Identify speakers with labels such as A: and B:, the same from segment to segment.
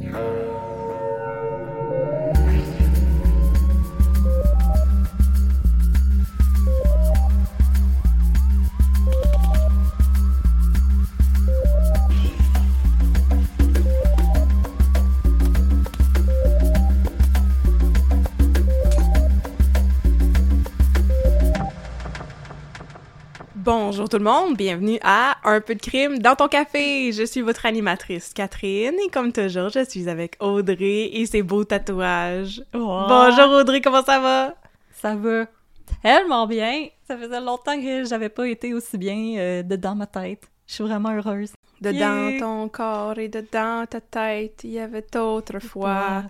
A: Thank you.
B: Bonjour tout le monde, bienvenue à Un peu de crime dans ton café. Je suis votre animatrice Catherine et comme toujours, je suis avec Audrey et ses beaux tatouages. Bonjour Audrey, comment ça va?
C: Ça va tellement bien. Ça faisait longtemps que j'avais pas été aussi bien euh, dedans ma tête. Je suis vraiment heureuse.
B: Dedans
C: Yeah.
B: ton corps et dedans ta tête, il y avait autrefois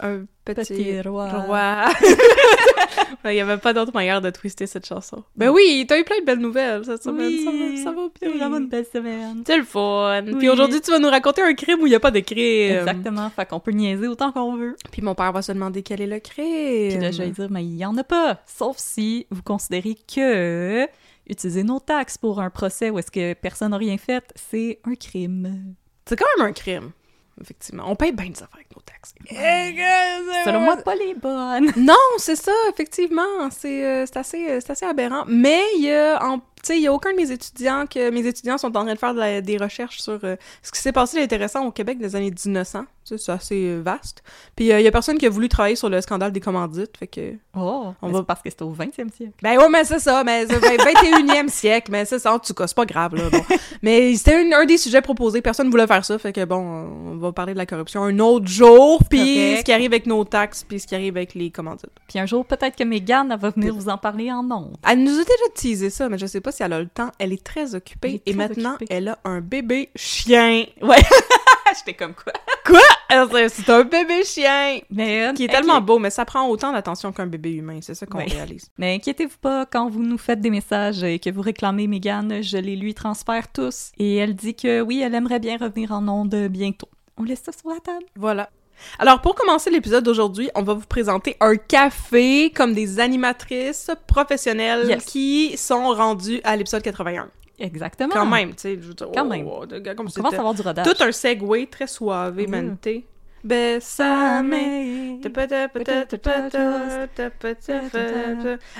B: un petit,
C: Petit roi.
B: roi. Il n'y avait pas d'autre manière de twister cette chanson. Ben oui, t'as eu plein de belles nouvelles cette semaine.
C: Oui,
B: Ça, va, ça va bien.
C: Vraiment une belle semaine.
B: C'est le fun. Puis aujourd'hui, tu vas nous raconter un crime où il n'y a pas de crime.
C: Exactement. Fait qu'on peut niaiser autant qu'on veut.
B: Puis mon père va se demander quel est le crime.
C: Puis là, je vais dire, mais il y en a pas. Sauf si vous considérez que utiliser nos taxes pour un procès où est-ce que personne n'a rien fait, c'est un crime.
B: C'est quand même un crime. Effectivement. On paye bien des affaires avec nos taxes.
C: Selon moi, pas les bonnes.
B: Non, c'est ça, effectivement. C'est euh, c'est assez, euh, c'est assez aberrant. Mais il y a, en- tu sais, il y a aucun de mes étudiants que mes étudiants sont en train de faire de la- des recherches sur euh, ce qui s'est passé d'intéressant au Québec des années 1900. Tu sais, C'est assez euh, vaste. Puis euh, il y a personne qui a voulu travailler sur le scandale des commandites. Fait que.
C: Oh,
B: On va-
C: parce que c'était au 20e siècle.
B: Ben ouais, mais c'est ça, mais c'est le 21e siècle, mais c'est ça, en tout cas, c'est pas grave, là, bon. Mais c'était un des sujets proposés, personne voulait faire ça, fait que bon, on va parler de la corruption un autre jour, puis ce qui arrive avec nos taxes, puis ce qui arrive avec les commandites.
C: Puis un jour, peut-être que elle va venir vous en parler en ondes.
B: Elle nous a déjà teasé ça, mais je sais pas si elle a le temps, elle est très occupée, et maintenant,
C: occupée.
B: elle a un bébé chien.
C: Ouais. J'étais comme quoi?
B: Quoi? C'est un bébé chien!
C: Mais,
B: Qui est tellement beau, mais ça prend autant d'attention qu'un bébé humain, c'est ça qu'on réalise.
C: Mais inquiétez-vous pas, quand vous nous faites des messages et que vous réclamez Mégane, je les lui transfère tous. Et elle dit que oui, elle aimerait bien revenir en ondes bientôt. On laisse ça sur la table.
B: Voilà. Alors, pour commencer l'épisode d'aujourd'hui, on va vous présenter un café comme des animatrices professionnelles
C: Yes.
B: qui sont rendues à l'épisode 81.
C: Exactement.
B: Quand même, tu sais. je veux dire,
C: Quand
B: oh,
C: même.
B: oh, comme
C: On commence à avoir du rodage.
B: Tout un segway très suave,
C: Mm.
B: menté. Bessame.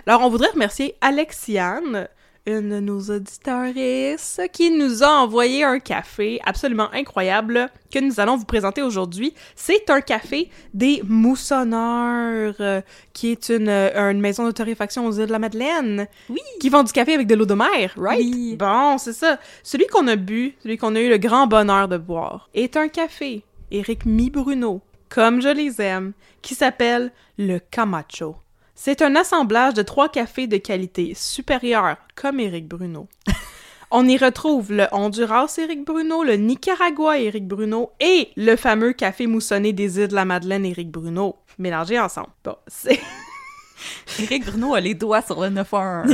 B: Alors, on voudrait remercier Alexiane, une de nos auditeuristes, qui nous a envoyé un café absolument incroyable que nous allons vous présenter aujourd'hui. C'est un café des Moussonneurs, euh, qui est une, euh, une maison de torréfaction aux îles de la Madeleine.
C: Oui.
B: Qui vend du café avec de l'eau de mer, right?
C: Oui.
B: Bon, c'est ça. Celui qu'on a bu, celui qu'on a eu le grand bonheur de boire, est un café, Éric Mi Bruno, comme je les aime, qui s'appelle le Camacho. C'est un assemblage de trois cafés de qualité supérieure, comme Éric Bruno. On y retrouve le Honduras Éric Bruno, le Nicaragua Éric Bruno et le fameux café moussonné des îles de la Madeleine Éric Bruno, mélangés ensemble. Bon, c'est...
C: Éric Bruno a les doigts sur le 911.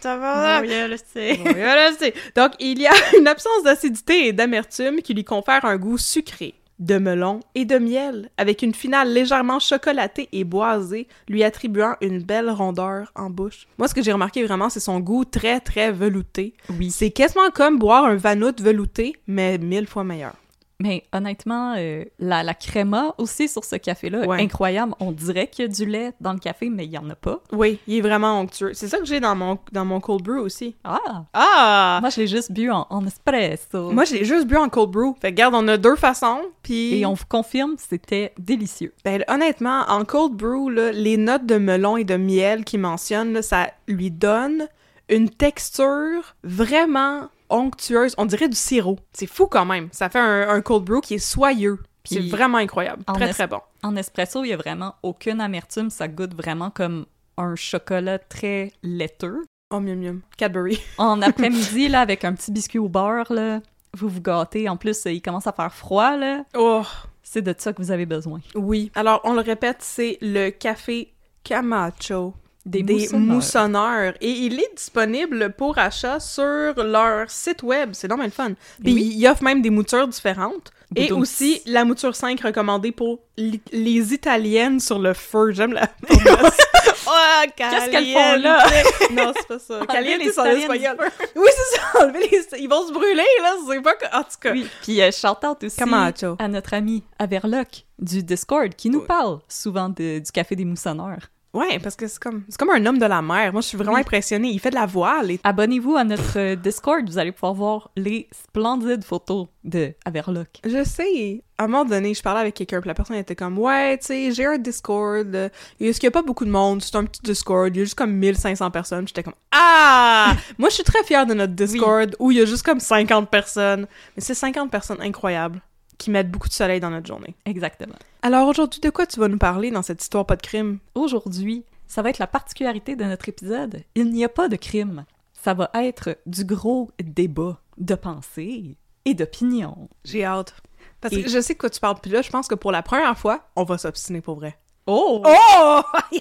B: Ça
C: Oui, je le sais.
B: Bon, voilà, c'est- Donc, il y a une absence d'acidité et d'amertume qui lui confère un goût sucré, de melon et de miel, avec une finale légèrement chocolatée et boisée, lui attribuant une belle rondeur en bouche. Moi, ce que j'ai remarqué vraiment, c'est son goût très, très velouté.
C: Oui.
B: C'est quasiment comme boire un vanout velouté, mais mille fois meilleur.
C: Mais honnêtement, euh, la, la créma aussi sur ce café-là,
B: Ouais.
C: incroyable. On dirait qu'il y a du lait dans le café, mais il y en a pas.
B: Oui, il est vraiment onctueux. C'est ça que j'ai dans mon, dans mon cold brew aussi.
C: Ah!
B: Ah!
C: Moi, je l'ai juste bu en, en espresso.
B: Moi, je l'ai juste bu en cold brew. Fait que, regarde, on a deux façons, puis...
C: Et on vous confirme, c'était délicieux.
B: Ben, honnêtement, en cold brew, là, les notes de melon et de miel qu'il mentionne, là, ça lui donne une texture vraiment onctueuse. On dirait du sirop. C'est fou quand même. Ça fait un, un cold brew qui est soyeux.
C: Puis
B: C'est vraiment incroyable. Très, très bon.
C: En espresso, il y a vraiment aucune amertume. Ça goûte vraiment comme un chocolat très laiteux.
B: Oh, miam miam. Cadbury.
C: En après-midi, là, avec un petit biscuit au beurre, là, vous vous gâtez. En plus, il commence à faire froid, là.
B: Oh,
C: C'est de ça que vous avez besoin.
B: oui. Alors, on le répète, c'est le café Camacho.
C: Des,
B: des
C: moussonneurs.
B: moussonneurs. Et il est disponible pour achat sur leur site web. C'est vraiment le fun. Puis
C: Oui.
B: ils offrent même des moutures différentes. Et aussi la mouture 5 recommandée pour li- les Italiennes sur le feu. J'aime la... oh,
C: Qu'est-ce qu'elles font là?
B: non, c'est pas ça. En
C: Italiennes
B: espagnol. Oui, c'est ça. Les... Ils vont se brûler, là. C'est pas... que- En tout cas.
C: Oui, puis euh, shout-out aussi
B: Camacho.
C: à notre ami Averloc du Discord qui nous
B: Oui.
C: parle souvent de- du café des moussonneurs.
B: Ouais, parce que c'est comme... C'est comme un homme de la mer. Moi, je suis vraiment
C: Oui.
B: impressionnée. Il fait de la voile et
C: Abonnez-vous à notre euh, Discord, vous allez pouvoir voir les splendides photos de Averloc.
B: Je sais. À un moment donné, je parlais avec quelqu'un, puis la personne était comme Ouais, tu sais, j'ai un Discord. Est-ce qu'il y a pas beaucoup de monde? C'est un petit Discord. Il y a juste comme 1500 personnes. J'étais comme Ah Moi, je suis très fière de notre Discord où il y a juste comme 50 personnes. Mais c'est 50 personnes incroyables qui mettent beaucoup de soleil dans notre journée.
C: Exactement.
B: Alors aujourd'hui, de quoi tu vas nous parler dans cette histoire pas de crime?
C: Aujourd'hui, ça va être la particularité de notre épisode. Il n'y a pas de crime. Ça va être du gros débat de pensée et d'opinion.
B: J'ai hâte. Parce
C: Et-
B: que je sais de quoi tu parles, puis là, je pense que pour la première fois, on va s'obstiner pour vrai.
C: Oh!
B: Oh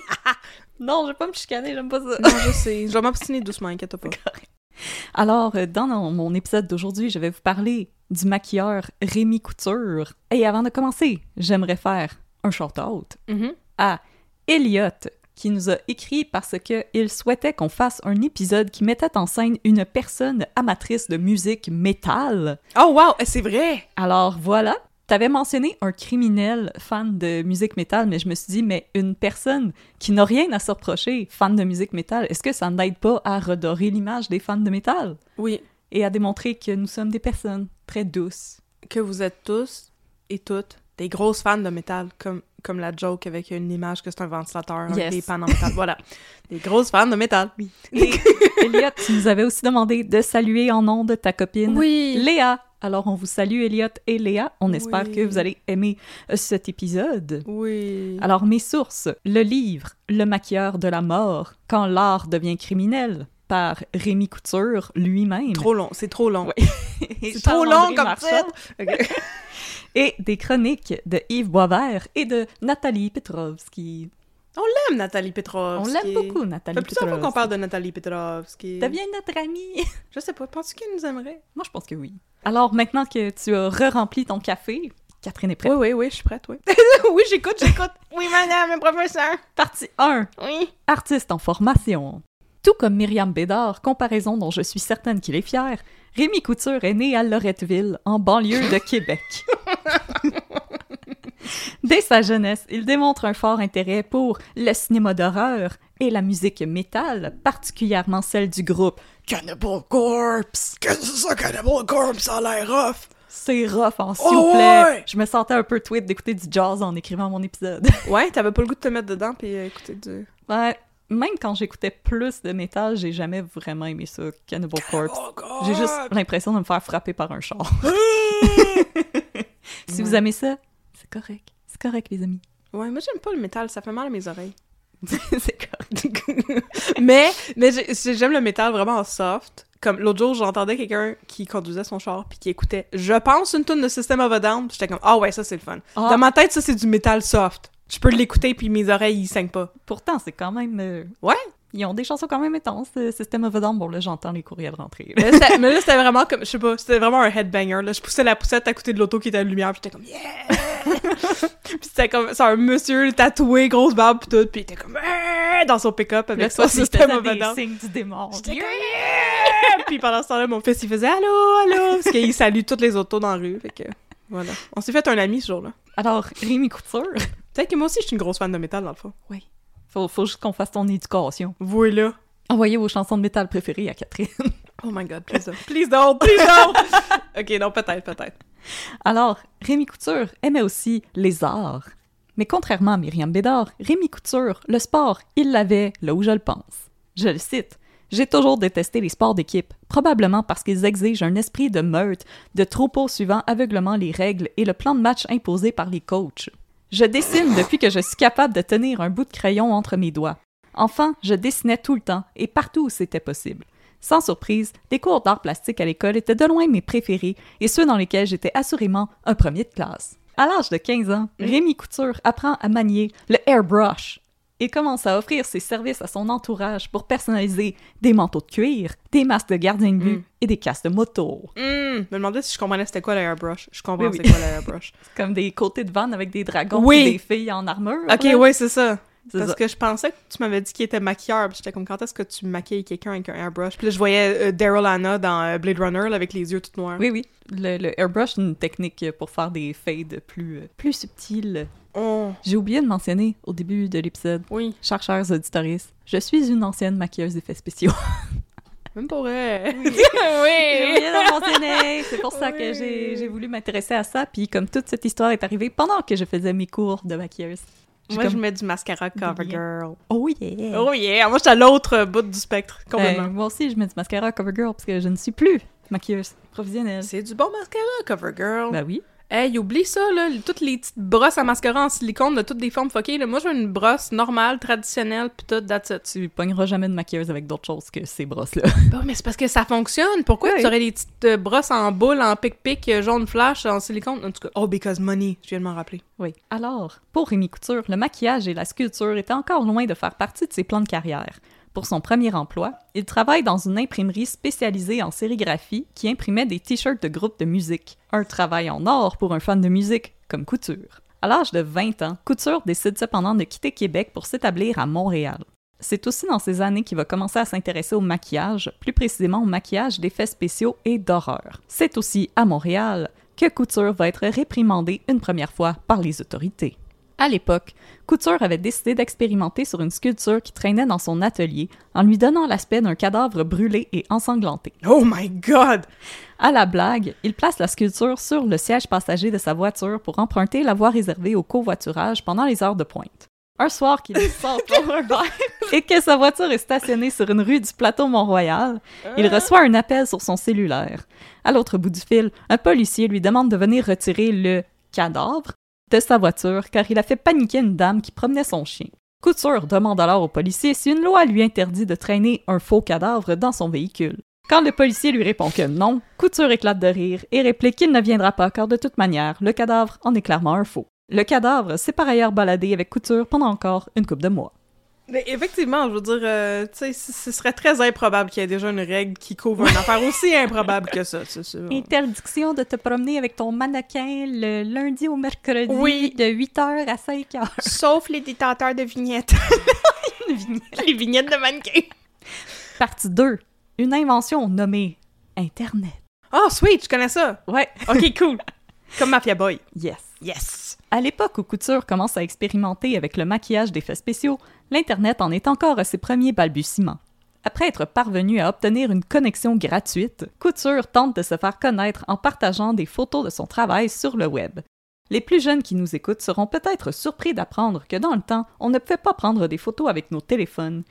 C: Non, je vais pas me chicaner, j'aime pas ça.
B: Non, je sais. Je vais m'obstiner doucement, inquiète pas.
C: Alors, euh, dans mon épisode d'aujourd'hui, je vais vous parler du maquilleur Rémi Couture. Et avant de commencer, j'aimerais faire un shout-out
B: Mhm.
C: à Elliot, qui nous a écrit parce qu'il souhaitait qu'on fasse un épisode qui mettait en scène une personne amatrice de musique métal.
B: Oh wow, c'est vrai
C: Alors voilà, t'avais mentionné un criminel fan de musique métal, mais je me suis dit, mais une personne qui n'a rien à se reprocher, fan de musique métal, est-ce que ça n'aide pas à redorer l'image des fans de métal?
B: Oui.
C: Et à démontrer que nous sommes des personnes très douces?
B: que vous êtes tous et toutes des grosses fans de métal, comme, comme la joke avec une image que c'est un ventilateur,
C: Yes.
B: des pannes en métal. voilà. Des grosses fans de métal. Oui.
C: Et Elliot, tu nous avais aussi demandé de saluer en nom de ta copine
B: Oui.
C: Léa. Alors on vous salue Elliot et Léa. On espère
B: Oui.
C: que vous allez aimer euh, cet épisode.
B: Oui.
C: Alors mes sources, le livre Le maquilleur de la mort, quand l'art devient criminel par Rémi Couture lui-même.
B: trop long. C'est trop long.
C: Ouais.
B: C'est trop long comme. Ok.
C: Et des chroniques de Yves Boisvert et de Nathalie Petrovski.
B: J'aime Nathalie Petrovski.
C: On l'aime beaucoup,
B: Ça
C: Nathalie
B: fait plusieurs fois qu'on
C: Petrovski.
B: parle de Nathalie Petrovski.
C: Deviens notre amie.
B: Je sais pas, penses-tu qu'elle nous aimerait?
C: Moi, je pense que oui. Alors, maintenant que tu as re-rempli ton café, Catherine est prête.
B: Oui, oui, oui, je suis prête, oui. oui, j'écoute, j'écoute. Oui, madame, professeur.
C: Partie 1.
B: Oui.
C: Artiste en formation. Tout comme Myriam Bédard, comparaison dont je suis certaine qu'il est fier, Rémi Couture est né à Loretteville, en banlieue de Québec. Dès sa jeunesse, il démontre un fort intérêt pour le cinéma d'horreur et la musique métal, particulièrement celle du groupe Cannibal Corpse.
B: Qu'est-ce que c'est ça, Cannibal Corpse? Ça a l'air rough.
C: C'est rough, en s'il
B: Oh
C: vous plaît.
B: ouais!
C: Je me sentais un peu tweet d'écouter du jazz en écrivant mon épisode.
B: Ouais, t'avais pas le goût de te mettre dedans puis écouter du...
C: Ouais, même quand j'écoutais plus de métal, j'ai jamais vraiment aimé ça, Cannibal Corpse.
B: Oh,
C: J'ai juste l'impression de me faire frapper par un char. si vous aimez ça, c'est correct. C'est correct, les amis.
B: Ouais, moi j'aime pas le métal, ça fait mal à mes oreilles.
C: c'est correct.
B: mais mais j'ai- j'ai- j'aime le métal vraiment soft. Comme l'autre jour, j'entendais quelqu'un qui conduisait son char puis qui écoutait, je pense, une tune de System of a Down. J'étais comme, ah ouais, ça c'est le fun.
C: Ah.
B: Dans ma tête, ça c'est du métal soft. Je peux l'écouter puis mes oreilles ils saignent pas.
C: Pourtant, c'est quand même... euh,
B: Ouais.
C: Ils ont des chansons quand même intenses, euh, System of a Down. Bon, là, j'entends les courriels rentrer.
B: Mais, là, c'était vraiment comme, je sais pas, c'était vraiment un headbanger. Là. Je poussais la poussette à côté de l'auto qui était à la lumière, puis j'étais comme, yeah! puis c'était comme, c'est un monsieur tatoué, grosse barbe, puis tout, puis il était comme, dans son pick-up avec son système of a Down.
C: signes du démon.
B: J'étais comme, Yeah! Puis pendant ce temps-là, mon fils, il faisait allô, allô, parce qu'il salue toutes les autos dans la rue. Fait que Voilà. On s'est fait un ami ce jour-là.
C: Alors, Rémi Couture,
B: Peut-être que moi aussi, je suis une grosse fan de métal, dans le fond.
C: faut, faut juste qu'on fasse ton éducation.
B: Voilà.
C: Envoyez vos chansons de métal préférées à Catherine.
B: Oh my god, please don't. Please don't, please don't! ok, non, peut-être, peut-être.
C: Alors, Rémi Couture aimait aussi les arts. Mais contrairement à Myriam Bédard, Rémi Couture, le sport, il l'avait là où je le pense. Je le cite. J'ai toujours détesté les sports d'équipe, probablement parce qu'ils exigent un esprit de meute, de troupeau suivant aveuglement les règles et le plan de match imposé par les coachs. Je dessine depuis que je suis capable de tenir un bout de crayon entre mes doigts. Enfant, je dessinais tout le temps et partout où c'était possible. Sans surprise, les cours d'art plastique à l'école étaient de loin mes préférés et ceux dans lesquels j'étais assurément un premier de classe. À l'âge de 15 ans, Rémi Couture apprend à manier le airbrush et commence à offrir ses services à son entourage pour personnaliser des manteaux de cuir, des masques de gardien de but
B: Mm.
C: et des casques de moto.
B: Hmm, je me demandais si je comprenais c'était quoi l'airbrush. Je comprends
C: Oui, oui.
B: c'est quoi l'airbrush.
C: Comme des côtés de vanne avec des dragons
B: Oui.
C: et des filles en armure.
B: ok,
C: là.
B: ouais, c'est ça.
C: C'est
B: Parce
C: ça.
B: que je pensais que tu m'avais dit qu'il était maquilleur, puis j'étais comme quand est-ce que tu maquilles quelqu'un avec un airbrush? Puis là, je voyais euh, Daryl Hannah dans euh, Blade Runner là, avec les yeux tout noirs.
C: Oui, oui. Le, le airbrush, c'est une technique pour faire des fades plus, euh, plus subtiles.
B: Oh,
C: J'ai oublié de mentionner au début de l'épisode,
B: oui,
C: chers chers auditoristes, je suis une ancienne maquilleuse d'effets spéciaux.
B: même pour vrai.
C: J'ai oublié de le mentionner. C'est pour ça que
B: Oui.
C: j'ai j'ai voulu m'intéresser à ça. Puis comme toute cette histoire est arrivée pendant que je faisais mes cours de maquilleuse.
B: Moi,
C: comme-
B: je mets du mascara CoverGirl.
C: Oh yeah!
B: Oh yeah! Moi, j'étais à l'autre bout du spectre, complètement.
C: Euh, moi aussi, je mets du mascara CoverGirl parce que je ne suis plus maquilleuse professionnelle.
B: C'est du bon mascara, CoverGirl.
C: Ben oui.
B: Hey, oublie ça, là, toutes les petites brosses à mascara en silicone de toutes des formes fuckées. Là. Moi, j'ai une brosse normale, traditionnelle, pis tout, that's it.
C: Tu pogneras jamais de maquilleuse avec d'autres choses que ces brosses-là.
B: Bon, mais c'est parce que ça fonctionne. Pourquoi
C: Oui.
B: tu aurais des petites euh, brosses en boule, en pic-pic, euh, jaune flash, en silicone? En tout cas, oh, because money, je viens de m'en rappeler.
C: Oui. Alors, pour Rémi Couture, le maquillage et la sculpture étaient encore loin de faire partie de ses plans de carrière. Pour son premier emploi, il travaille dans une imprimerie spécialisée en sérigraphie qui imprimait des t-shirts de groupes de musique. Un travail en or pour un fan de musique, comme Couture. À l'âge de 20 ans, Couture décide cependant de quitter Québec pour s'établir à Montréal. C'est aussi dans ces années qu'il va commencer à s'intéresser au maquillage, plus précisément au maquillage d'effets spéciaux et d'horreur. C'est aussi à Montréal que Couture va être réprimandé une première fois par les autorités. À l'époque, Couture avait décidé d'expérimenter sur une sculpture qui traînait dans son atelier en lui donnant l'aspect d'un cadavre brûlé et ensanglanté.
B: Oh my god!
C: À la blague, il place la sculpture sur le siège passager de sa voiture pour emprunter la voie réservée au covoiturage pendant les heures de pointe. Un soir qu'il sort pour un verre et que sa voiture est stationnée sur une rue du plateau Mont-Royal, il reçoit un appel sur son cellulaire. À l'autre bout du fil, un policier lui demande de venir retirer le cadavre de sa voiture car il a fait paniquer une dame qui promenait son chien. Couture demande alors au policier si une loi lui interdit de traîner un faux cadavre dans son véhicule. Quand le policier lui répond que non, Couture éclate de rire et réplique qu'il ne viendra pas car de toute manière, le cadavre en est clairement un faux. Le cadavre s'est par ailleurs baladé avec Couture pendant encore une couple de mois.
B: Mais effectivement, je veux dire, euh, tu sais, ce serait très improbable qu'il y ait déjà une règle qui couvre une affaire aussi improbable que ça. c'est sûr.
C: Interdiction de te promener avec ton mannequin le lundi au mercredi
B: Oui.
C: de 8h à 5h.
B: Sauf les détenteurs de vignettes. les vignettes de mannequins.
C: Partie 2. Une invention nommée Internet.
B: Oh, sweet, je connais ça.
C: Ouais.
B: Ok, cool. Comme Mafia Boy.
C: Yes.
B: Yes.
C: À l'époque où Couture commence à expérimenter avec le maquillage d'effets spéciaux, l'Internet en est encore à ses premiers balbutiements. Après être parvenu à obtenir une connexion gratuite, Couture tente de se faire connaître en partageant des photos de son travail sur le web. Les plus jeunes qui nous écoutent seront peut-être surpris d'apprendre que dans le temps, on ne pouvait pas prendre des photos avec nos téléphones.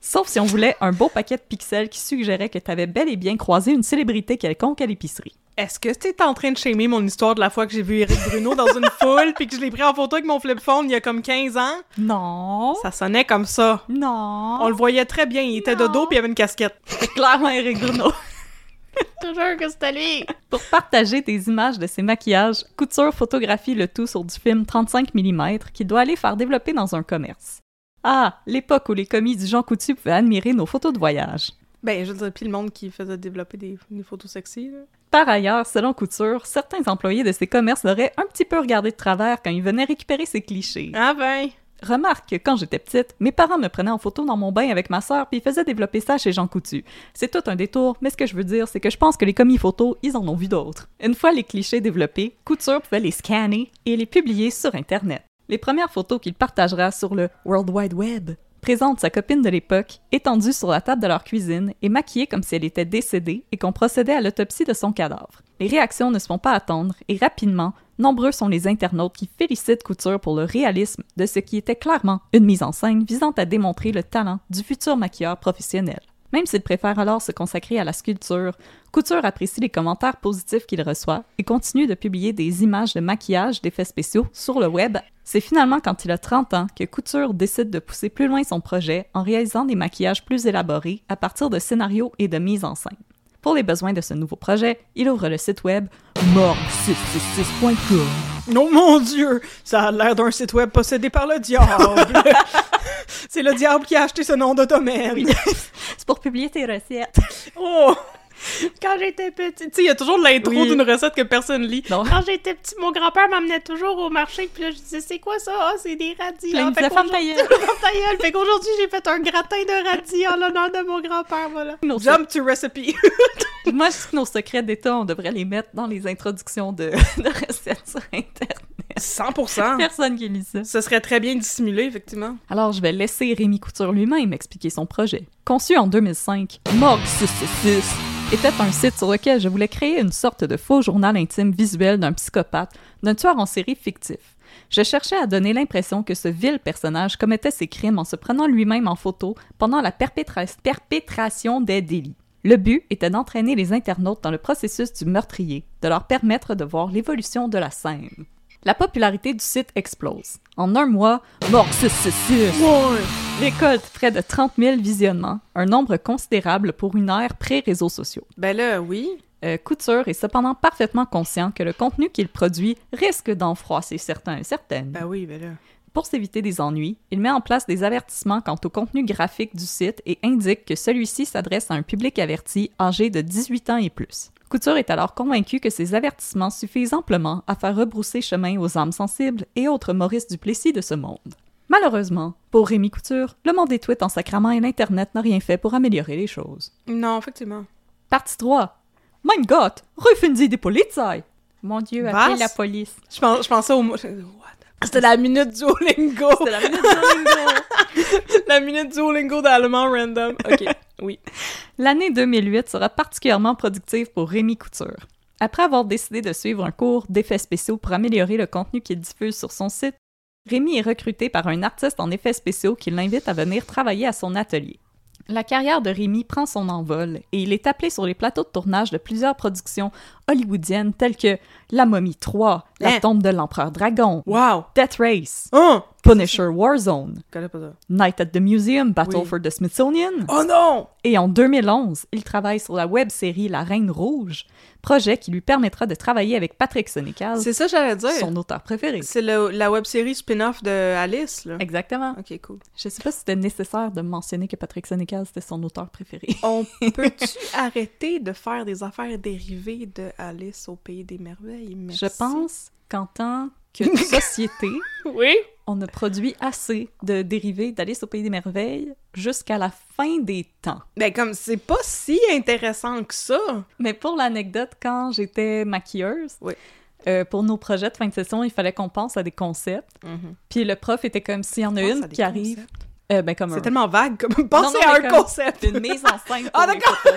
C: Sauf si on voulait un beau paquet de pixels qui suggérait que tu avais bel et bien croisé une célébrité quelconque à l'épicerie.
B: Est-ce que tu en train de shamer mon histoire de la fois que j'ai vu Eric Bruno dans une foule puis que je l'ai pris en photo avec mon flip phone il y a comme 15 ans?
C: Non.
B: Ça sonnait comme ça.
C: Non.
B: On le voyait très bien. Il était de dos puis il avait une casquette.
C: C'est clairement Eric Bruno.
B: Toujours que c'était lui.
C: Pour partager des images de ses maquillages, Couture photographie le tout sur du film 35 mm qu'il doit aller faire développer dans un commerce. Ah, l'époque où les commis du Jean Coutu pouvaient admirer nos photos de voyage.
B: Ben, je veux dire, puis le monde qui faisait développer des, des photos sexy, là.
C: Par ailleurs, selon Couture, certains employés de ces commerces l'auraient un petit peu regardé de travers quand ils venaient récupérer ses clichés.
B: Ah ben.
C: Remarque que quand j'étais petite, mes parents me prenaient en photo dans mon bain avec ma sœur puis ils faisaient développer ça chez Jean Coutu. C'est tout un détour, mais ce que je veux dire, c'est que je pense que les commis photos, ils en ont vu d'autres. Une fois les clichés développés, Couture pouvait les scanner et les publier sur Internet. Les premières photos qu'il partagera sur le World Wide Web présentent sa copine de l'époque, étendue sur la table de leur cuisine et maquillée comme si elle était décédée et qu'on procédait à l'autopsie de son cadavre. Les réactions ne se font pas attendre et rapidement, nombreux sont les internautes qui félicitent Couture pour le réalisme de ce qui était clairement une mise en scène visant à démontrer le talent du futur maquilleur professionnel. Même s'il préfère alors se consacrer à la sculpture, Couture apprécie les commentaires positifs qu'il reçoit et continue de publier des images de maquillage d'effets spéciaux sur le web. C'est finalement quand il a 30 ans que Couture décide de pousser plus loin son projet en réalisant des maquillages plus élaborés à partir de scénarios et de mise en scène. Pour les besoins de ce nouveau projet, il ouvre le site web morgue666.com.
B: Non, mon Dieu! Ça a l'air d'un site web possédé par le diable! c'est le diable qui a acheté ce nom de domaine!
C: C'est pour publier tes recettes.
B: Oh! Quand j'étais petite, tu sais, il y a toujours l'intro
C: Oui.
B: d'une recette que personne lit.
C: Non.
B: Quand j'étais petit, mon grand-père m'amenait toujours au marché, puis là, je disais, c'est quoi ça? Ah, c'est des radis.
C: Plein
B: Ah,
C: de
B: fait qu'aujourd'hui-
C: ta gueule.
B: Fait qu'aujourd'hui, j'ai fait un gratin de radis en l'honneur de mon grand-père, voilà. Jump to recipe.
C: Moi, je que nos secrets d'État, on devrait les mettre dans les introductions de, de recettes sur Internet.
B: 100%.
C: Personne qui lit ça.
B: Ce serait très bien dissimulé, effectivement.
C: Alors, je vais laisser Rémi Couture lui-même expliquer son projet. Conçu en 2005, Morgue 666 était un site sur lequel je voulais créer une sorte de faux journal intime visuel d'un psychopathe, d'un tueur en série fictif. Je cherchais à donner l'impression que ce vil personnage commettait ses crimes en se prenant lui-même en photo pendant la perpétra- perpétration des délits. Le but était d'entraîner les internautes dans le processus du meurtrier, de leur permettre de voir l'évolution de la scène. La popularité du site explose. En un mois, 666 récolte près de 30 000 visionnements, un nombre considérable pour une ère pré-réseaux sociaux.
B: Ben là, oui.
C: Euh, Couture est cependant parfaitement conscient que le contenu qu'il produit risque d'en froisser certains et certaines.
B: Ben oui, ben là.
C: Pour s'éviter des ennuis, il met en place des avertissements quant au contenu graphique du site et indique que celui-ci s'adresse à un public averti âgé de 18 ans et plus. Couture est alors convaincu que ces avertissements suffisent amplement à faire rebrousser chemin aux âmes sensibles et autres Maurice Duplessis de ce monde. Malheureusement, pour Rémi Couture, le monde des tweets en sacrament et l'Internet n'a rien fait pour améliorer les choses.
B: Non, effectivement.
C: Partie 3. Mein Gott, rufen Sie die Polizei! Mon Dieu, appelez la police.
B: Je, pense, je pensais au mot. What? C'était la minute Duolingo.
C: C'est la minute Duolingo.
B: la minute Duolingo d'allemand random. Ok, oui.
C: L'année 2008 sera particulièrement productive pour Rémi Couture. Après avoir décidé de suivre un cours d'effets spéciaux pour améliorer le contenu qu'il diffuse sur son site, Rémi est recruté par un artiste en effets spéciaux qui l'invite à venir travailler à son atelier. La carrière de Rémi prend son envol et il est appelé sur les plateaux de tournage de plusieurs productions hollywoodiennes telles que La Momie 3, La
B: Hein?
C: Tombe de l'Empereur Dragon,
B: Wow.
C: Death Race,
B: Oh!
C: Punisher Warzone. Night at the Museum, Battle
B: Oui.
C: for the Smithsonian,
B: Oh non!
C: et en 2011, il travaille sur la web-série La Reine Rouge, projet qui lui permettra de travailler avec Patrick Sénécal,
B: C'est ça j'allais dire.
C: son auteur préféré.
B: C'est la web-série spin-off de Alice, là.
C: Exactement.
B: Ok, cool.
C: Je sais pas si c'était nécessaire de mentionner que Patrick Sénécal, c'était son auteur préféré.
B: On peut-tu arrêter de faire des affaires dérivées de Alice au Pays des Merveilles? Merci.
C: Je pense qu'en tant que société,
B: Oui?
C: on a produit assez de dérivés d'Alice au Pays des Merveilles jusqu'à la fin des temps.
B: Ben, comme, c'est pas si intéressant que ça.
C: Mais pour l'anecdote, quand j'étais maquilleuse,
B: Oui.
C: euh, pour nos projets de fin de session, il fallait qu'on pense à des concepts. Puis le prof était comme s'il y en a une qui arrive. euh, ben
B: C'est tellement vague, comme penser à
C: mais
B: un
C: comme-
B: concept.
C: une mise en scène.
B: Ah, d'accord.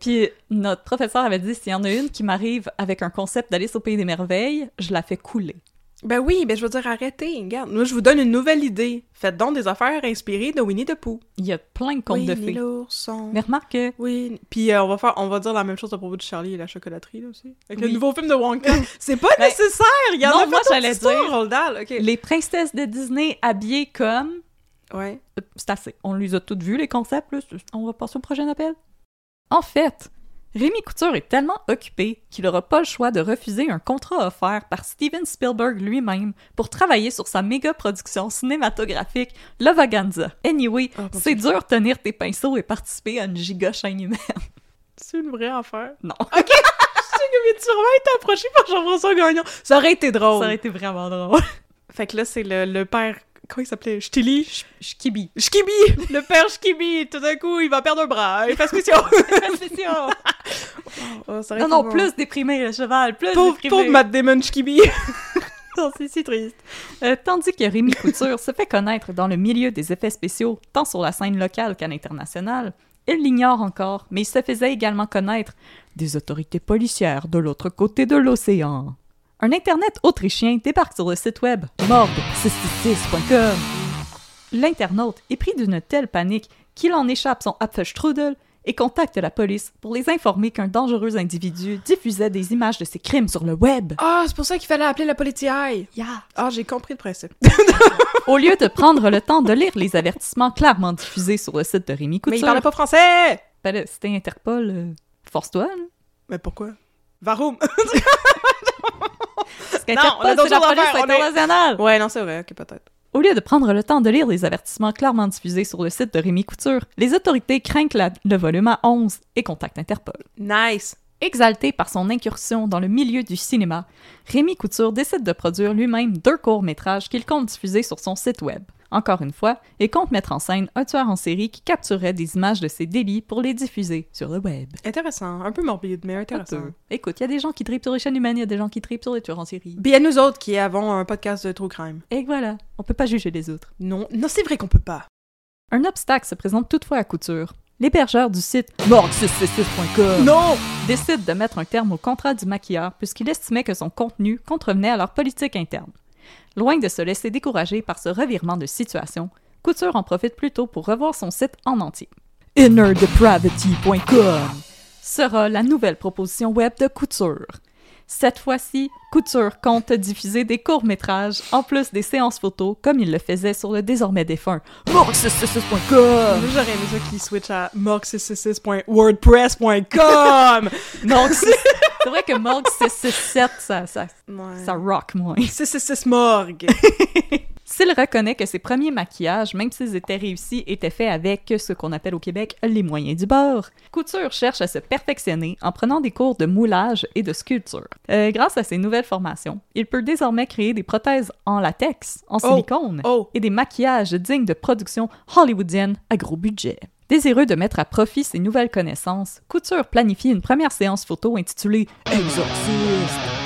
C: Puis notre professeur avait dit s'il y en a une qui m'arrive avec un concept d'Alice au pays des merveilles, je la fais couler.
B: Ben oui, ben je veux dire, arrêtez, regarde. Moi, je vous donne une nouvelle idée. Faites donc des affaires inspirées de Winnie the Pooh.
C: Il y a plein de contes de fées.
B: l'ourson.
C: Mais remarque que
B: Oui, puis euh, on va faire, on va dire la même chose à propos de Charlie et la chocolaterie là aussi. Avec le nouveau film de Wonka. C'est pas
C: Ben,
B: nécessaire, il y en
C: non,
B: a
C: moi,
B: pas
C: j'allais
B: d'autres histoires,
C: dire-
B: Roald Dahl, ok.
C: les princesses de Disney habillées comme...
B: Ouais.
C: Euh, C'est assez. On les a toutes vues, les concepts. là. On va passer au prochain appel. En fait, Rémi Couture est tellement occupé qu'il n'aura pas le choix de refuser un contrat offert par Steven Spielberg lui-même pour travailler sur sa méga production cinématographique Lovaganza. Anyway,
B: Oh,
C: c'est dur de tenir tes pinceaux et participer à une giga chaîne humaine.
B: C'est une vraie affaire.
C: Non,
B: Je sais que tu vraiment été approché par Jean-François Gagnon. Ça aurait été drôle.
C: ça aurait été vraiment drôle.
B: Fait que là, c'est le, le père Comment il s'appelait? Ch'tili?
C: Shkibi.
B: Shkibi! Le père Shkibi! Tout d'un coup, il va perdre un bras. Il fait spécial. Oh,
C: Non, non,
B: bon.
C: plus déprimé, le cheval, plus
B: Pauvre,
C: déprimé.
B: pauvre Matt Damon Shkibi.
C: Non, c'est si triste. Euh, tandis que Rémi Couture se fait connaître dans le milieu des effets spéciaux, tant sur la scène locale qu'à l'international, il l'ignore encore, mais il se faisait également connaître des autorités policières de l'autre côté de l'océan. Un Internet autrichien débarque sur le site web morgue666.com. L'internaute est pris d'une telle panique qu'il en échappe son Apfelstrudel et contacte la police pour les informer qu'un dangereux individu diffusait des images de ses crimes sur le web.
B: Ah, c'est pour ça qu'il fallait appeler la police.
C: Yeah.
B: Ah, j'ai compris le principe.
C: Au lieu de prendre le temps de lire les avertissements clairement diffusés sur le site de Rémi Couture,
B: Mais il parlait pas français!
C: ben là, c'était Interpol, euh, force-toi, là.
B: Mais pourquoi? Varum!
C: Parce
B: Non,
C: qu'Interpol,
B: on a d'autres
C: c'est la police
B: est- ouais, non, c'est vrai, ok, peut-être.
C: Au lieu de prendre le temps de lire les avertissements clairement diffusés sur le site de Rémi Couture, les autorités craignent la- le volume à 11 et contactent Interpol.
B: Nice!
C: Exalté par son incursion dans le milieu du cinéma, Rémi Couture décide de produire lui-même deux courts-métrages qu'il compte diffuser sur son site web. Encore une fois, il compte mettre en scène un tueur en série qui capturait des images de ses délits pour les diffuser sur le web.
B: Intéressant. Un peu morbide, mais intéressant.
C: Écoute, il y a des gens qui tripent sur les chaînes humaines, il y a des gens qui tripent sur les tueurs en série.
B: Bien nous autres qui avons un podcast de True Crime.
C: Et voilà, on peut pas juger les autres.
B: Non, non, c'est vrai qu'on peut pas.
C: Un obstacle se présente toutefois à Couture. L'hébergeur du site morgue666.com
B: Non!
C: décide de mettre un terme au contrat du maquilleur puisqu'il estimait que son contenu contrevenait à leur politique interne. Loin de se laisser décourager par ce revirement de situation, Couture en profite plutôt pour revoir son site en entier. InnerDepravity.com sera la nouvelle proposition web de Couture. Cette fois-ci, Couture compte diffuser des courts-métrages en plus des séances photos comme il le faisait sur le désormais défunt morgue666.com.
B: J'aurais aimé ça qu'ils switch à morgue666.wordpress.com!
C: Donc, c'est vrai que Morgue 667, ça, ça,
B: Ouais.
C: ça rock moins.
B: 666 morgue!
C: S'il reconnaît que ses premiers maquillages, même s'ils étaient réussis, étaient faits avec ce qu'on appelle au Québec les moyens du bord, Couture cherche à se perfectionner en prenant des cours de moulage et de sculpture. Euh, grâce à ses nouvelles formations, il peut désormais créer des prothèses en latex, en
B: Oh!
C: silicone
B: Oh!
C: et des maquillages dignes de production hollywoodienne à gros budget. Désireux de mettre à profit ses nouvelles connaissances, Couture planifie une première séance photo intitulée Exorciste.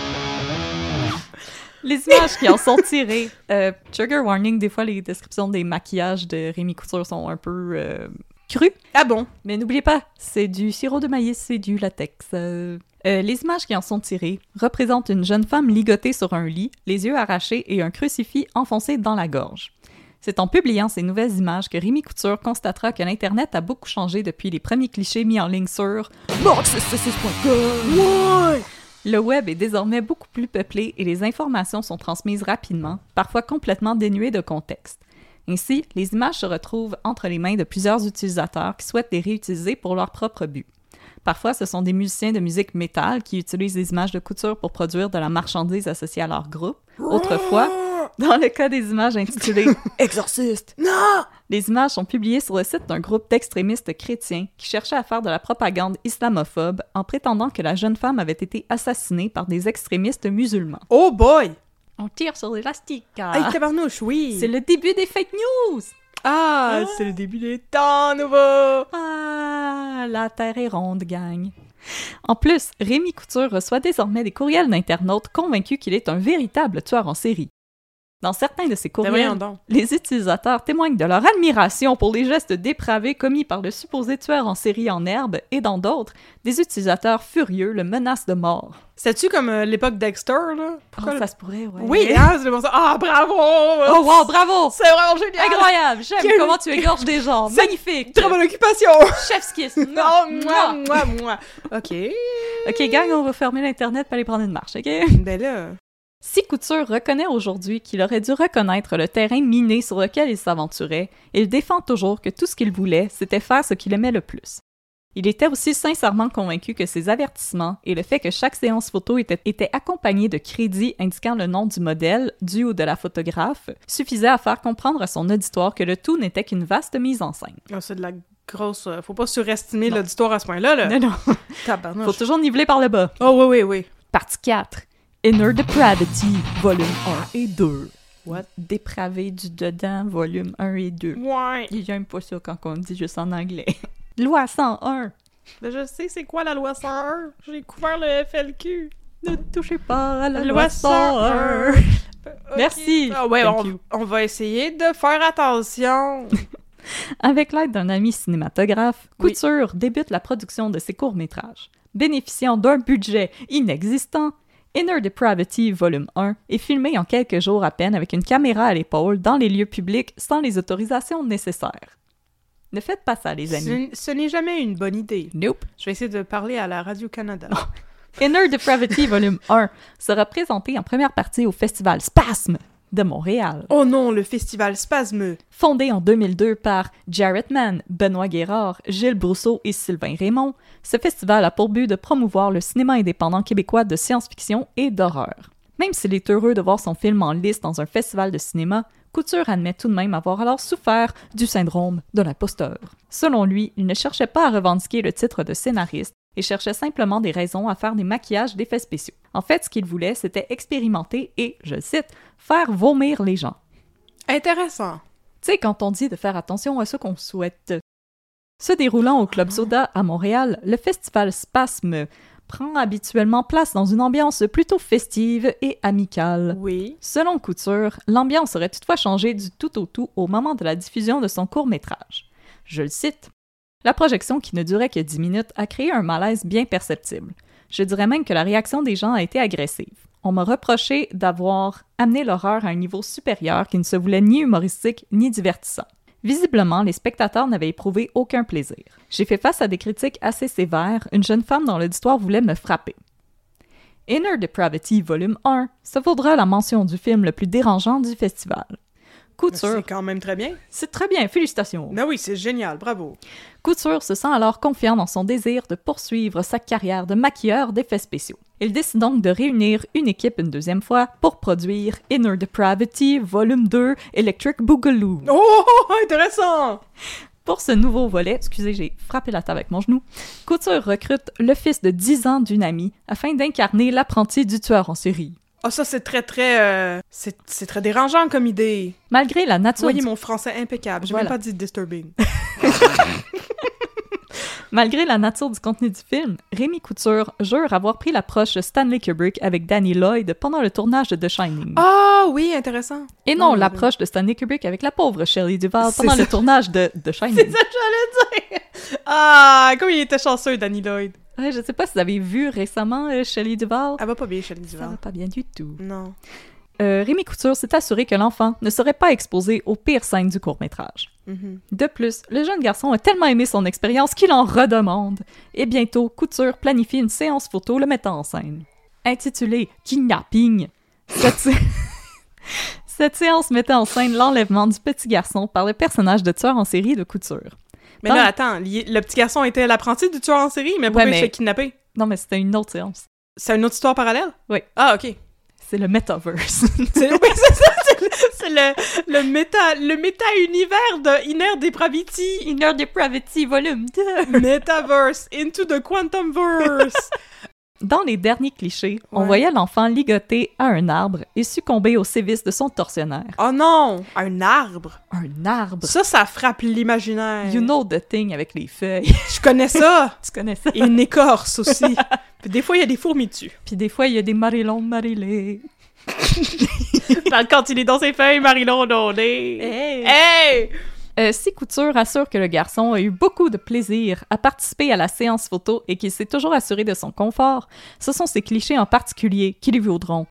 C: Les images qui en sont tirées. Euh, trigger warning, des fois les descriptions des maquillages de Rémi Couture sont un peu euh, crues.
B: Ah bon?
C: Mais n'oubliez pas, c'est du sirop de maïs, c'est du latex. Euh, euh, les images qui en sont tirées représentent une jeune femme ligotée sur un lit, les yeux arrachés et un crucifix enfoncé dans la gorge. C'est en publiant ces nouvelles images que Rémi Couture constatera que l'Internet a beaucoup changé depuis les premiers clichés mis en ligne sur morgue666.com.
B: Ouais!
C: Le web est désormais beaucoup plus peuplé et les informations sont transmises rapidement, parfois complètement dénuées de contexte. Ainsi, les images se retrouvent entre les mains de plusieurs utilisateurs qui souhaitent les réutiliser pour leur propre but. Parfois, ce sont des musiciens de musique métal qui utilisent les images de couture pour produire de la marchandise associée à leur groupe. Autrefois, dans le cas des images intitulées Exorciste,
B: Non!
C: Les images sont publiées sur le site d'un groupe d'extrémistes chrétiens qui cherchait à faire de la propagande islamophobe en prétendant que la jeune femme avait été assassinée par des extrémistes musulmans.
B: Oh boy!
C: On tire sur l'élastique.
B: Hey, tabarnouche, oui!
C: C'est le début des fake news.
B: Ah, c'est le début des temps nouveaux!
C: Ah, la Terre est ronde, gang. En plus, Rémi Couture reçoit désormais des courriels d'internautes convaincus qu'il est un véritable tueur en série. Dans certains de ces
B: Ben
C: courriels, les utilisateurs témoignent de leur admiration pour les gestes dépravés commis par le supposé tueur en série en herbe et dans d'autres, des utilisateurs furieux le menacent de mort.
B: C'est-tu comme euh, l'époque Dexter, là? Pourquoi
C: Oh, ça se pourrait, ouais.
B: Oui, hein, c'est bon ça. Ah, bravo!
C: Oh wow, bravo!
B: C'est vraiment génial!
C: Incroyable! J'aime
B: Quel-
C: comment tu égorges des gens. Magnifique!
B: Très bonne occupation!
C: Chef's kiss!
B: Non, moi, moi, moi. OK.
C: Ok, gang, on va fermer l'Internet pour aller prendre une marche, ok?
B: Ben là...
C: Si Couture reconnaît aujourd'hui qu'il aurait dû reconnaître le terrain miné sur lequel il s'aventurait, il défend toujours que tout ce qu'il voulait, c'était faire ce qu'il aimait le plus. Il était aussi sincèrement convaincu que ses avertissements et le fait que chaque séance photo était, était accompagnée de crédits indiquant le nom du modèle, du ou de la photographe, suffisaient à faire comprendre à son auditoire que le tout n'était qu'une vaste mise en scène.
B: Ah, c'est de la grosse... euh, Faut pas surestimer l'auditoire à ce point-là, là.
C: Non, non, faut toujours niveler par le bas.
B: Oh, oui, oui, oui.
C: Partie 4. Inner Depravity, volume 1 et 2. What? Dépravé du dedans, volume 1 et 2.
B: Ouais.
C: J'aime pas ça quand on dit juste en anglais. Loi 101.
B: Ben, je sais c'est quoi la loi 101. J'ai couvert le FLQ.
C: Ne touchez pas à la
B: Loi
C: loi 101.
B: 101. Ok.
C: Merci.
B: Ah ouais, on, va essayer de faire attention.
C: Avec l'aide d'un ami cinématographe,
B: Oui.
C: Couture débute la production de ses courts-métrages. Bénéficiant d'un budget inexistant, Inner Depravity Volume 1 est filmé en quelques jours à peine avec une caméra à l'épaule dans les lieux publics sans les autorisations nécessaires. Ne faites pas ça, les amis.
B: ce ce n'est jamais une bonne idée.
C: Nope.
B: Je vais essayer de parler à la Radio-Canada.
C: Inner Depravity Volume 1 sera présenté en première partie au Festival Spasme de Montréal.
B: oh non, le festival Spasme.
C: Fondé en 2002 par Jarrett Mann, Benoît Guérard, Gilles Brousseau et Sylvain Raymond, ce festival a pour but de promouvoir le cinéma indépendant québécois de science-fiction et d'horreur. Même s'il est heureux de voir son film en liste dans un festival de cinéma, Couture admet tout de même avoir alors souffert du syndrome de l'imposteur. Selon lui, il ne cherchait pas à revendiquer le titre de scénariste et cherchait simplement des raisons à faire des maquillages d'effets spéciaux. En fait, ce qu'il voulait, c'était expérimenter et, je le cite, faire vomir les gens.
B: Intéressant.
C: Tu sais, quand on dit de faire attention à ce qu'on souhaite. Se déroulant au Club Soda à Montréal, le festival Spasme prend habituellement place dans une ambiance plutôt festive et amicale.
B: Oui.
C: Selon Couture, l'ambiance aurait toutefois changé du tout au tout au moment de la diffusion de son court-métrage. Je le cite. La projection, qui ne durait que 10 minutes, a créé un malaise bien perceptible. Je dirais même que la réaction des gens a été agressive. On m'a reproché d'avoir amené l'horreur à un niveau supérieur qui ne se voulait ni humoristique ni divertissant. Visiblement, les spectateurs n'avaient éprouvé aucun plaisir. J'ai fait face à des critiques assez sévères, une jeune femme dans l'auditoire voulait me frapper. Inner Depravity Volume 1 se vaudra la mention du film le plus dérangeant du festival. Couture,
B: C'est quand même très bien.
C: c'est très bien, félicitations.
B: Ben oui, c'est génial, bravo.
C: Couture se sent alors confiant dans son désir de poursuivre sa carrière de maquilleur d'effets spéciaux. Il décide donc de réunir une équipe une deuxième fois pour produire Inner Depravity Volume 2 Electric Boogaloo.
B: Oh, intéressant!
C: Pour ce nouveau volet, excusez, j'ai frappé la table avec mon genou, Couture recrute le fils de 10 ans d'une amie afin d'incarner l'apprenti du tueur en série.
B: Ah, ça, c'est très, très... euh, c'est c'est très dérangeant comme idée.
C: Malgré la nature
B: Voyez
C: du
B: mon français impeccable. J'ai
C: Voilà.
B: même pas dit disturbing.
C: Malgré la nature du contenu du film, Rémi Couture jure avoir pris l'approche Stanley Kubrick avec Danny Lloyd pendant le tournage de The Shining.
B: Ah oui, intéressant.
C: Et non, l'approche de Stanley Kubrick avec la pauvre Shelley Duvall
B: C'est
C: pendant
B: ça.
C: le tournage de The
B: C'est
C: Shining.
B: ça que j'allais dire! Ah, comme il était chanceux, Danny Lloyd.
C: Ouais, je sais pas si vous avez vu récemment euh, Shelley Duvall.
B: Elle va pas bien, Shelley
C: Ça
B: Duvall.
C: va pas bien du tout.
B: Non.
C: Euh, Rémi Couture s'est assuré que l'enfant ne serait pas exposé aux pires scènes du court-métrage.
B: Mhm.
C: De plus, le jeune garçon a tellement aimé son expérience qu'il en redemande. Et bientôt, Couture planifie une séance photo le mettant en scène. Intitulée Kidnapping, cette, cette séance mettait en scène l'enlèvement du petit garçon par le personnage de tueur en série de Couture.
B: Mais
C: Dans-
B: là, attends, le petit garçon était l'apprenti du tueur en série, mais pourquoi
C: Ouais,
B: il se fait kidnapper?
C: Non, mais c'était une autre séance.
B: C'est une autre histoire parallèle?
C: Oui.
B: Ah, ok.
C: C'est le metaverse.
B: C'est oui, ça, c'est le, le méta, le méta-univers de Inner Depravity.
C: Inner Depravity Volume 2.
B: Metaverse, into the Quantumverse.
C: Dans les derniers clichés, on voyait l'enfant ligoté à un arbre et succomber aux sévices de son tortionnaire.
B: oh non, un arbre?
C: Un arbre!
B: Ça, ça frappe l'imaginaire.
C: You know the thing avec les feuilles.
B: Je connais ça.
C: tu connais ça?
B: Et une écorce aussi. Puis des fois, il y a des fourmis dessus.
C: Puis des fois, il y a des marilons marilés.
B: Quand il est dans ses feuilles, Marilyn Dondé.
C: Hey!
B: Hey!
C: Euh, si Couture assure que le garçon a eu beaucoup de plaisir à participer à la séance photo et qu'il s'est toujours assuré de son confort, ce sont ces clichés en particulier qui lui vaudront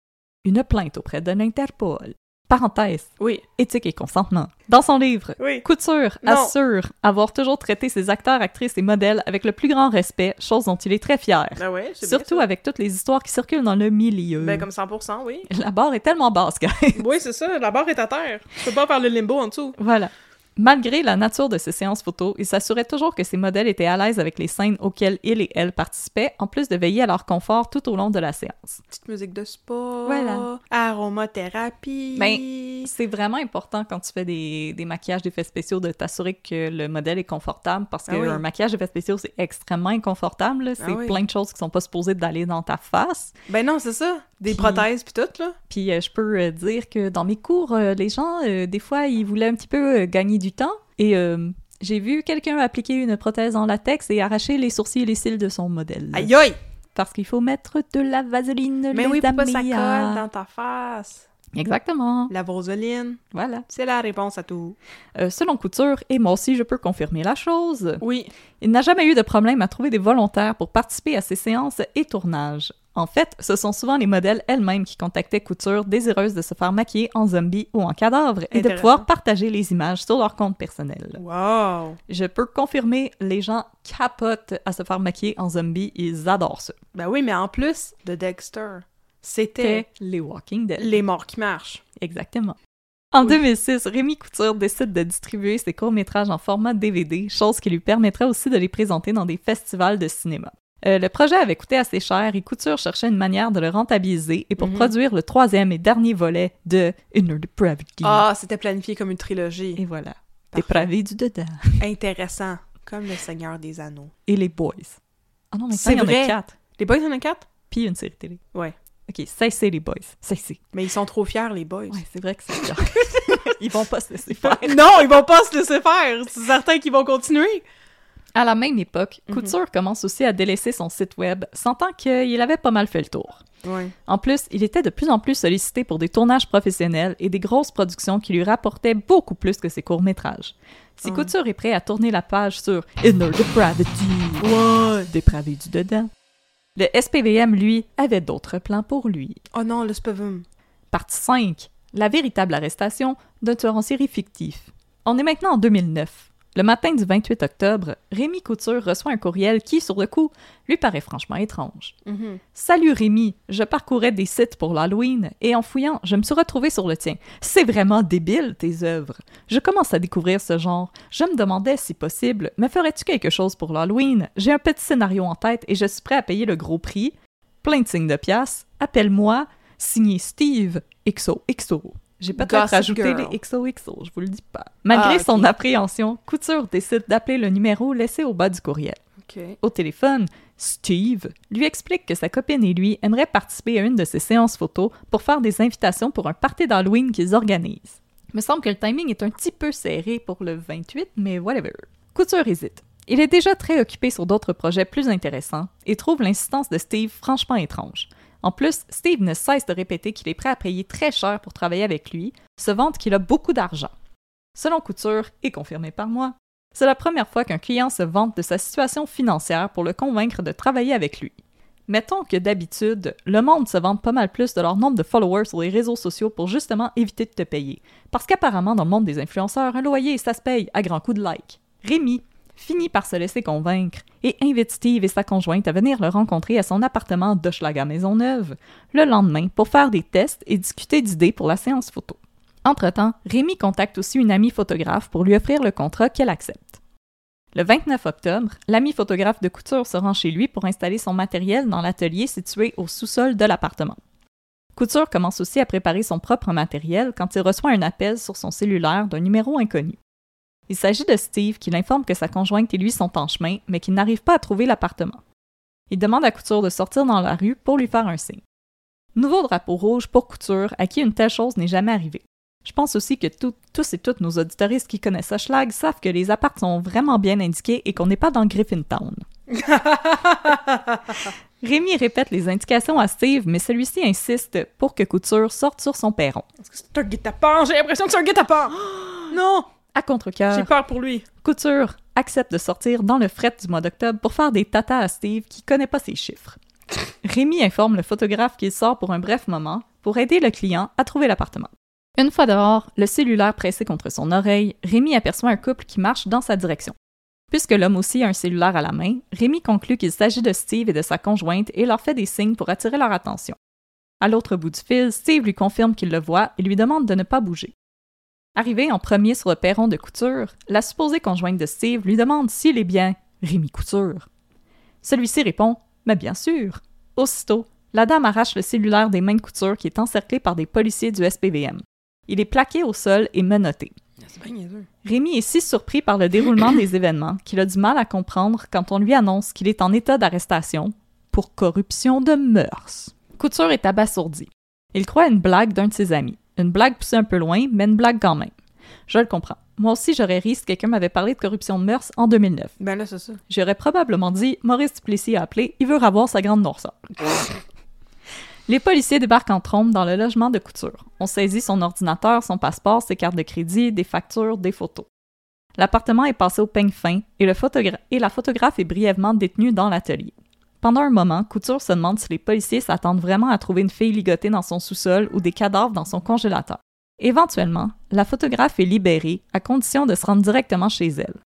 C: une plainte auprès de l'Interpol. Parenthèse,
B: Oui,
C: éthique et consentement. Dans son livre,
B: oui.
C: Couture
B: Non.
C: assure avoir toujours traité ses acteurs, actrices et modèles avec le plus grand respect, chose dont il est très fier.
B: Ben ouais, bien
C: Surtout avec toutes les histoires qui circulent dans le milieu.
B: Ben comme 100%, oui.
C: La barre est tellement basse, guys.
B: Oui, c'est ça, la barre est à terre. Tu peux pas faire le limbo en dessous.
C: voilà. Malgré la nature de ces séances photos, il s'assurait toujours que ses modèles étaient à l'aise avec les scènes auxquelles il et elle participaient, en plus de veiller à leur confort tout au long de la séance.
B: Petite musique de spa.
C: Voilà.
B: Aromathérapie.
C: Ben, C'est vraiment important quand tu fais des, des maquillages d'effets spéciaux de t'assurer que le modèle est confortable parce
B: Ah oui.
C: qu'un maquillage d'effets spéciaux, c'est extrêmement inconfortable. C'est
B: Ah oui.
C: plein de choses qui sont pas supposées d'aller dans ta face.
B: Ben non, c'est ça. Des
C: Puis-
B: prothèses pis tout, là.
C: Puis euh, je peux euh, dire que dans mes cours, euh, les gens, des fois, ils voulaient un petit peu gagner du temps. Et euh, j'ai vu quelqu'un appliquer une prothèse en latex et arracher les sourcils et les cils de son modèle.
B: Aïe aïe!
C: Parce qu'il faut mettre de la vaseline,
B: Mais
C: les
B: oui, pourquoi ça
C: amis.
B: colle dans ta face?
C: Exactement.
B: La vaseline,
C: Voilà.
B: c'est la réponse à tout.
C: Euh, selon Couture, et moi aussi je peux confirmer la chose,
B: Oui.
C: il n'a jamais eu de problème à trouver des volontaires pour participer à ses séances et tournages. En fait, ce sont souvent les modèles elles-mêmes qui contactaient Couture désireuses de se faire maquiller en zombie ou en cadavre et de pouvoir partager les images sur leur compte personnel.
B: Wow!
C: Je peux confirmer, les gens capotent à se faire maquiller en zombie, ils adorent ça.
B: Ben oui, mais en plus de Dexter, c'était
C: les Walking Dead.
B: les morts qui marchent.
C: Exactement. En
B: Oui.
C: 2006, Rémi Couture décide de distribuer ses courts-métrages en format DVD, chose qui lui permettrait aussi de les présenter dans des festivals de cinéma. Euh, le projet avait coûté assez cher et Couture cherchait une manière de le rentabiliser et pour
B: Mhm.
C: produire le troisième et dernier volet de Inner Depravity.
B: Ah, c'était planifié comme une trilogie.
C: Et voilà. Dépravé du dedans.
B: Intéressant. Comme le Seigneur des Anneaux.
C: Et les Boys. Ah non, mais
B: C'est
C: il y en a quatre.
B: Les boys, il y en a quatre?
C: Puis une série télé.
B: Ouais.
C: Ok, cessez les Boys. Cessez.
B: Mais ils sont trop fiers, les boys.
C: Ouais, c'est vrai que c'est bien. Ils vont pas se laisser faire.
B: non, ils vont pas se laisser faire. C'est certain qu'ils vont continuer.
C: À la même époque,
B: Mhm.
C: Couture commence aussi à délaisser son site web, sentant qu'il avait pas mal fait le tour.
B: Ouais.
C: En plus, il était de plus en plus sollicité pour des tournages professionnels et des grosses productions qui lui rapportaient beaucoup plus que ses courts-métrages. Si
B: Ouais.
C: Couture est prêt à tourner la page sur Inner Depravity,
B: Ouais.
C: dépravé du dedans, le SPVM, lui, avait d'autres plans pour lui.
B: Oh non, le spavum.
C: Partie 5. La véritable arrestation d'un tueur en série fictif. On est maintenant en 2009. Le matin du 28 octobre, Rémi Couture reçoit un courriel qui, sur le coup, lui paraît franchement étrange.
B: Mhm.
C: Salut Rémi, je parcourais des sites pour l'Halloween et en fouillant, je me suis retrouvé sur le tien. C'est vraiment débile tes œuvres. Je commence à découvrir ce genre. Je me demandais si possible, me ferais-tu quelque chose pour l'Halloween? J'ai un petit scénario en tête et je suis prêt à payer le gros prix. Plein de signes de pièces. Appelle-moi. Signé Steve XOXO. J'ai peut-être rajouté
B: Girl.
C: les XOXO, je vous le dis pas. Malgré
B: Ah,
C: son appréhension, Couture décide d'appeler le numéro laissé au bas du courriel. Au téléphone, Steve lui explique que sa copine et lui aimeraient participer à une de ses séances photos pour faire des invitations pour un party d'Halloween qu'ils organisent. Me semble que le timing est un petit peu serré pour le 28, mais whatever. Couture hésite. Il est déjà très occupé sur d'autres projets plus intéressants et trouve l'insistance de Steve franchement étrange. En plus, Steve ne cesse de répéter qu'il est prêt à payer très cher pour travailler avec lui, se vante qu'il a beaucoup d'argent. Selon Couture, et confirmé par moi, c'est la première fois qu'un client se vante de sa situation financière pour le convaincre de travailler avec lui. Mettons que d'habitude, le monde se vante pas mal plus de leur nombre de followers sur les réseaux sociaux pour justement éviter de te payer. Parce qu'apparemment, dans le monde des influenceurs, un loyer, ça se paye à grands coups de like. Rémi finit par se laisser convaincre et invite Steve et sa conjointe à venir le rencontrer à son appartement d'Hochelaga Maisonneuve le lendemain pour faire des tests et discuter d'idées pour la séance photo. Entre-temps, Rémi contacte aussi une amie photographe pour lui offrir le contrat qu'elle accepte. Le 29 octobre, l'ami photographe de couture se rend chez lui pour installer son matériel dans l'atelier situé au sous-sol de l'appartement. Couture commence aussi à préparer son propre matériel quand il reçoit un appel sur son cellulaire d'un numéro inconnu. Il s'agit de Steve qui l'informe que sa conjointe et lui sont en chemin, mais qu'il n'arrive pas à trouver l'appartement. Il demande à Couture de sortir dans la rue pour lui faire un signe. Nouveau drapeau rouge pour Couture, à qui une telle chose n'est jamais arrivée. Je pense aussi que tout- tous et toutes nos auditoristes qui connaissent Hochelag savent que les apparts sont vraiment bien indiqués et qu'on n'est pas dans Griffintown. Rémi répète les indications à Steve, mais celui-ci insiste pour que Couture sorte sur son perron.
B: Est-ce que c'est un guet-apens? J'ai l'impression que c'est un guet-apens! non!
C: À contre-cœur,
B: J'ai peur pour lui.
C: Couture accepte de sortir dans le fret du mois d'octobre pour faire des tatas à Steve qui connaît pas ses chiffres. Rémi informe le photographe qu'il sort pour un bref moment pour aider le client à trouver l'appartement. Une fois dehors, le cellulaire pressé contre son oreille, Rémi aperçoit un couple qui marche dans sa direction. Puisque l'homme aussi a un cellulaire à la main, Rémi conclut qu'il s'agit de Steve et de sa conjointe et leur fait des signes pour attirer leur attention. À l'autre bout du fil, Steve lui confirme qu'il le voit et lui demande de ne pas bouger. Arrivé en premier sur le perron de Couture, la supposée conjointe de Steve lui demande s'il est bien Rémi Couture. Celui-ci répond Mais bien sûr. Aussitôt, la dame arrache le cellulaire des mains de Couture qui est encerclé par des policiers du SPVM. Il est plaqué au sol et menotté. Rémi est si surpris par le déroulement des événements qu'il a du mal à comprendre quand on lui annonce qu'il est en état d'arrestation pour corruption de mœurs. Couture est abasourdi. Il croit à une blague d'un de ses amis. Une blague poussée un peu loin, mais une blague quand même. Je le comprends. Moi aussi, j'aurais ri si quelqu'un m'avait parlé de corruption de mœurs en 2009.
B: Ben là, c'est ça.
C: J'aurais probablement dit Maurice Duplessis a appelé, il veut avoir sa grande noirceur. Les policiers débarquent en trombe dans le logement de Couture. On saisit son ordinateur, son passeport, ses cartes de crédit, des factures, des photos. L'appartement est passé au peigne fin et, le et la photographe est brièvement détenue dans l'atelier. Pendant un moment, Couture se demande si les policiers s'attendent vraiment à trouver une fille ligotée dans son sous-sol ou des cadavres dans son congélateur. Éventuellement, la photographe est libérée à condition de se rendre directement chez elle.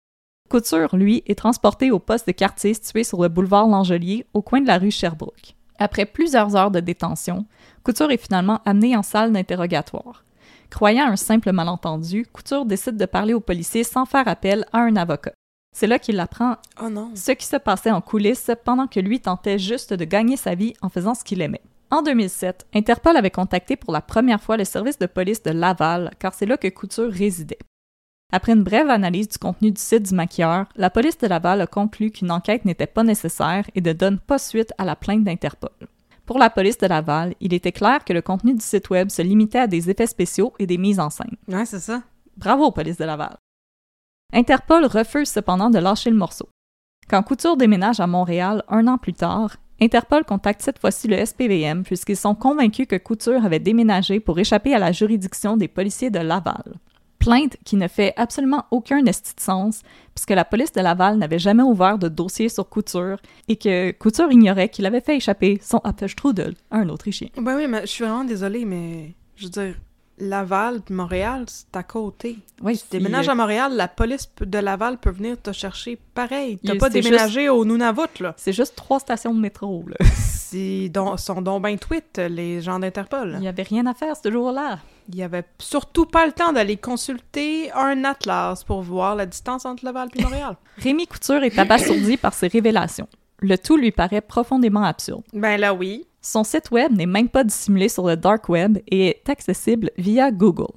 C: Couture, lui, est transporté au poste de quartier situé sur le boulevard Langelier, au coin de la rue Sherbrooke. Après plusieurs heures de détention, Couture est finalement amené en salle d'interrogatoire. Croyant un simple malentendu, Couture décide de parler aux policiers sans faire appel à un avocat. C'est là qu'il apprend
B: Oh non.
C: ce qui se passait en coulisses pendant que lui tentait juste de gagner sa vie en faisant ce qu'il aimait. En 2007, Interpol avait contacté pour la première fois le service de police de Laval, car c'est là que Couture résidait. Après une brève analyse du contenu du site du maquilleur, la police de Laval a conclu qu'une enquête n'était pas nécessaire et ne donne pas suite à la plainte d'Interpol. Pour la police de Laval, il était clair que le contenu du site web se limitait à des effets spéciaux et des mises en scène.
B: Ouais, c'est ça.
C: Bravo, police de Laval. Interpol refuse cependant de lâcher le morceau. Quand Couture déménage à Montréal un an plus tard, Interpol contacte cette fois-ci le SPVM puisqu'ils sont convaincus que Couture avait déménagé pour échapper à la juridiction des policiers de Laval. Plainte qui ne fait absolument aucun esti de sens puisque la police de Laval n'avait jamais ouvert de dossier sur Couture et que Couture ignorait qu'il avait fait échapper son Apfelstrudel à un Autrichien.
B: Ben oui, mais je suis vraiment désolée, mais je veux dire, Laval puis Montréal, c'est à côté.
C: Oui,
B: Tu déménages à Montréal, la police de Laval peut venir te chercher pareil. T'as pas déménagé au Nunavut, là.
C: C'est juste trois stations de métro, là.
B: Ils don- sont donc ben tweet, les gens d'Interpol.
C: Il n'y avait rien à faire ce jour-là.
B: Il y avait surtout pas le temps d'aller consulter un atlas pour voir la distance entre Laval et Montréal.
C: Rémi Couture est abasourdi par ces révélations. Le tout lui paraît profondément absurde.
B: ben là, oui.
C: Son site web n'est même pas dissimulé sur le dark web et est accessible via Google.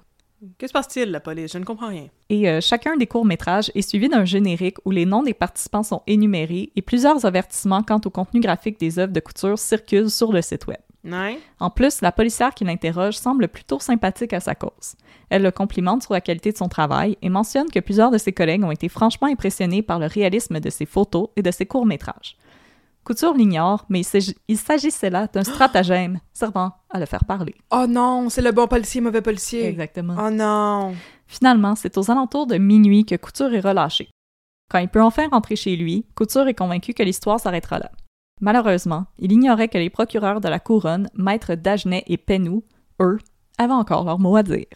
B: Que se passe-t-il, la police? Je ne comprends rien.
C: Et euh, chacun des courts-métrages est suivi d'un générique où les noms des participants sont énumérés et plusieurs avertissements quant au contenu graphique des œuvres de couture circulent sur le site web.
B: Ouais.
C: En plus, la policière qui l'interroge semble plutôt sympathique à sa cause. Elle le complimente sur la qualité de son travail et mentionne que plusieurs de ses collègues ont été franchement impressionnés par le réalisme de ses photos et de ses courts-métrages. Couture l'ignore, mais il s'agissait là d'un stratagème servant à le faire parler.
B: Oh non, c'est le bon policier, mauvais policier.
C: Exactement.
B: Oh non.
C: Finalement, c'est aux alentours de minuit que Couture est relâché. Quand il peut enfin rentrer chez lui, Couture est convaincu que l'histoire s'arrêtera là. Malheureusement, il ignorait que les procureurs de la couronne, Maître Dagenet et Penou, eux, avaient encore leur mot à dire.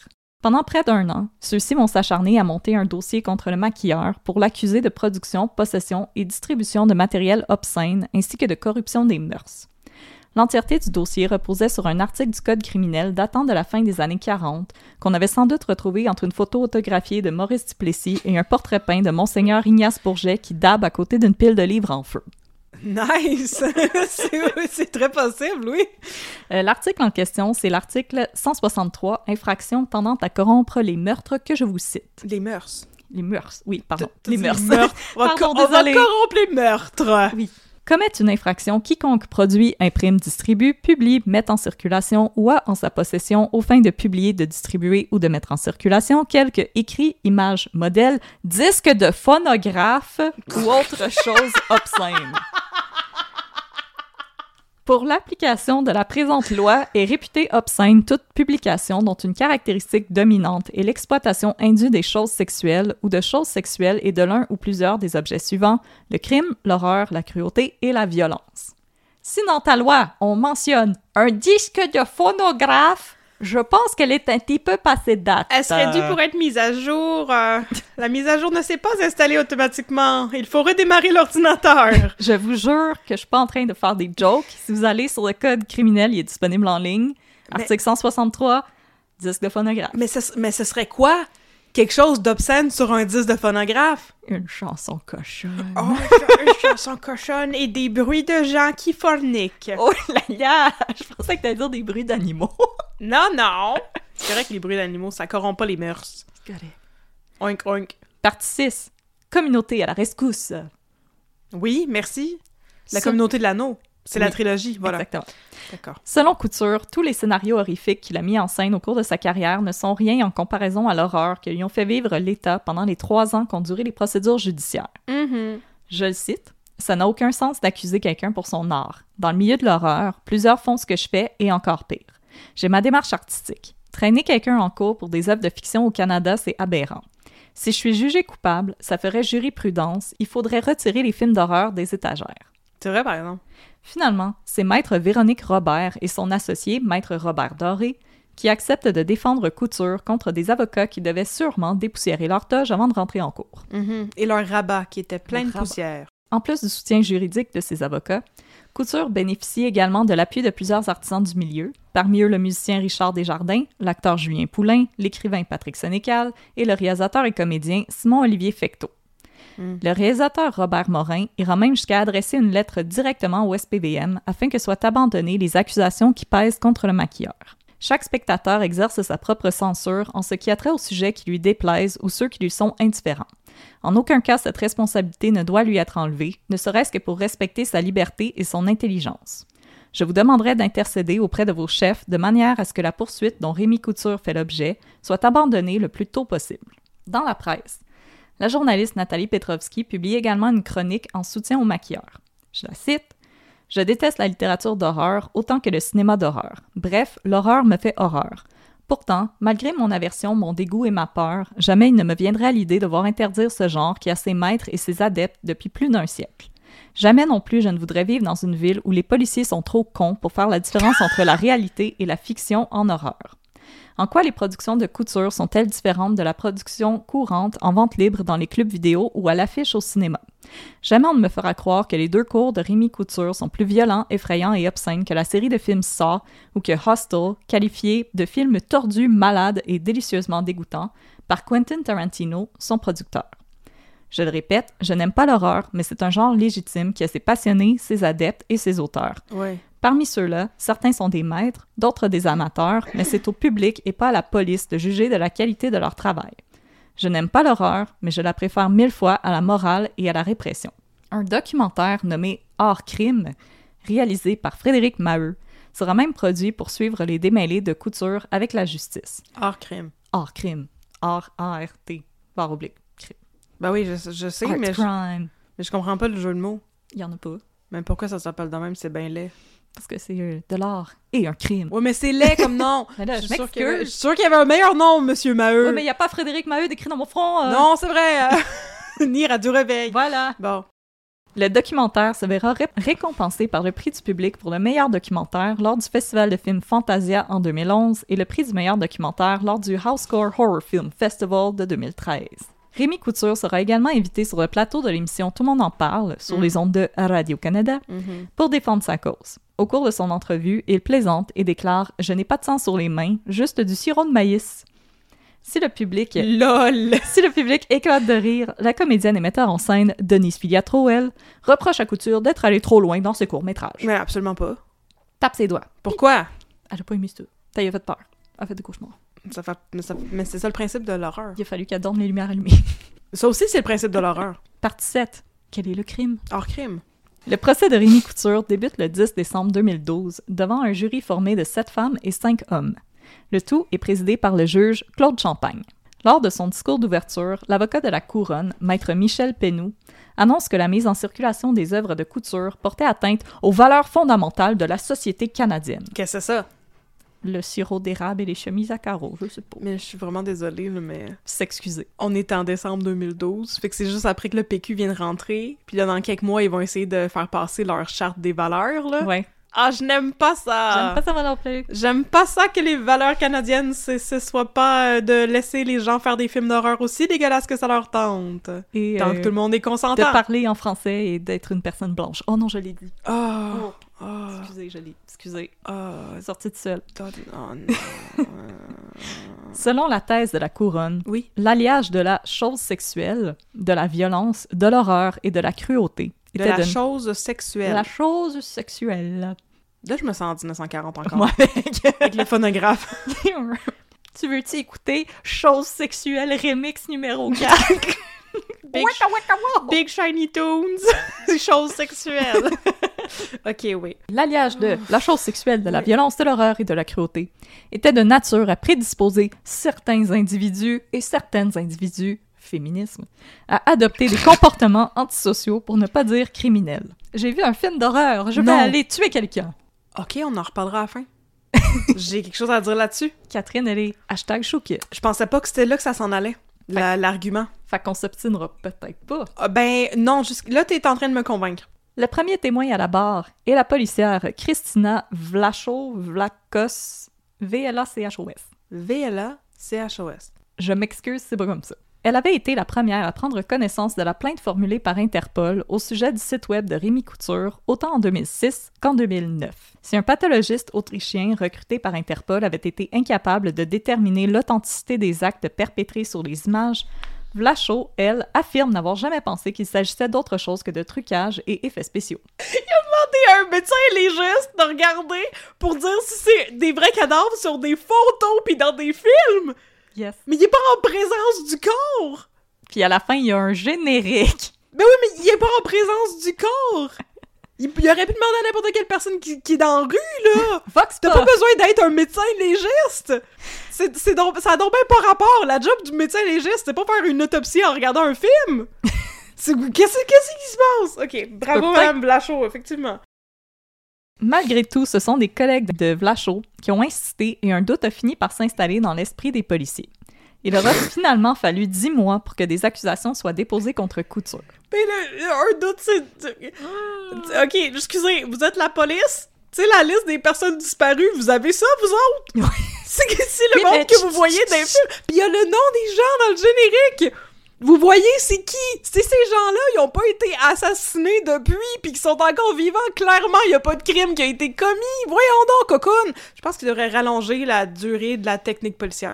C: Pendant près d'un an, ceux-ci vont s'acharner à monter un dossier contre le maquilleur pour l'accuser de production, possession et distribution de matériel obscène ainsi que de corruption des mœurs. L'entièreté du dossier reposait sur un article du Code criminel datant de la fin des années 40, qu'on avait sans doute retrouvé entre une photo autographiée de Maurice Duplessis et un portrait peint de Monseigneur Ignace Bourget qui dabe à côté d'une pile de livres en feu.
B: Nice! c'est très possible, oui.
C: Euh, l'article en question, c'est l'article 163, infraction tendant à corrompre les meurtres que je vous cite.
B: Les mœurs.
C: Les mœurs, oui, pardon, les mœurs.
B: meurtres. On va,
C: Pardon,
B: on va corrompre les meurtres.
C: Oui. Commettre une infraction quiconque produit, imprime, distribue, publie, met en circulation ou a en sa possession aux fins de publier, de distribuer ou de mettre en circulation quelque écrit, image, modèle, disque de phonographe ou autre chose obscène. Pour l'application de la présente loi est réputée obscène toute publication dont une caractéristique dominante est l'exploitation indue des choses sexuelles ou de choses sexuelles et de l'un ou plusieurs des objets suivants, le crime, l'horreur, la cruauté et la violence. Si dans ta loi, on mentionne un disque de phonographe, je pense qu'elle est un petit peu passée de date.
B: Elle serait due pour être mise à jour. euh, la mise à jour ne s'est pas installée automatiquement. Il faut redémarrer l'ordinateur.
C: Je vous jure que je suis pas en train de faire des jokes. Si vous allez sur le code criminel, il est disponible en ligne.
B: Mais-
C: Article 163, disque de phonographe.
B: mais, ce, mais ce serait quoi? Quelque chose d'obscène sur un disque de phonographe.
C: Une chanson cochonne.
B: Oh, une chanson cochonne et des bruits de gens qui forniquent.
C: Oh là là! Je pensais que t'allais dire des bruits d'animaux.
B: Non, non! C'est vrai que les bruits d'animaux, ça corrompt pas les mœurs. Oink, oink.
C: Partie 6. Communauté à la rescousse.
B: Oui, merci. La communauté de l'anneau. C'est la trilogie, voilà.
C: Exactement.
B: D'accord.
C: Selon Couture, tous les scénarios horrifiques qu'il a mis en scène au cours de sa carrière ne sont rien en comparaison à l'horreur que lui ont fait vivre l'État pendant les trois ans qu'ont duré les procédures judiciaires.
B: Mhm.
C: Je le cite. Ça n'a aucun sens d'accuser quelqu'un pour son art. Dans le milieu de l'horreur, plusieurs font ce que je fais et encore pire. J'ai ma démarche artistique. Traîner quelqu'un en cours pour des œuvres de fiction au Canada, c'est aberrant. Si je suis jugé coupable, ça ferait jurisprudence, il faudrait retirer les films d'horreur des étagères.
B: C'est vrai, par exemple.
C: Finalement, c'est Maître Véronique Robert et son associé, Maître Robert Doré, qui acceptent de défendre Couture contre des avocats qui devaient sûrement dépoussiérer leur toge avant de rentrer en cours.
B: Mhm. Et leur rabat, qui était plein
C: Le
B: de
C: rabat.
B: poussière.
C: En plus du soutien juridique de ses avocats, Couture bénéficie également de l'appui de plusieurs artisans du milieu, parmi eux le musicien Richard Desjardins, l'acteur Julien Poulain, l'écrivain Patrick Sénécal et le réalisateur et comédien Simon-Olivier Fecteau.
B: Mm.
C: Le réalisateur Robert Morin ira même jusqu'à adresser une lettre directement au SPVM afin que soient abandonnées les accusations qui pèsent contre le maquilleur. Chaque spectateur exerce sa propre censure en ce qui a trait aux sujets qui lui déplaisent ou ceux qui lui sont indifférents. En aucun cas, cette responsabilité ne doit lui être enlevée, ne serait-ce que pour respecter sa liberté et son intelligence. Je vous demanderai d'intercéder auprès de vos chefs de manière à ce que la poursuite dont Rémi Couture fait l'objet soit abandonnée le plus tôt possible. Dans la presse, la journaliste Nathalie Petrovski publie également une chronique en soutien aux maquilleurs. Je la cite Je déteste la littérature d'horreur autant que le cinéma d'horreur. Bref, l'horreur me fait horreur. Pourtant, malgré mon aversion, mon dégoût et ma peur, jamais il ne me viendrait à l'idée de voir interdire ce genre qui a ses maîtres et ses adeptes depuis plus d'un siècle. Jamais non plus je ne voudrais vivre dans une ville où les policiers sont trop cons pour faire la différence entre la réalité et la fiction en horreur. En quoi les productions de couture sont-elles différentes de la production courante en vente libre dans les clubs vidéo ou à l'affiche au cinéma? Jamais on ne me fera croire que les deux cours de Rémi Couture sont plus violents, effrayants et obscènes que la série de films Saw ou que Hostel, qualifié de film tordu, malade et délicieusement dégoûtant par Quentin Tarantino, son producteur. Je le répète, je n'aime pas l'horreur, mais c'est un genre légitime qui a ses passionnés, ses adeptes et ses auteurs. Parmi ceux-là, certains sont des maîtres, d'autres des amateurs, mais c'est au public et pas à la police de juger de la qualité de leur travail. Je n'aime pas l'horreur, mais je la préfère mille fois à la morale et à la répression. Un documentaire nommé Hors crime, réalisé par Frédéric Maheu, sera même produit pour suivre les démêlés de couture avec la justice.
B: Hors crime.
C: Hors crime. Hors A-R-T. Barre oblique. Crime.
B: Ben oui, je, je sais,
C: Art
B: mais je, mais je comprends pas le jeu de mots.
C: Il y en a pas.
B: Mais pourquoi ça s'appelle de même, c'est bien laid.
C: Parce que c'est euh, de l'art et un crime.
B: Ouais, mais c'est laid comme nom.
C: Mais là,
B: je suis sûre qu'il y avait- y un meilleur nom, Monsieur Maheu.
C: Ouais, mais il n'y a pas Frédéric Maheu décrit dans mon front. euh.
B: Non, c'est vrai. euh, Ni Radio Réveil.
C: Voilà.
B: Bon.
C: Le documentaire se verra ré- récompensé par le prix du public pour le meilleur documentaire lors du Festival de films Fantasia en 2011 et le prix du meilleur documentaire lors du Housecore Horror Film Festival de 2013. Rémi Couture sera également invité sur le plateau de l'émission Tout le monde en parle sur
B: Mm.
C: les ondes de Radio-Canada
B: Mhm.
C: pour défendre sa cause. Au cours de son entrevue, il plaisante et déclare « Je n'ai pas de sang sur les mains, juste du sirop de maïs ». Si le public
B: LOL.
C: si le public éclate de rire, la comédienne et metteur en scène Denise Filiatro, elle, reproche à Couture d'être allée trop loin dans ses courts-métrages.
B: Mais absolument pas.
C: Tape ses doigts.
B: Pourquoi?
C: Elle a pas aimé ça. A fait peur. Elle a fait des cauchemars.
B: Ça fait... Mais, ça- mais c'est ça le principe de l'horreur.
C: Il a fallu qu'elle dorme les lumières allumées.
B: Ça aussi, c'est le principe de l'horreur.
C: Partie 7. Quel est le crime?
B: Hors crime.
C: Le procès de Rémi Couture débute le 10 décembre 2012 devant un jury formé de sept femmes et cinq hommes. Le tout est présidé par le juge Claude Champagne. Lors de son discours d'ouverture, l'avocat de la Couronne, maître Michel Penou, annonce que la mise en circulation des œuvres de couture portait atteinte aux valeurs fondamentales de la société canadienne.
B: Qu'est-ce que c'est ça?
C: Le sirop d'érable et les chemises à carreaux, je sais pas.
B: Mais je suis vraiment désolée, mais...
C: S'excuser.
B: On est en décembre 2012, fait que c'est juste après que le PQ vient de rentrer, puis là, dans quelques mois, ils vont essayer de faire passer leur charte des valeurs, là.
C: Ouais.
B: Ah, je n'aime pas ça!
C: J'aime pas ça moi non plus.
B: J'aime pas ça que les valeurs canadiennes, c'est- ce soit pas euh, de laisser les gens faire des films d'horreur aussi dégueulasses que ça leur tente.
C: Et
B: Tant
C: euh,
B: que tout le monde est
C: de
B: consentant.
C: parler en français et d'être une personne blanche. Oh non, je l'ai dit.
B: Ah. Ah,
C: Excusez, je l'ai. Excusez.
B: ah,
C: Sorti de seul.
B: attends, oh non.
C: Selon la thèse de la couronne,
B: oui.
C: l'alliage de la chose sexuelle, de la violence, de l'horreur et de la cruauté
B: De
C: était
B: la
C: de
B: chose sexuelle.
C: la chose sexuelle.
B: Là, je me sens en 1940 encore.
C: Moi avec.
B: Avec les phonographes.
C: tu veux-tu écouter chose sexuelle remix numéro 4?
B: Big, Big Shiny Toons. chose sexuelle. ok, oui.
C: L'alliage de la chose sexuelle, de la violence, de l'horreur et de la cruauté était de nature à prédisposer certains individus et certaines individus, féminisme, à adopter des comportements antisociaux pour ne pas dire criminels. J'ai vu un film d'horreur, je vais
B: Non.
C: aller tuer quelqu'un.
B: Ok, on en reparlera à la fin. J'ai quelque chose à dire là-dessus?
C: Catherine, elle est hashtag chouquet.
B: Je pensais pas que c'était là que ça s'en allait. la- L'argument.
C: Fait qu'on s'obstinera peut-être pas.
B: Ah, ben, non, jusqu- là, t'es en train de me convaincre.
C: Le premier témoin à la barre est la policière Christina Vlacho Vlakos, V-L-A-C-H-O-S.
B: VLA, CHOS.
C: Je m'excuse, c'est pas comme ça. Elle avait été la première à prendre connaissance de la plainte formulée par Interpol au sujet du site web de Rémi Couture, autant en 2006 qu'en 2009. Si un pathologiste autrichien recruté par Interpol avait été incapable de déterminer l'authenticité des actes perpétrés sur les images, Vlacho, elle, affirme n'avoir jamais pensé qu'il s'agissait d'autre chose que de trucage et effets spéciaux.
B: T'es un médecin légiste de regarder pour dire si c'est des vrais cadavres sur des photos puis dans des films.
C: Yes.
B: Mais il est pas en présence du corps.
C: Puis à la fin, il y a un générique.
B: Ben oui, mais il est pas en présence du corps. Il, il aurait pu demander à n'importe quelle personne qui, qui est dans la rue, là.
C: Vox
B: T'as pas besoin d'être un médecin légiste! C'est, c'est donc, ça a donc bien pas rapport! La job du médecin légiste, c'est pas faire une autopsie en regardant un film! C'est, qu'est-ce, qu'est-ce qui se passe? Ok, bravo Madame Blachot, effectivement.
C: Malgré tout, ce sont des collègues de Vlacho qui ont insisté et un doute a fini par s'installer dans l'esprit des policiers. Il aura finalement fallu dix mois pour que des accusations soient déposées contre Couture.
B: Mais le, un doute, c'est... Ok, excusez, vous êtes la police? Tu sais, la liste des personnes disparues, vous avez ça, vous autres? c'est, que- c'est le
C: mais
B: monde que vous voyez dans les films. Puis il y a le nom des gens dans le générique! Vous voyez, c'est qui? C'est ces gens-là, ils ont pas été assassinés depuis, puis qu'ils sont encore vivants. Clairement, il y a pas de crime qui a été commis. Voyons donc, cocoon! Je pense qu'il devrait rallonger la durée de la technique policière.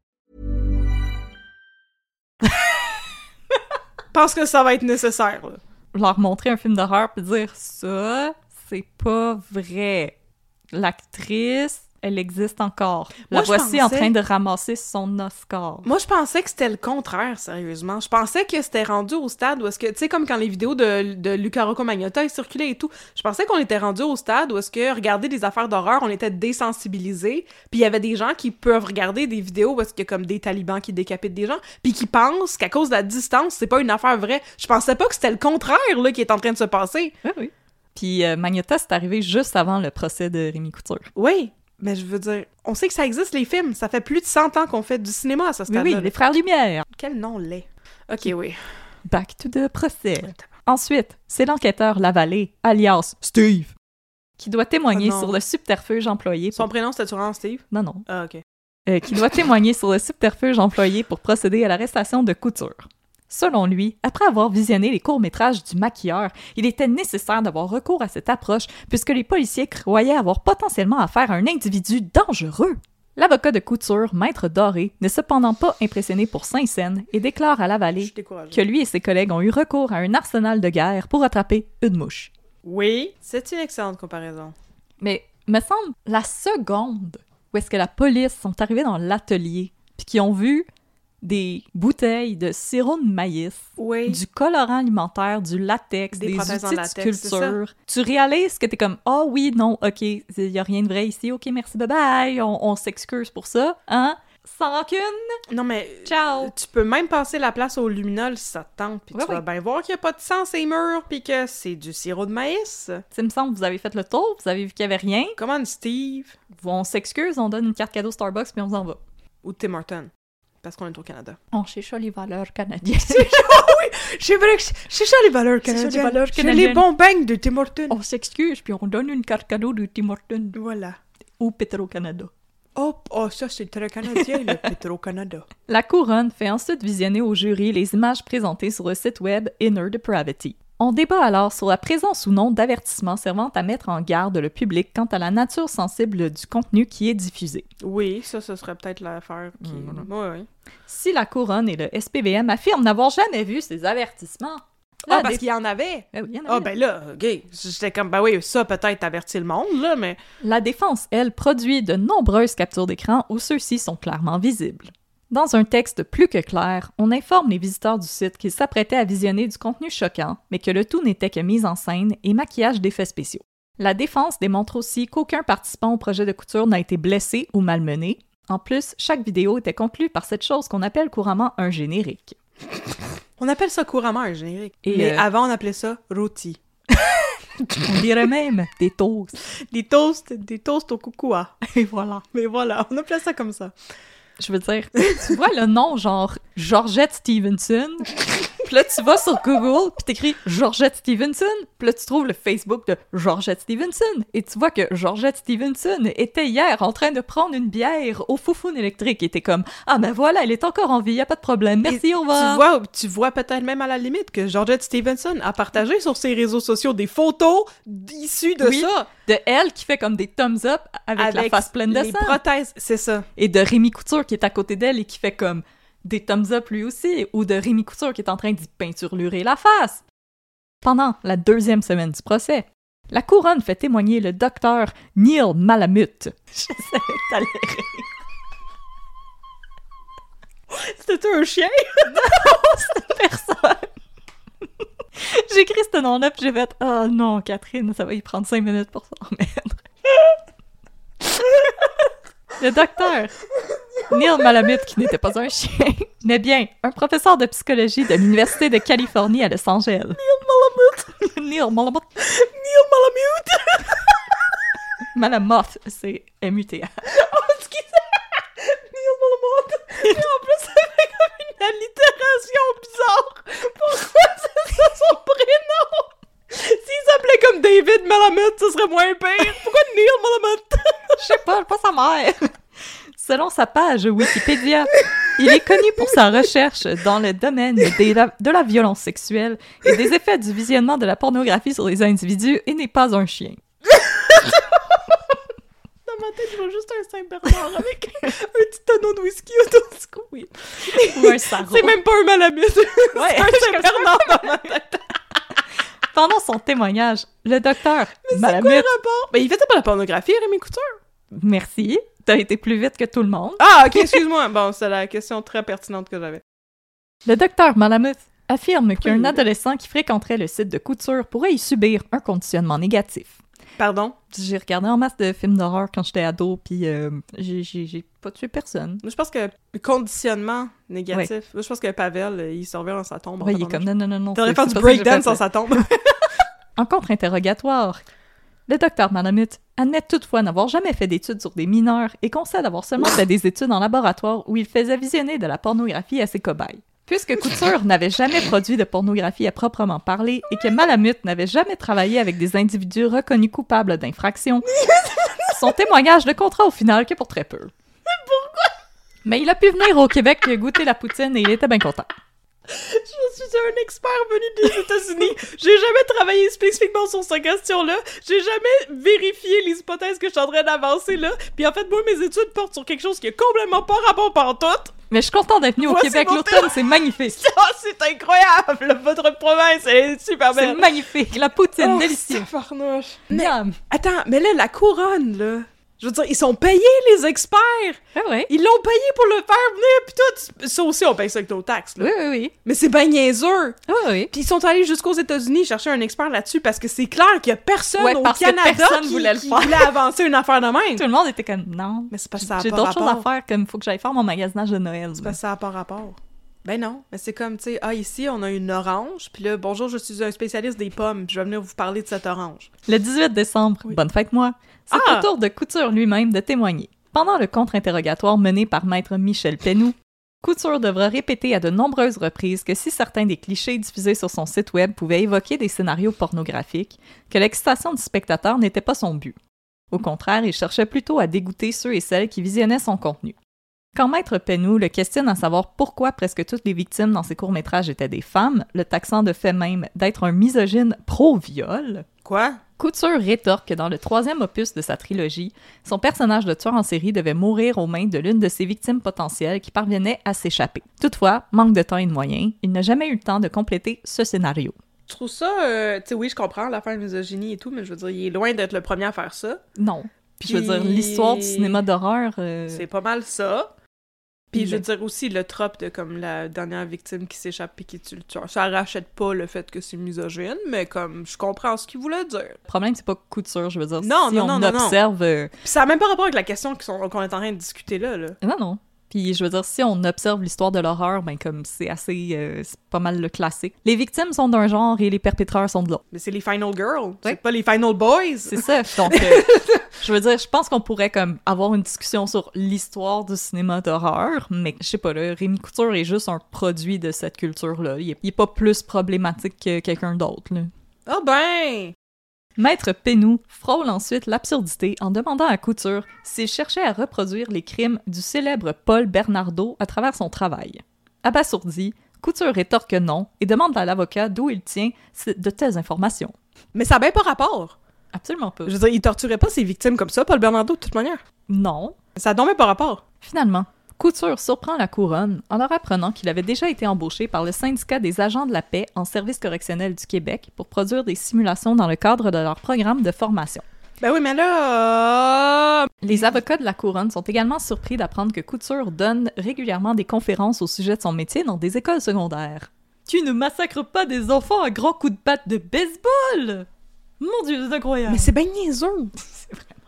B: Pense que ça va être nécessaire, là.
C: Leur montrer un film d'horreur puis dire ça, c'est pas vrai. L'actrice, elle existe encore. La
B: Moi, je
C: voici en train de ramasser son Oscar.
B: Moi, je pensais que c'était le contraire, sérieusement. Je pensais que c'était rendu au stade où est-ce que, tu sais, comme quand les vidéos de, de Luca Rocco Magnotta circulaient et tout, je pensais qu'on était rendu au stade où est-ce que regarder des affaires d'horreur, on était désensibilisés, puis il y avait des gens qui peuvent regarder des vidéos où est-ce qu'il y a comme des talibans qui décapitent des gens, puis qui pensent qu'à cause de la distance, c'est pas une affaire vraie. Je pensais pas que c'était le contraire, là, qui est en train de se passer.
C: Oui, oui. Puis euh, Magnotta, c'est arrivé juste avant le procès de Rémi Couture.
B: Oui, mais je veux dire, on sait que ça existe, les films. Ça fait plus de 100 ans qu'on fait du cinéma à ce
C: Oui,
B: stade-là.
C: oui, les frères Lumière.
B: Quel nom laid. Ok, oui.
C: Back to the procès. Ensuite, c'est l'enquêteur Lavallée, alias Steve, qui doit témoigner
B: Oh non.
C: sur le subterfuge employé.
B: Son
C: Pour...
B: prénom, c'était sûrement Steve?
C: Non, non.
B: Ah, ok.
C: Euh, qui doit témoigner sur le subterfuge employé pour procéder à l'arrestation de Couture. Selon lui, après avoir visionné les courts-métrages du maquilleur, il était nécessaire d'avoir recours à cette approche puisque les policiers croyaient avoir potentiellement affaire à un individu dangereux. L'avocat de Couture, Maître Doré, n'est cependant pas impressionné pour Saint-Saëns et déclare à la vallée que lui et ses collègues ont eu recours à un arsenal de guerre pour attraper une mouche.
B: Oui, c'est une excellente comparaison.
C: Mais me semble la seconde où est-ce que la police sont arrivés dans l'atelier puis qui ont vu des bouteilles de sirop de maïs,
B: Oui.
C: du colorant alimentaire, du latex,
B: Des
C: des, outils de sculpture. Tu réalises que t'es comme « Ah oui, non, ok, il y a rien de vrai ici, ok, merci, bye-bye, on, on s'excuse pour ça, hein? » Sans rancune!
B: Non, mais
C: Ciao!
B: tu peux même passer la place au luminol si ça te tente, puis tu vas bien voir qu'il n'y a pas de sang ces murs, puis que c'est du sirop de maïs.
C: Ça me semble que vous avez fait le tour, vous avez vu qu'il y avait rien.
B: Comment Steve?
C: On s'excuse, on donne une carte cadeau Starbucks puis on s'en va.
B: Ou Tim Horton. Parce qu'on est au Canada.
C: On cherche les valeurs canadiennes.
B: C'est vrai que c'est ça les valeurs
C: C'est ça, les
B: canadiennes.
C: valeurs
B: C'est
C: canadiennes.
B: les bons beignes de Tim Horton.
C: on s'excuse puis on donne une carte cadeau de Tim Hortons
B: Voilà.
C: ou Petro-Canada.
B: Oh, oh, ça c'est très canadien, le Petro-Canada.
C: La couronne fait ensuite visionner au jury les images présentées sur le site web Inner Depravity. On débat alors sur la présence ou non d'avertissements servant à mettre en garde le public quant à la nature sensible du contenu qui est diffusé.
B: Oui, ça, ce serait peut-être l'affaire qui...
C: Mhm.
B: Oui, oui.
C: Si la couronne et le SPVM affirment n'avoir jamais vu ces avertissements.
B: Ah, parce qu'il y en avait!
C: Ben oui, il y en
B: Ah, ben là, OK. J'étais comme, ben oui, ça peut-être averti le monde, là, mais...
C: La défense, elle, produit de nombreuses captures d'écran où ceux-ci sont clairement visibles. Dans un texte plus que clair, on informe les visiteurs du site qu'ils s'apprêtaient à visionner du contenu choquant, mais que le tout n'était que mise en scène et maquillage d'effets spéciaux. La défense démontre aussi qu'aucun participant au projet de couture n'a été blessé ou malmené. En plus, chaque vidéo était conclue par cette chose qu'on appelle couramment un générique.
B: On appelle ça couramment un générique.
C: Et,
B: mais
C: euh,
B: avant, on appelait ça rôti.
C: On dirait même des toasts.
B: Des toasts, des toasts au coucoua.
C: Et voilà.
B: Mais voilà, on appelait ça comme ça.
C: Je veux dire, tu vois le nom genre Georgette Stevenson, puis là tu vas sur Google, puis t'écris Georgette Stevenson, puis là tu trouves le Facebook de Georgette Stevenson, et tu vois que Georgette Stevenson était hier en train de prendre une bière au Foufoune électrique, et t'es comme Ah ben voilà, elle est encore en vie, y a pas de problème, merci,
B: Et
C: au revoir.
B: Tu vois, tu vois peut-être même à la limite que Georgette Stevenson a partagé sur ses réseaux sociaux des photos issues de
C: Oui,
B: ça.
C: De elle qui fait comme des thumbs up avec, la face pleine de
B: les
C: sang.
B: prothèses, c'est ça.
C: et de Rémi Couture qui est à côté d'elle et qui fait comme des thumbs up lui aussi, ou de Rémi Couture qui est en train d'y peinturlurer la face. Pendant la deuxième semaine du procès, la couronne fait témoigner le docteur Neil Malamute. Je savais que t'allais rire.
B: C'était un chien?
C: personne. j'ai écrit ce nom-là, puis j'ai fait « Oh non, Catherine, ça va y prendre cinq minutes pour s'en remettre. » Le docteur Neil Malamute, qui n'était pas un chien, mais bien un professeur de psychologie de l'Université de Californie à Los Angeles. Neil Malamute! Neil Malamute!
B: Neil Malamute.
C: Malamotte, c'est M-U-T-A.
B: Neil Malamute. Et en plus, ça fait comme une allitération bizarre. Pourquoi c'est ça son prénom? S'il s'appelait comme David Malamute, ce serait moins pire. Pourquoi Neil Malamute?
C: Je sais pas, pas sa mère. Selon sa page Wikipédia, il est connu pour sa recherche dans le domaine des- de la violence sexuelle et des effets du visionnement de la pornographie sur les individus et n'est pas un chien.
B: Dans ma tête, je vois juste un Saint-Bernard avec un petit tonneau de whisky autour du cou.
C: Ou un sarreau.
B: C'est même pas un Malamute.
C: Ouais,
B: c'est un Saint-Bernard dans ma tête.
C: Pendant son témoignage, le docteur
B: Quoi le rapport? Ben, il faisait pas la pornographie, Rémi Couture.
C: merci, t'as été plus vite que tout le monde.
B: Ah, ok, excuse-moi. Bon, c'est la question très pertinente que j'avais.
C: Le docteur Malamute affirme qu'un adolescent qui fréquenterait le site de couture pourrait y subir un conditionnement négatif.
B: Pardon?
C: J'ai regardé en masse de films d'horreur quand j'étais ado, puis euh, j'ai- pas tué personne.
B: Moi, Je pense que le conditionnement négatif. Je pense que Pavel, euh, il survit dans sa tombe.
C: Ouais, il est comme non, non, non, non.
B: T'aurais fait du breakdance dans sa tombe.
C: En contre-interrogatoire, le docteur Malamute admet toutefois n'avoir jamais fait d'études sur des mineurs et concède avoir seulement fait des études en laboratoire où il faisait visionner de la pornographie à ses cobayes. Puisque Couture n'avait jamais produit de pornographie à proprement parler et que Malamute n'avait jamais travaillé avec des individus reconnus coupables d'infractions, son témoignage ne comptera au final que pour très peu. Mais il a pu venir au Québec goûter la poutine et il était bien content.
B: Je suis un expert venu des États-Unis. J'ai jamais travaillé spécifiquement sur cette question-là. J'ai jamais vérifié les hypothèses que je suis en train d'avancer là. Puis en fait, moi, mes études portent sur quelque chose qui a complètement pas rapport pantoute.
C: Mais je suis content d'être venu au
B: Voici
C: Québec. L'automne, c'est magnifique.
B: Ah, c'est incroyable! Votre province, elle est super
C: C'est
B: belle.
C: magnifique. La poutine,
B: Oh,
C: délicieuse.
B: Mais,
C: Miam.
B: attends, mais là, la couronne, là, Je veux dire, ils sont payés, les experts!
C: Ouais, ouais.
B: Ils l'ont payé pour le faire venir, pis tout! Ça aussi, on paye ça avec nos taxes, là.
C: Oui, oui, oui.
B: Mais c'est ben niaiseux!
C: Oui, oui.
B: Puis ils sont allés jusqu'aux États-Unis chercher un expert là-dessus parce que c'est clair qu'il y a personne
C: Ouais,
B: au Canada
C: personne
B: qui,
C: voulait le
B: qui
C: faire.
B: voulait avancer une affaire de même.
C: Tout le monde était comme, non.
B: Mais c'est parce que ça a
C: J'ai
B: pas
C: d'autres choses
B: rapport.
C: à faire, comme faut que j'aille faire mon magasinage de Noël.
B: C'est parce que ça a pas rapport. Ben non, mais c'est comme, tu sais, ah, ici, on a une orange, puis là, bonjour, je suis un spécialiste des pommes, puis je vais venir vous parler de cette orange.
C: Le 18 décembre,
B: Oui.
C: bonne fête moi, c'est
B: Ah!
C: au tour de Couture lui-même de témoigner. Pendant le contre-interrogatoire mené par maître Michel Penou, Couture devra répéter à de nombreuses reprises que si certains des clichés diffusés sur son site web pouvaient évoquer des scénarios pornographiques, que l'excitation du spectateur n'était pas son but. Au contraire, il cherchait plutôt à dégoûter ceux et celles qui visionnaient son contenu. Quand Maître Penou le questionne à savoir pourquoi presque toutes les victimes dans ses courts-métrages étaient des femmes, le taxant de fait même d'être un misogyne pro-viol,
B: Quoi?
C: Couture rétorque que dans le troisième opus de sa trilogie, son personnage de tueur en série devait mourir aux mains de l'une de ses victimes potentielles qui parvenait à s'échapper. Toutefois, manque de temps et de moyens, il n'a jamais eu le temps de compléter ce scénario.
B: Je trouve ça, euh, tu sais, oui, je comprends l'affaire de misogynie et tout, mais je veux dire, il est loin d'être le premier à faire ça.
C: Non. Puis je veux dire, l'histoire du cinéma d'horreur... euh,
B: C'est pas mal ça. Puis je veux dire aussi le trope de comme la dernière victime qui s'échappe et qui tue le tueur. Ça rachète pas le fait que c'est misogyne, mais comme je comprends ce qu'il voulait dire.
C: Le problème, c'est pas couture, je veux dire.
B: Non,
C: si
B: non,
C: on
B: non, non, non.
C: observe... euh,
B: ça a même pas rapport avec la question qu'on est en train de discuter là, là.
C: Non, non. Puis je veux dire, si on observe l'histoire de l'horreur, ben comme c'est assez... euh, c'est pas mal le classique. Les victimes sont d'un genre et les perpétreurs sont de l'autre.
B: Mais c'est les Final Girls, c'est pas les Final Boys.
C: C'est ça. Donc, euh, je veux dire, je pense qu'on pourrait comme avoir une discussion sur l'histoire du cinéma d'horreur, mais je sais pas, là, Rémi Couture est juste un produit de cette culture-là. Il est, il est pas plus problématique que quelqu'un d'autre, là.
B: Ah ben!
C: Maître Penou frôle ensuite l'absurdité en demandant à Couture s'il cherchait à reproduire les crimes du célèbre Paul Bernardo à travers son travail. Abasourdi, Couture rétorque non et demande à l'avocat d'où il tient de telles informations.
B: Mais ça a bien pas rapport.
C: Absolument pas.
B: Je veux dire, il torturait pas ses victimes comme ça, Paul Bernardo, de toute manière.
C: Non,
B: Ça a donc pas rapport.
C: Finalement, Couture surprend la couronne en leur apprenant qu'il avait déjà été embauché par le syndicat des agents de la paix en service correctionnel du Québec pour produire des simulations dans le cadre de leur programme de formation.
B: Ben oui, mais là... euh,
C: Les avocats de la couronne sont également surpris d'apprendre que Couture donne régulièrement des conférences au sujet de son métier dans des écoles secondaires. Tu ne massacres pas des enfants à grands coups de patte de baseball! Mon dieu, c'est incroyable!
B: Mais c'est bien niaiseux.
C: c'est vraiment niaiseux.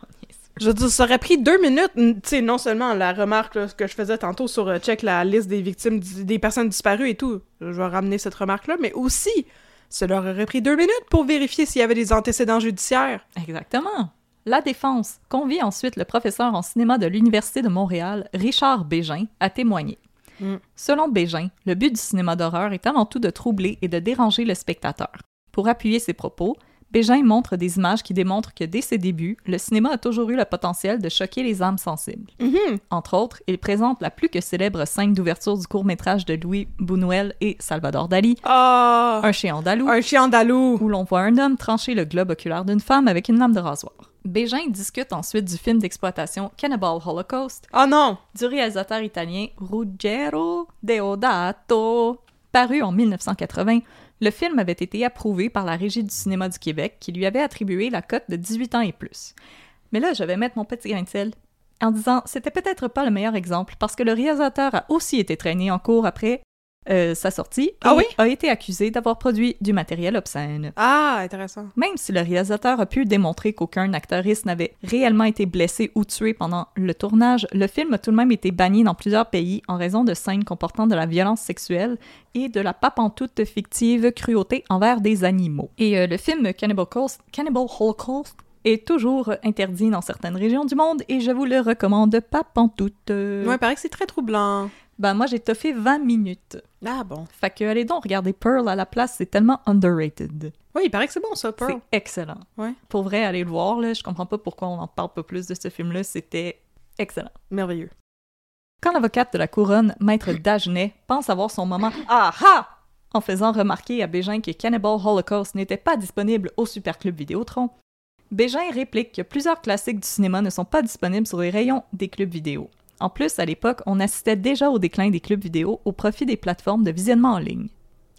B: Je veux dire, ça aurait pris deux minutes, tu sais, non seulement la remarque là, que je faisais tantôt sur euh, check la liste des victimes, des personnes disparues et tout, je vais ramener cette remarque-là, mais aussi, ça leur aurait pris deux minutes pour vérifier s'il y avait des antécédents judiciaires.
C: Exactement. La défense convie ensuite le professeur en cinéma de l'Université de Montréal, Richard Bégin, à témoigner.
B: Mm.
C: Selon Bégin, le but du cinéma d'horreur est avant tout de troubler et de déranger le spectateur. Pour appuyer ses propos, Bégin montre des images qui démontrent que dès ses débuts, le cinéma a toujours eu le potentiel de choquer les âmes sensibles.
B: Mhm.
C: Entre autres, il présente la plus que célèbre scène d'ouverture du court-métrage de Louis Buñuel et Salvador Dali,
B: Ah!
C: Un chien andalou,
B: un chien andalou!
C: où l'on voit un homme trancher le globe oculaire d'une femme avec une lame de rasoir. Bégin discute ensuite du film d'exploitation Cannibal Holocaust
B: Oh non!
C: du réalisateur italien Ruggero Deodato. Paru en 1980, le film avait été approuvé par la Régie du cinéma du Québec qui lui avait attribué la cote de 18 ans et plus. Mais là, je vais mettre mon petit grain de sel en disant c'était peut-être pas le meilleur exemple parce que le réalisateur a aussi été traîné en cours après euh, sa sortie et
B: Ah oui?
C: a été accusé d'avoir produit du matériel obscène.
B: Ah, intéressant.
C: Même si le réalisateur a pu démontrer qu'aucun acteuriste n'avait réellement été blessé ou tué pendant le tournage, le film a tout de même été banni dans plusieurs pays en raison de scènes comportant de la violence sexuelle et de la papantoute fictive cruauté envers des animaux. Et euh, le film Cannibal, Coast- Cannibal Holocaust est toujours interdit dans certaines régions du monde et je vous le recommande pas pantoute.
B: Ouais, il paraît que c'est très troublant.
C: Ben moi j'ai toffé 20 minutes.
B: Ah bon.
C: Fait que allez donc regarder Pearl à la place, c'est tellement underrated.
B: Oui, il paraît que c'est bon, ça, Pearl.
C: C'est excellent.
B: Ouais.
C: Pour vrai, allez le voir, là. Je comprends pas pourquoi on en parle pas plus de ce film-là. C'était excellent.
B: Merveilleux.
C: Quand l'avocate de la couronne, Maître Dagenet, pense avoir son moment « Ah ah! » en faisant remarquer à Bégin que Cannibal Holocaust n'était pas disponible au Superclub Vidéotron, Bégin réplique que plusieurs classiques du cinéma ne sont pas disponibles sur les rayons des clubs vidéo. En plus, à l'époque, on assistait déjà au déclin des clubs vidéo au profit des plateformes de visionnement en ligne.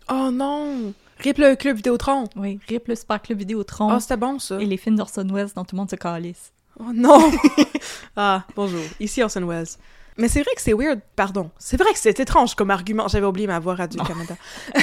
B: Oh non! Rip le club Vidéotron!
C: Oui, RIP le Superclub Vidéotron
B: Ah, c'était bon, ça.
C: et les films d'Orson Welles dont tout le monde se calisse.
B: Oh non! ah, bonjour. Ici Orson Welles. Mais c'est vrai que c'est weird, pardon. C'est vrai que c'est étrange comme argument. J'avais oublié ma voix Radio-Canada.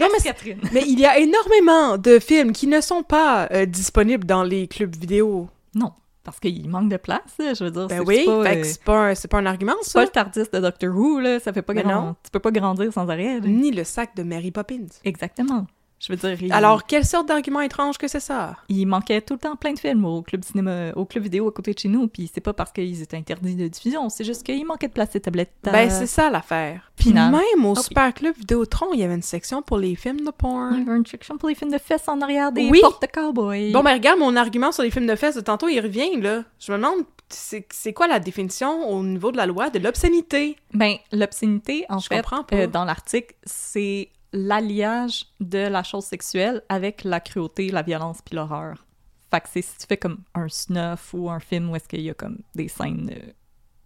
B: non, mais,
C: Catherine.
B: mais il y a énormément de films qui ne sont pas euh, disponibles dans les clubs vidéo.
C: Non, parce qu'il manque de place, je veux dire.
B: Ben
C: c'est
B: oui,
C: pas,
B: fait
C: euh,
B: que c'est pas, un- c'est pas un argument,
C: c'est pas
B: ça.
C: le Tardis de Doctor Who, là, ça fait pas
B: Mais
C: grand...
B: non.
C: Tu peux pas grandir sans arrêt, là.
B: Ni le sac de Mary Poppins.
C: Exactement. Je veux dire, il...
B: Alors, quelle sorte d'argument étrange que c'est ça?
C: il manquait tout le temps plein de films au club cinéma, au club vidéo à côté de chez nous, puis c'est pas parce qu'ils étaient interdits de diffusion, c'est juste qu'il manquait de place ces tablettes.
B: Ben, c'est ça l'affaire. Puis même au
C: Ok.
B: Super Club Vidéotron, il y avait une section pour les films de
C: Il y
B: porn.
C: avait une section pour les films de fesses en arrière des
B: Oui.
C: portes de cowboy.
B: Bon, ben regarde, mon argument sur les films de fesses de tantôt, il revient, là. Je me demande, c'est quoi la définition au niveau de la loi de l'obscénité?
C: Ben, l'obscénité, en
B: Je
C: fait,
B: comprends pas.
C: euh, dans l'article, c'est l'alliage de la chose sexuelle avec la cruauté, la violence puis l'horreur. Fait que c'est si tu fais comme un snuff ou un film où est-ce qu'il y a comme des scènes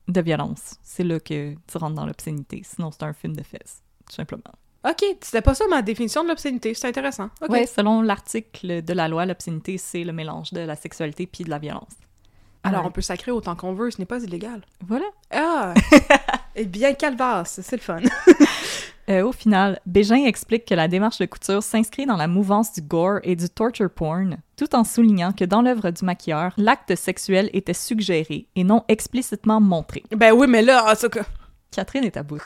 C: de violence, c'est là que tu rentres dans l'obscénité. Sinon, c'est un film de fesses, tout simplement.
B: Ok, c'était pas ça ma définition de l'obscénité, c'est intéressant. Ok.
C: Ouais, selon l'article de la loi, l'obscénité, c'est le mélange de la sexualité puis de la violence.
B: Alors,
C: Ouais.
B: on peut sacrer autant qu'on veut, ce n'est pas illégal.
C: Voilà.
B: Ah! Eh bien, calvasse, c'est le fun.
C: Euh, au final, Bégin explique que la démarche de couture s'inscrit dans la mouvance du gore et du torture porn, tout en soulignant que dans l'œuvre du maquilleur, l'acte sexuel était suggéré et non explicitement montré.
B: ben oui, mais là, en tout cas...
C: Catherine est à bout.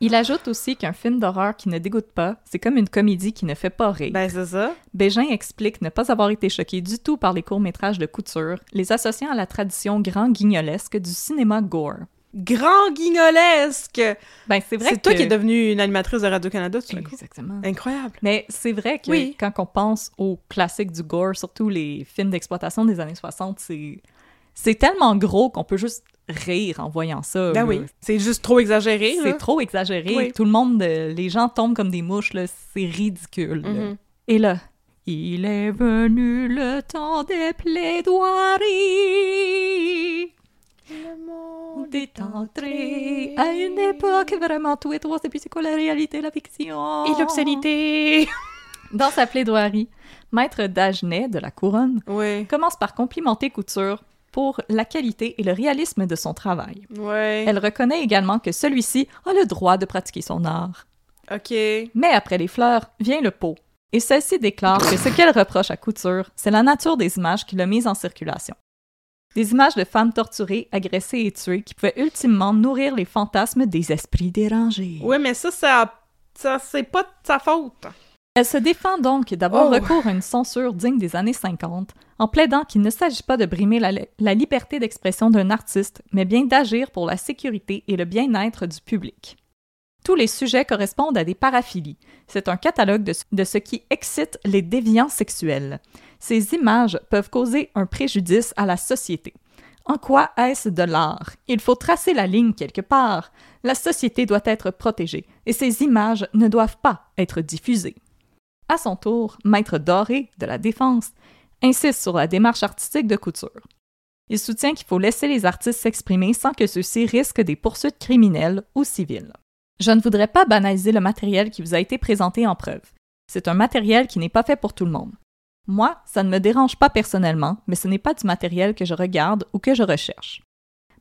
C: Il ajoute aussi qu'un film d'horreur qui ne dégoûte pas, c'est comme une comédie qui ne fait pas rire.
B: Ben c'est ça.
C: Bégin explique ne pas avoir été choqué du tout par les courts-métrages de couture, les associant à la tradition grand guignolesque du cinéma gore.
B: Grand guignolesque!
C: Ben, c'est vrai
B: C'est toi qui es devenue une animatrice de Radio-Canada, tout d'un coup.
C: Exactement.
B: Incroyable.
C: Mais c'est vrai que
B: Oui.
C: quand on pense aux classiques du gore, surtout les films d'exploitation des années 60, c'est c'est tellement gros qu'on peut juste rire en voyant ça.
B: Ben
C: là.
B: oui. C'est juste trop exagéré.
C: C'est trop exagéré.
B: Oui.
C: Tout le monde, euh, les gens tombent comme des mouches, là. C'est ridicule.
B: Mhm.
C: Et là, il est venu le temps des plaidoiries. Le monde est entré à une époque vraiment tout et trois, et puis c'est quoi la réalité, la fiction?
B: Et l'obscénité!
C: Dans sa plaidoirie, Maître Dagenet de la Couronne commence par complimenter Couture pour la qualité et le réalisme de son travail.
B: Ouais.
C: Elle reconnaît également que celui-ci a le droit de pratiquer son art.
B: OK.
C: Mais après les fleurs vient le pot, et celle-ci déclare que ce qu'elle reproche à Couture, c'est la nature des images qu'il a mises en circulation. Des images de femmes torturées, agressées et tuées qui pouvaient ultimement nourrir les fantasmes des esprits dérangés.
B: Ouais, mais ça, ça, ça c'est pas de sa faute.
C: Elle se défend donc d'avoir
B: Oh.
C: recours à une censure digne des années 50, en plaidant qu'il ne s'agit pas de brimer la, la liberté d'expression d'un artiste, mais bien d'agir pour la sécurité et le bien-être du public. Tous les sujets correspondent à des paraphilies. C'est un catalogue de, de ce qui excite les déviants sexuels. Ces images peuvent causer un préjudice à la société. En quoi est-ce de l'art? Il faut tracer la ligne quelque part. La société doit être protégée et ces images ne doivent pas être diffusées. À son tour, Maître Doré, de la Défense, insiste sur la démarche artistique de couture. Il soutient qu'il faut laisser les artistes s'exprimer sans que ceux-ci risquent des poursuites criminelles ou civiles. Je ne voudrais pas banaliser le matériel qui vous a été présenté en preuve. C'est un matériel qui n'est pas fait pour tout le monde. Moi, ça ne me dérange pas personnellement, mais ce n'est pas du matériel que je regarde ou que je recherche.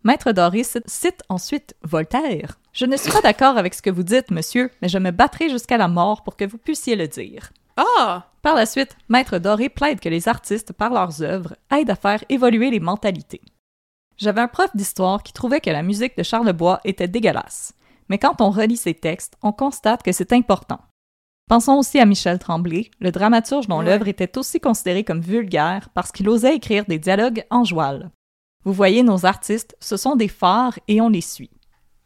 C: Maître Doré cite, cite ensuite Voltaire. Je ne suis pas d'accord avec ce que vous dites, monsieur, mais je me battrai jusqu'à la mort pour que vous puissiez le dire.
B: Ah!
C: Par la suite, Maître Doré plaide que les artistes, par leurs œuvres, aident à faire évoluer les mentalités. J'avais un prof d'histoire qui trouvait que la musique de Charlebois était dégueulasse, mais quand on relit ses textes, on constate que c'est important. Pensons aussi à Michel Tremblay, le dramaturge dont
B: Ouais.
C: l'œuvre était aussi considérée comme vulgaire parce qu'il osait écrire des dialogues en joual. Vous voyez, nos artistes, ce sont des phares et on les suit.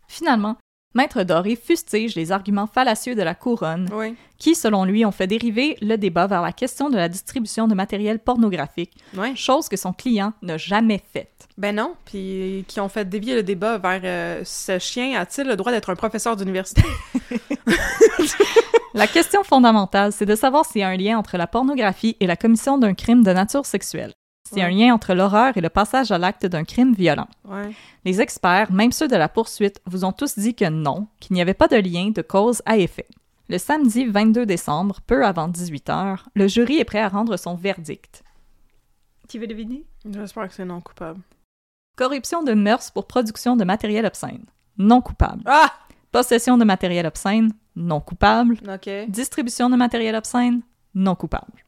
C: Finalement, Maître Doré fustige les arguments fallacieux de la couronne
B: Oui.
C: qui, selon lui, ont fait dériver le débat vers la question de la distribution de matériel pornographique, chose que son client n'a jamais faite.
B: Ben non, puis qui ont fait dévier le débat vers euh, ce chien a-t-il le droit d'être un professeur d'université?
C: La question fondamentale, c'est de savoir s'il y a un lien entre la pornographie et la commission d'un crime de nature sexuelle. A un lien entre l'horreur et le passage à l'acte d'un crime violent.
B: Ouais.
C: Les experts, même ceux de la poursuite, vous ont tous dit que non, qu'il n'y avait pas de lien de cause à effet. Le samedi 22 décembre, peu avant 18 heures, le jury est prêt à rendre son verdict. Qui veut deviner?
B: J'espère que c'est non coupable.
C: Corruption de mœurs pour production de matériel obscène. Non coupable.
B: Ah!
C: Possession de matériel obscène. Non coupable. Distribution de matériel obscène. Non coupable.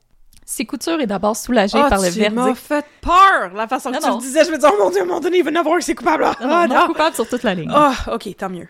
C: Si Couture est d'abord soulagé
B: Ah,
C: par le
B: tu m'as
C: verdict...
B: fait peur! La façon que
C: Non,
B: tu
C: non.
B: le disais, je me disais, oh mon dieu, moment donné, il va en avoir que c'est coupable. là.
C: Non, non,
B: Ah,
C: non coupable sur toute la ligne.
B: Ah, ok, tant mieux.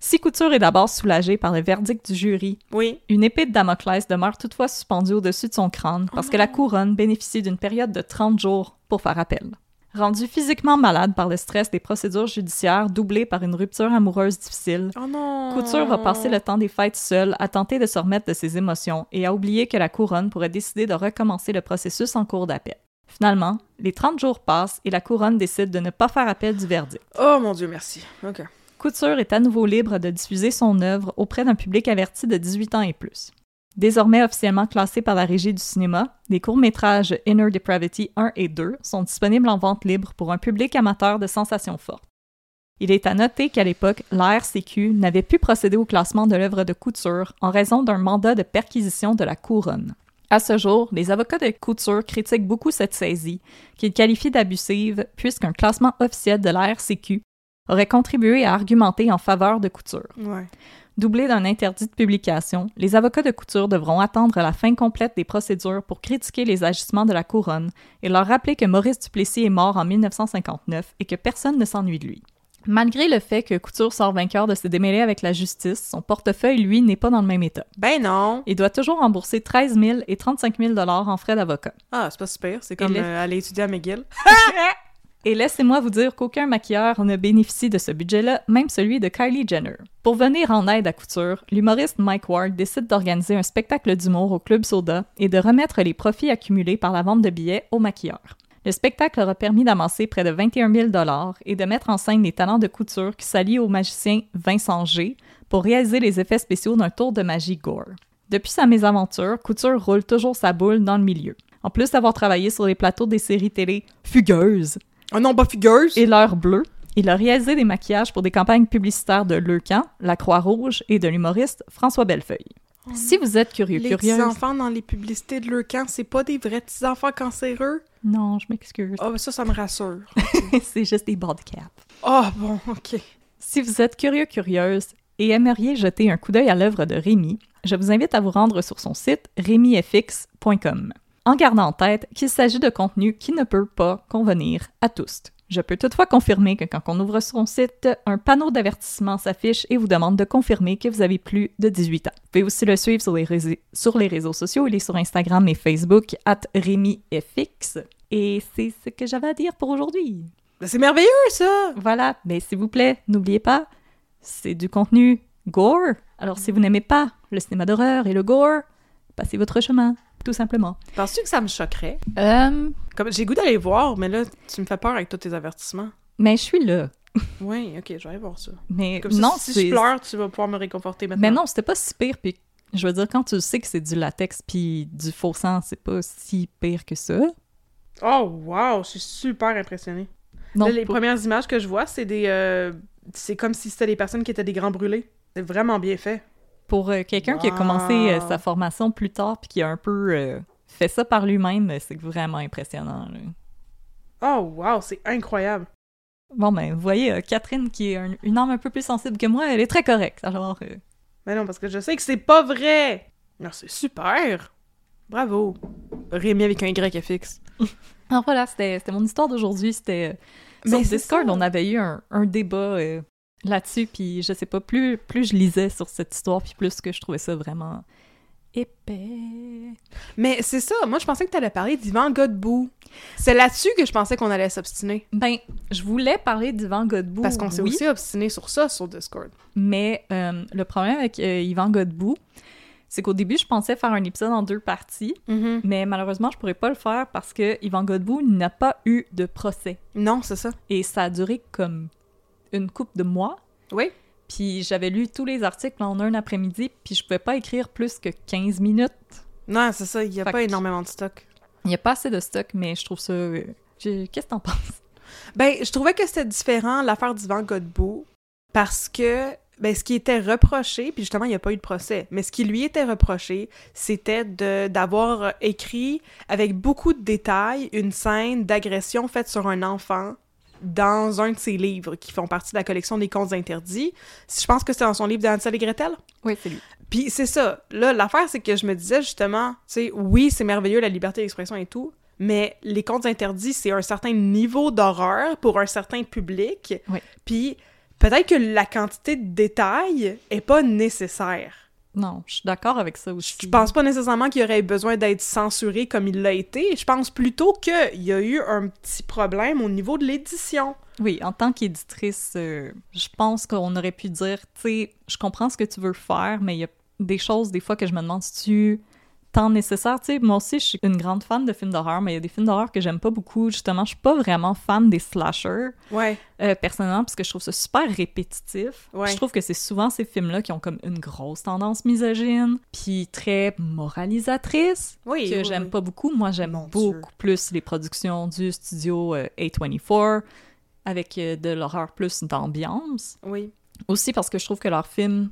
C: Si Couture est d'abord soulagé par le verdict du jury,
B: Oui.
C: une épée de Damoclès demeure toutefois suspendue au-dessus de son crâne parce que la couronne bénéficie d'une période de 30 jours pour faire appel. Rendu physiquement malade par le stress des procédures judiciaires doublées par une rupture amoureuse difficile,
B: Oh non.
C: Couture va passer le temps des fêtes seule à tenter de se remettre de ses émotions et à oublier que la couronne pourrait décider de recommencer le processus en cours d'appel. Finalement, les 30 jours passent et la couronne décide de ne pas faire appel du verdict.
B: Oh mon dieu, merci. Ok.
C: Couture est à nouveau libre de diffuser son œuvre auprès d'un public averti de 18 ans et plus. Désormais officiellement classés par la régie du cinéma, les courts-métrages Inner Depravity 1 et 2 sont disponibles en vente libre pour un public amateur de sensations fortes. Il est à noter qu'à l'époque, l'ARCQ n'avait pu procéder au classement de l'œuvre de Couture en raison d'un mandat de perquisition de la couronne. À ce jour, les avocats de Couture critiquent beaucoup cette saisie, qu'ils qualifient d'abusive puisqu'un classement officiel de l'ARCQ aurait contribué à argumenter en faveur de Couture. Doublé d'un interdit de publication, les avocats de couture devront attendre la fin complète des procédures pour critiquer les agissements de la couronne et leur rappeler que Maurice Duplessis est mort en 1959 et que personne ne s'ennuie de lui. Malgré le fait que Couture sort vainqueur de se démêler avec la justice, son portefeuille, lui, n'est pas dans le même état.
B: Ben non.
C: Il doit toujours rembourser 13 000 et 35 000 en frais d'avocat.
B: Ah, c'est pas super. C'est comme euh, aller étudier à McGill.
C: Et laissez-moi vous dire qu'aucun maquilleur ne bénéficie de ce budget-là, même celui de Kylie Jenner. Pour venir en aide à Couture, l'humoriste Mike Ward décide d'organiser un spectacle d'humour au Club Soda et de remettre les profits accumulés par la vente de billets aux maquilleurs. Le spectacle aura permis d'amasser près de 21 000 et de mettre en scène les talents de couture qui s'allient au magicien Vincent G pour réaliser les effets spéciaux d'un tour de magie gore. Depuis sa mésaventure, Couture roule toujours sa boule dans le milieu. En plus d'avoir travaillé sur les plateaux des séries télé Fugueuses
B: Oh non, pas Figures.
C: et l'heure bleue, il a réalisé des maquillages pour des campagnes publicitaires de Leucan, la Croix-Rouge et de l'humoriste François Bellefeuille. si vous êtes curieux,
B: Les
C: curieuse...
B: petits-enfants dans les publicités de leur camp, c'est pas des vrais petits-enfants cancéreux?
C: Non, je m'excuse.
B: Ah, ben ça, ça me rassure.
C: C'est juste des bald caps.
B: Ah, bon, ok.
C: Si vous êtes curieux, curieuse et aimeriez jeter un coup d'œil à l'œuvre de Rémi, je vous invite à vous rendre sur son site remifx.com. En gardant en tête qu'il s'agit de contenu qui ne peut pas convenir à tous. Je peux toutefois confirmer que quand on ouvre son site, un panneau d'avertissement s'affiche et vous demande de confirmer que vous avez plus de 18 ans. Vous pouvez aussi le suivre sur les, réseaux, sur les réseaux sociaux. Il est sur Instagram et Facebook, at RémiFX. Et c'est ce que j'avais à dire pour aujourd'hui.
B: Ben, c'est merveilleux, ça!
C: Voilà, mais s'il vous plaît, n'oubliez pas, c'est du contenu gore. Alors si vous n'aimez pas le cinéma d'horreur et le gore, passez votre chemin, tout simplement.
B: Penses-tu que ça me choquerait?
C: Euh,
B: Comme j'ai goût d'aller voir, mais là, tu me fais peur avec tous tes avertissements.
C: mais je suis là.
B: Oui, ok, je vais aller voir ça.
C: Mais
B: Comme
C: non,
B: si je pleure, tu vas pouvoir me réconforter maintenant.
C: Mais non, c'était pas si pire. Puis je veux dire, quand tu sais que c'est du latex puis du faux sang, c'est pas si pire que ça.
B: Oh, wow, je suis super impressionnée.
C: Non,
B: Là, les
C: pour-
B: premières images que je vois, c'est des. euh, c'est comme si c'était des personnes qui étaient des grands brûlés. C'est vraiment bien fait.
C: Pour euh, quelqu'un qui a commencé euh, sa formation plus tard puis qui a un peu euh, fait ça par lui-même, c'est vraiment impressionnant. là.
B: Oh, wow, c'est incroyable.
C: Bon, ben, vous voyez, Catherine, qui est un- une âme un peu plus sensible que moi, elle est très correcte. Alors,
B: Mais non, parce que je sais que c'est pas vrai. Non, c'est super. Bravo. Rémi avec un YFX.
C: alors voilà, c'était mon histoire d'aujourd'hui. C'était euh,
B: Mais
C: sur Discord,
B: ça.
C: on avait eu un, un débat euh, là-dessus, puis je sais pas, plus, plus je lisais sur cette histoire, puis plus que je trouvais ça vraiment épais.
B: Mais c'est ça, moi je pensais que t'allais parler d'Ivan Godbout. C'est là-dessus que je pensais qu'on allait s'obstiner.
C: Ben, je voulais parler d'Yvan Godbout,
B: Parce qu'on s'est
C: oui,
B: aussi obstiné sur ça sur Discord.
C: mais euh, le problème avec euh, Yvan Godbout, c'est qu'au début, je pensais faire un épisode en deux parties, mais malheureusement, je pourrais pas le faire parce que Yvan Godbout n'a pas eu de procès.
B: Non, c'est ça.
C: Et ça a duré comme une coupe de mois.
B: Oui.
C: Puis j'avais lu tous les articles en un après-midi, puis je pouvais pas écrire plus que 15 minutes.
B: Non, c'est ça, il y a
C: Fait
B: pas énormément de stock.
C: Il y a pas assez de stock, mais je trouve ça... euh, Qu'est-ce que t'en penses?
B: Ben, je trouvais que c'était différent l'affaire d'Ivan Godbout parce que ben, ce qui était reproché, puis justement, il n'y a pas eu de procès, mais ce qui lui était reproché, c'était de d'avoir écrit avec beaucoup de détails une scène d'agression faite sur un enfant dans un de ses livres qui font partie de la collection des contes interdits. Je pense que c'est dans son livre d'Ansel et Gretel.
C: Oui, c'est lui.
B: Puis c'est ça. Là, l'affaire, c'est que je me disais justement, tu sais, oui, c'est merveilleux la liberté d'expression et tout, mais les contes interdits, c'est un certain niveau d'horreur pour un certain public.
C: Oui.
B: Puis peut-être que la quantité de détails est pas nécessaire.
C: Non, je suis d'accord avec ça aussi.
B: Je pense pas nécessairement qu'il aurait besoin d'être censuré comme il l'a été. Je pense plutôt qu'il y a eu un petit problème au niveau de l'édition.
C: Oui, en tant qu'éditrice, euh, je pense qu'on aurait pu dire, tu sais, je comprends ce que tu veux faire, mais il y a des choses des fois que je me demande si tu temps nécessaire. Tu sais, moi aussi, je suis une grande fan de films d'horreur, mais il y a des films d'horreur que j'aime pas beaucoup. Justement, je suis pas vraiment fan des slashers,
B: Ouais.
C: euh, personnellement, parce que je trouve ça super répétitif.
B: Ouais.
C: Je trouve que c'est souvent ces films-là qui ont comme une grosse tendance misogyne, puis très moralisatrice,
B: Oui.
C: que
B: oui,
C: j'aime
B: oui.
C: pas beaucoup. Moi, j'aime
B: Mon
C: beaucoup
B: Dieu.
C: plus les productions du studio euh, A24, avec euh, de l'horreur plus d'ambiance.
B: Oui.
C: Aussi parce que je trouve que leurs films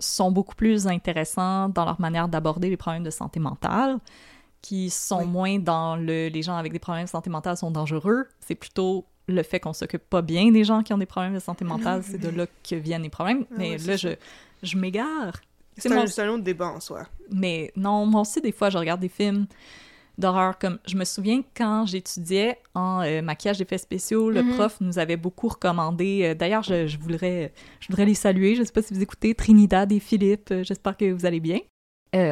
C: sont beaucoup plus intéressants dans leur manière d'aborder les problèmes de santé mentale, qui sont
B: Oui.
C: moins dans le les gens avec des problèmes de santé mentale sont dangereux. C'est plutôt le fait qu'on s'occupe pas bien des gens qui ont des problèmes de santé mentale, c'est de là que viennent les problèmes.
B: Ah
C: Mais là, je, je m'égare.
B: C'est
C: mon-
B: un, c'est un autre débat en soi.
C: mais non, moi aussi, des fois, je regarde des films d'horreur comme... Je me souviens quand j'étudiais en euh, maquillage d'effets spéciaux, le
B: Mhm.
C: prof nous avait beaucoup recommandé... euh, D'ailleurs, je, je voudrais, je voudrais les saluer. Je sais pas si vous écoutez Trinidad et Philippe. euh, J'espère que vous allez bien.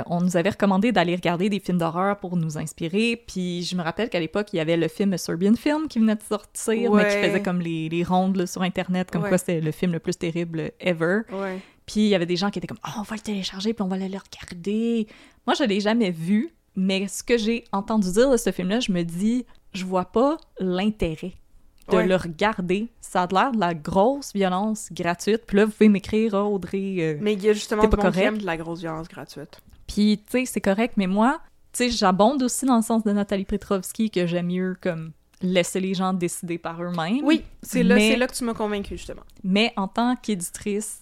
C: On nous avait recommandé d'aller regarder des films d'horreur pour nous inspirer. Puis je me rappelle qu'à l'époque, il y avait le film Serbian Film qui venait de sortir, mais qui
B: Ouais.
C: faisait comme les, les rondes là, sur Internet, comme
B: Ouais.
C: quoi c'était le film le plus terrible ever.
B: Ouais.
C: Puis il y avait des gens qui étaient comme oh, on va le télécharger puis on va aller le regarder. Moi je l'ai jamais vu, mais ce que j'ai entendu dire de ce film-là, je me dis je vois pas l'intérêt de
B: Ouais.
C: le regarder. Ça a l'air de la grosse violence gratuite. Puis là vous pouvez m'écrire oh, Audrey. euh,
B: Mais il y a justement
C: pas
B: aime de la grosse violence gratuite.
C: Puis tu sais c'est correct, mais moi tu sais j'abonde aussi dans le sens de Nathalie Petrovski que j'aime mieux comme laisser les gens décider par eux-mêmes.
B: Oui, c'est là,
C: Mais-
B: c'est là que tu m'as convaincu justement.
C: Mais en tant qu'éditrice,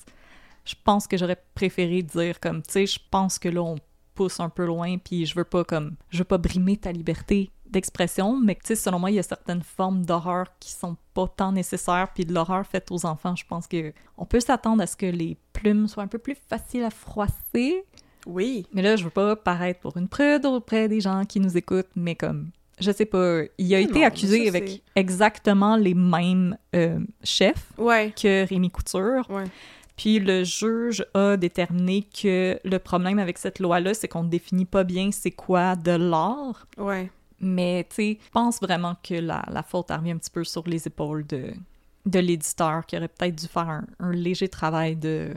C: je pense que j'aurais préféré dire comme, tu sais, je pense que là, on pousse un peu loin, puis je veux pas comme, je veux pas brimer ta liberté d'expression, mais tu sais, selon moi, il y a certaines formes d'horreur qui sont pas tant nécessaires, puis de l'horreur faite aux enfants, je pense que on peut s'attendre à ce que les plumes soient un peu plus faciles à froisser,
B: Oui.
C: mais là, je veux pas paraître pour une prude auprès des gens qui nous écoutent, mais comme, je sais pas, il a été accusé
B: ça,
C: avec exactement les mêmes euh, chefs
B: Ouais.
C: que Rémi Couture.
B: Ouais.
C: Puis le juge a déterminé que le problème avec cette loi-là, c'est qu'on ne définit pas bien c'est quoi de l'art.
B: Ouais.
C: Mais, tu sais, je pense vraiment que la, la faute revient un petit peu sur les épaules de, de l'éditeur, qui aurait peut-être dû faire un, un léger travail de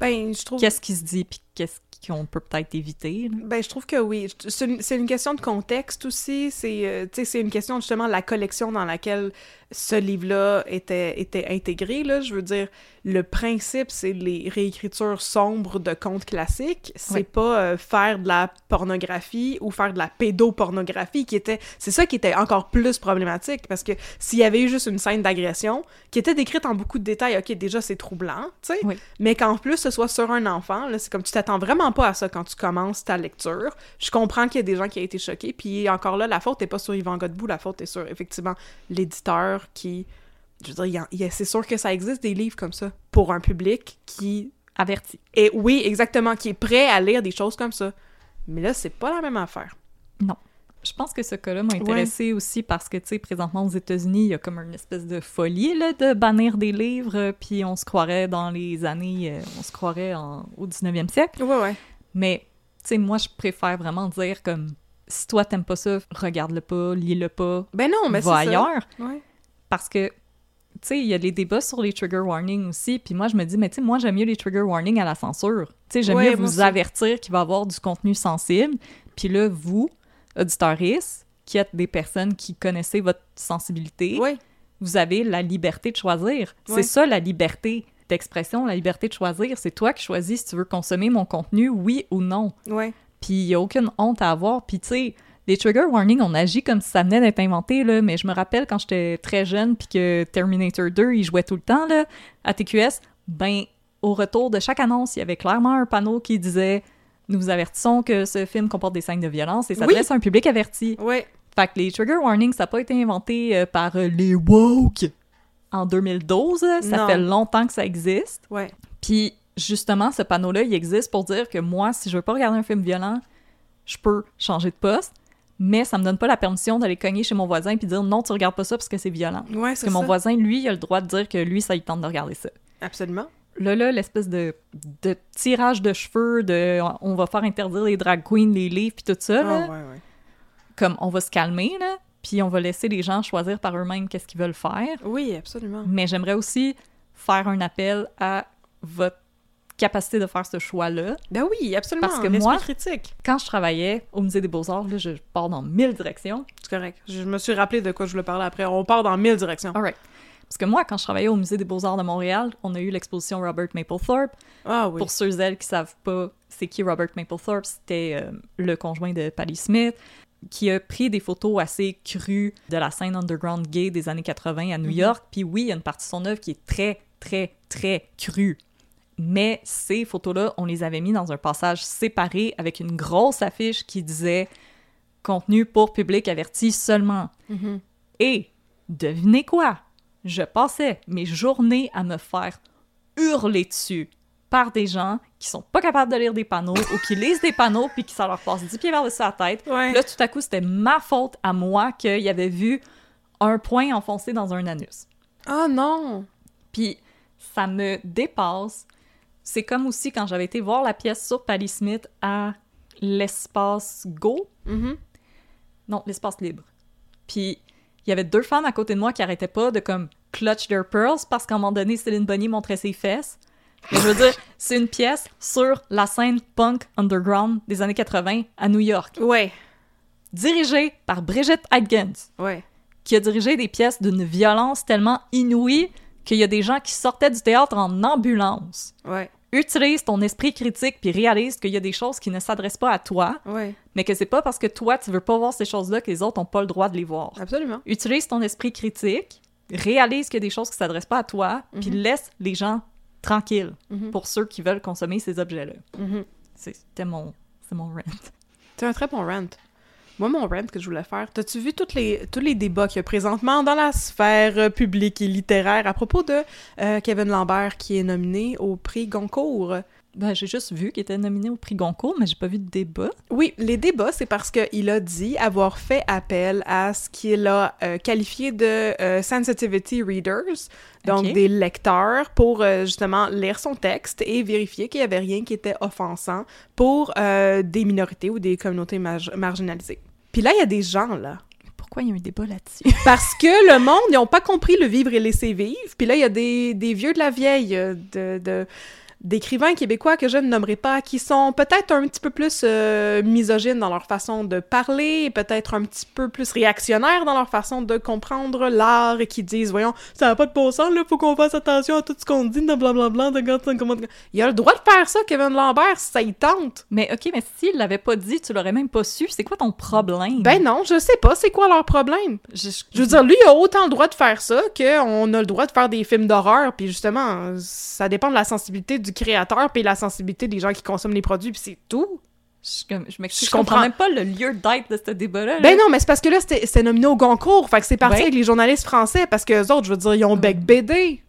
B: Ben, je trouve.
C: qu'est-ce qui se dit puis qu'est-ce qu'on peut peut-être éviter. là.
B: Ben, je trouve que oui. C'est une, question de contexte aussi. C'est, euh, c'est une question justement de la collection dans laquelle ce livre-là était, était intégré. Là. Je veux dire, le principe, c'est les réécritures sombres de contes classiques. C'est
C: Oui.
B: pas euh, faire de la pornographie ou faire de la pédopornographie qui était... C'est ça qui était encore plus problématique parce que s'il y avait eu juste une scène d'agression qui était décrite en beaucoup de détails, ok, déjà c'est troublant, tu sais,
C: Oui.
B: mais qu'en plus ce soit sur un enfant, c'est comme tu t'attends vraiment pas à ça quand tu commences ta lecture. Je comprends qu'il y a des gens qui ont été choqués, puis encore là, la faute n'est pas sur Yvan Godbout, la faute est sur effectivement l'éditeur qui. Je veux dire, c'est sûr que ça existe des livres comme ça pour un public qui
C: Averti.
B: est, oui, exactement, qui est prêt à lire des choses comme ça. Mais là, c'est pas la même affaire.
C: Je pense que ce cas-là m'a intéressé aussi parce que, tu sais, présentement aux États-Unis, il y a comme une espèce de folie là, de bannir des livres, euh, puis on se croirait dans les années, euh, on se croirait en- au 19e siècle.
B: Ouais, ouais.
C: Mais, tu sais, moi, je préfère vraiment dire comme, si toi, t'aimes pas ça, regarde-le pas, lis-le pas,
B: Ben non, mais c'est
C: va
B: ça.
C: ailleurs.
B: Ouais.
C: Parce que, tu sais, il y a les débats sur les trigger warnings aussi, puis moi, je me dis, mais tu sais, moi, j'aime mieux les trigger warnings à la censure. Tu sais, j'aime
B: Ouais,
C: mieux vous avertir qu'il va y avoir du contenu sensible, puis là, vous, auditeuristes, qui êtes des personnes qui connaissez votre sensibilité, vous avez la liberté de choisir. C'est ça, la liberté d'expression, la liberté de choisir. C'est toi qui choisis si tu veux consommer mon contenu, oui ou non. Puis il n'y a aucune honte à avoir. Puis tu sais, les trigger warnings, on agit comme si ça venait d'être inventé, là, mais je me rappelle quand j'étais très jeune puis que Terminator 2, il jouait tout le temps là, à TQS, ben au retour de chaque annonce, il y avait clairement un panneau qui disait Nous vous avertissons que ce film comporte des scènes de violence et s'adresse à un public averti.
B: Ouais.
C: Fait que les trigger warnings, ça n'a pas été inventé euh, par euh, les woke en 2012. là. Ça
B: Non.
C: fait longtemps que ça existe.
B: Ouais.
C: Puis justement, ce panneau-là, il existe pour dire que moi, si je veux pas regarder un film violent, je peux changer de poste, mais ça me donne pas la permission d'aller cogner chez mon voisin puis dire non, tu regardes pas ça parce que c'est violent.
B: Ouais,
C: Parce que mon voisin, lui, il a le droit de dire que lui, ça lui tente de regarder ça.
B: Absolument.
C: Là, là, l'espèce de, de tirage de cheveux, de on va faire interdire les drag queens, les livres, puis tout ça, là,
B: ouais, ouais.
C: comme on va se calmer, là, puis on va laisser les gens choisir par eux-mêmes qu'est-ce qu'ils veulent faire.
B: Oui, absolument.
C: Mais j'aimerais aussi faire un appel à votre capacité de faire ce choix-là.
B: Ben oui, absolument.
C: Parce que moi-
B: critique.
C: Quand je travaillais au Musée des Beaux-Arts, là, je pars dans mille directions.
B: C'est correct. Je me suis rappelé de quoi je voulais parler après. On part dans mille directions.
C: All right. Parce que moi, quand je travaillais au Musée des Beaux-Arts de Montréal, on a eu l'exposition Robert Mapplethorpe.
B: Ah oui.
C: Pour ceux et elles qui savent pas c'est qui Robert Mapplethorpe, c'était euh, le conjoint de Patti Smith qui a pris des photos assez crues de la scène underground gay des années 80 à New York. Puis oui, il y a une partie de son œuvre qui est très, très, très crue. Mais ces photos-là, on les avait mis dans un passage séparé avec une grosse affiche qui disait contenu pour public averti seulement.
B: Mhm.
C: Et devinez quoi? Je passais mes journées à me faire hurler dessus par des gens qui sont pas capables de lire des panneaux ou qui lisent des panneaux puis qui ça leur passe 10 pieds vers-dessus la tête.
B: Ouais.
C: Là, tout à coup, c'était ma faute à moi qu'il avait vu un point enfoncé dans un anus.
B: Ah non!
C: Puis ça me dépasse. C'est comme aussi quand j'avais été voir la pièce sur Patti Smith à l'espace Go.
B: Mhm.
C: Non, l'espace libre. Puis il y avait deux femmes à côté de moi qui arrêtaient pas de comme clutch their pearls parce qu'à un moment donné, Céline Bonny montrait ses fesses. Mais je veux dire, c'est une pièce sur la scène punk underground des années 80 à New York,
B: Ouais.
C: dirigée par Brigitte Higgins,
B: Ouais.
C: qui a dirigé des pièces d'une violence tellement inouïe qu'il y a des gens qui sortaient du théâtre en ambulance.
B: Ouais.
C: Utilise ton esprit critique puis réalise qu'il y a des choses qui ne s'adressent pas à toi,
B: Ouais.
C: mais que c'est pas parce que toi tu veux pas voir ces choses-là que les autres ont pas le droit de les voir.
B: Absolument.
C: Utilise ton esprit critique, réalise qu'il y a des choses qui s'adressent pas à toi, puis laisse les gens tranquilles
B: Mhm.
C: pour ceux qui veulent consommer ces objets-là.
B: Mhm.
C: C'est- C'était mon, c'est mon rant.
B: C'est un très bon rant. Moi, mon rant que je voulais faire, t'as-tu vu toutes les, tous les débats qu'il y a présentement dans la sphère euh, publique et littéraire à propos de euh, Kevin Lambert qui est nominé au prix Goncourt?
C: Ben, j'ai juste vu qu'il était nominé au prix Goncourt, mais j'ai pas vu de débat.
B: Oui, les débats, c'est parce qu'il a dit avoir fait appel à ce qu'il a euh, qualifié de euh, sensitivity readers, donc des lecteurs, pour euh, justement lire son texte et vérifier qu'il n'y avait rien qui était offensant pour des minorités ou des communautés mar- marginalisées. Puis là, il y a des gens, là.
C: Pourquoi il y a eu un débat là-dessus?
B: Parce que le monde, ils n'ont pas compris le vivre et laisser vivre. Puis là, il y a des, des vieux de la vieille, de, de- d'écrivains québécois que je ne nommerai pas, qui sont peut-être un petit peu plus euh, misogynes dans leur façon de parler, peut-être un petit peu plus réactionnaires dans leur façon de comprendre l'art, et qui disent, voyons, ça n'a pas de bon sens, là, faut qu'on fasse attention à tout ce qu'on dit, blablabla, de de. Il a le droit de faire ça, Kevin Lambert, ça y tente.
C: mais ok, mais s'il l'avait pas dit, tu l'aurais même pas su. C'est quoi ton problème?
B: Ben non, je sais pas, c'est quoi leur problème?
C: je,
B: Je veux dire, lui, il a autant le droit de faire ça qu'on a le droit de faire des films d'horreur, puis justement, ça dépend de la sensibilité du créateur, puis la sensibilité des gens qui consomment les produits, puis c'est tout.
C: je, je m'excuse,
B: Je
C: je comprends même pas le lieu d'être de ce débat-là. là.
B: Ben non, mais c'est parce que là, c'était nominé au Goncourt, fait que c'est parti
C: Ouais.
B: avec les journalistes français, parce que eux autres, je veux dire, ils ont Bec BD,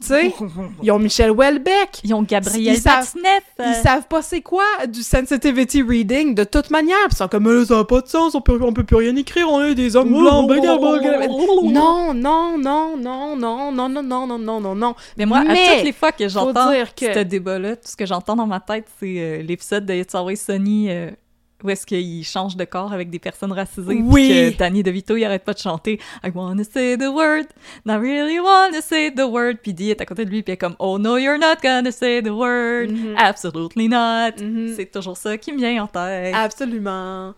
B: tu sais, ils ont Michel Houellebecq.
C: Ils ont Gabriel
B: Ils savent-
C: Patineff. euh,
B: Ils savent pas c'est quoi du sensitivity reading de toute manière. Puis ils sont comme, là, ça n'a pas de sens, on peut, on peut plus rien écrire, on est des hommes blancs. ben, ben, ben, ben. Non, non, non, non, non, non, non, non, non, non, non, non.
C: Mais moi, à
B: Mais,
C: toutes les fois que j'entends
B: dire que-
C: ce débat-là, tout ce que j'entends dans ma tête, c'est euh, l'épisode de It's Always Sunny euh, où est-ce qu'il change de corps avec des personnes racisées.
B: Oui.
C: Puis que Danny DeVito, il arrête pas de chanter I wanna say the word, I really wanna say the word. Puis Dee est à côté de lui, puis elle est comme Oh no, you're not gonna say the word.
B: Mhm.
C: Absolutely not.
B: Mhm.
C: C'est toujours ça qui me vient en tête.
B: Absolument.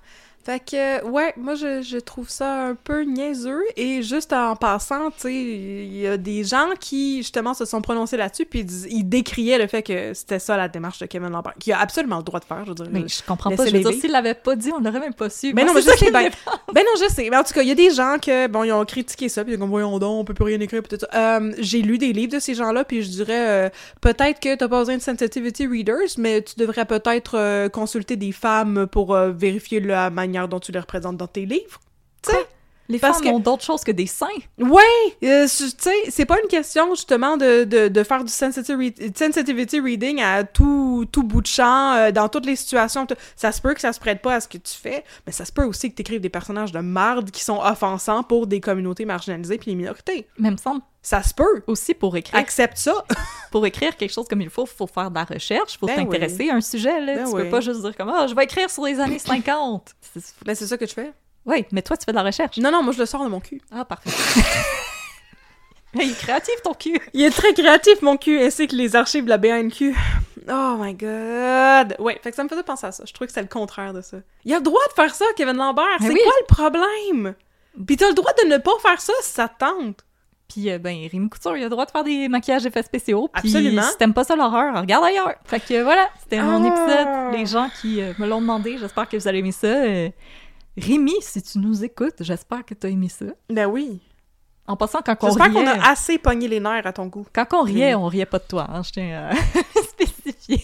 B: Fait que, ouais, moi, je, je trouve ça un peu niaiseux. Et juste en passant, tu sais, il y a des gens qui, justement, se sont prononcés là-dessus, puis ils, ils décriaient le fait que c'était ça la démarche de Kevin Lambert, qui a absolument le droit de faire, je veux dire.
C: Mais je comprends pas. Je veux dire, s'il l'avait pas dit, on l'aurait même pas su.
B: Ben
C: Moi,
B: non, mais je sais
C: me-
B: Ben non, je sais. Mais en tout cas, il y a des gens que, bon, ils ont critiqué ça, puis ils ont dit, voyons donc, on peut plus rien écrire, ça. Euh, J'ai lu des livres de ces gens-là, puis je dirais, euh, peut-être que t'as pas besoin de sensitivity readers, mais tu devrais peut-être euh, consulter des femmes pour euh, vérifier la manière dont tu les représentes dans tes livres. Tu sais?
C: Les
B: Parce
C: femmes
B: que-
C: ont d'autres choses que des seins.
B: Ouais! euh, tu sais, c'est pas une question, justement, de, de, de faire du sensitivity, sensitivity reading à tout, tout bout de champ, euh, dans toutes les situations. Ça se peut que ça se prête pas à ce que tu fais, mais ça se peut aussi que t'écrives des personnages de marde qui sont offensants pour des communautés marginalisées puis les minorités.
C: Mais il me semble
B: Ça se peut!
C: aussi pour écrire,
B: Accepte ça!
C: pour écrire quelque chose comme il faut, faut faire de la recherche, faut
B: Ben
C: t'intéresser à un sujet. Là.
B: Ben
C: tu
B: oui.
C: peux pas juste dire comme ah, je vais écrire sur les années 50. C'est-
B: ben, c'est ça que tu fais.
C: Oui, mais toi, tu fais de la recherche.
B: Non, non, moi, je le sors de mon cul.
C: Ah, parfait. il est créatif, ton cul.
B: Il est très créatif, mon cul, ainsi que les archives de la BNQ. Oh my god! Ouais, fait que ça me faisait penser à ça. Je trouvais que c'était le contraire de ça. Il a le droit de faire ça, Kevin Lambert! C'est
C: oui.
B: quoi le problème? Pis t'as le droit de ne pas faire ça si ça te tente.
C: Puis, euh, ben, Rémi Couture, il a le droit de faire des maquillages effets spéciaux. Puis,
B: Absolument.
C: si t'aimes pas ça l'horreur, regarde ailleurs. Fait que voilà, c'était mon
B: Ah.
C: épisode. Les gens qui euh, me l'ont demandé, j'espère que vous allez aimer ça. Euh, Rémi, si tu nous écoutes, j'espère que t'as aimé ça.
B: Ben oui.
C: En passant, quand on
B: J'espère qu'on
C: riait,
B: a assez pogné les nerfs à ton goût.
C: quand on riait, on riait pas de toi, hein, je tiens à spécifier.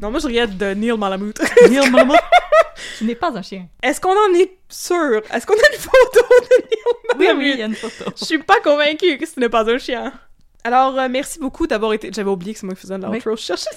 B: Non, moi je riais de Neil Malamute.
C: Neil Malamute, tu n'es pas un chien.
B: Est-ce qu'on en est sûr? Est-ce qu'on a une photo de Neil
C: Oui,
B: Malamute?
C: oui, il y a une photo.
B: Je suis pas convaincue que ce n'est pas un chien. Alors, euh, merci beaucoup d'avoir été... J'avais oublié que c'est moi qui faisais l'outro. Je cherchais...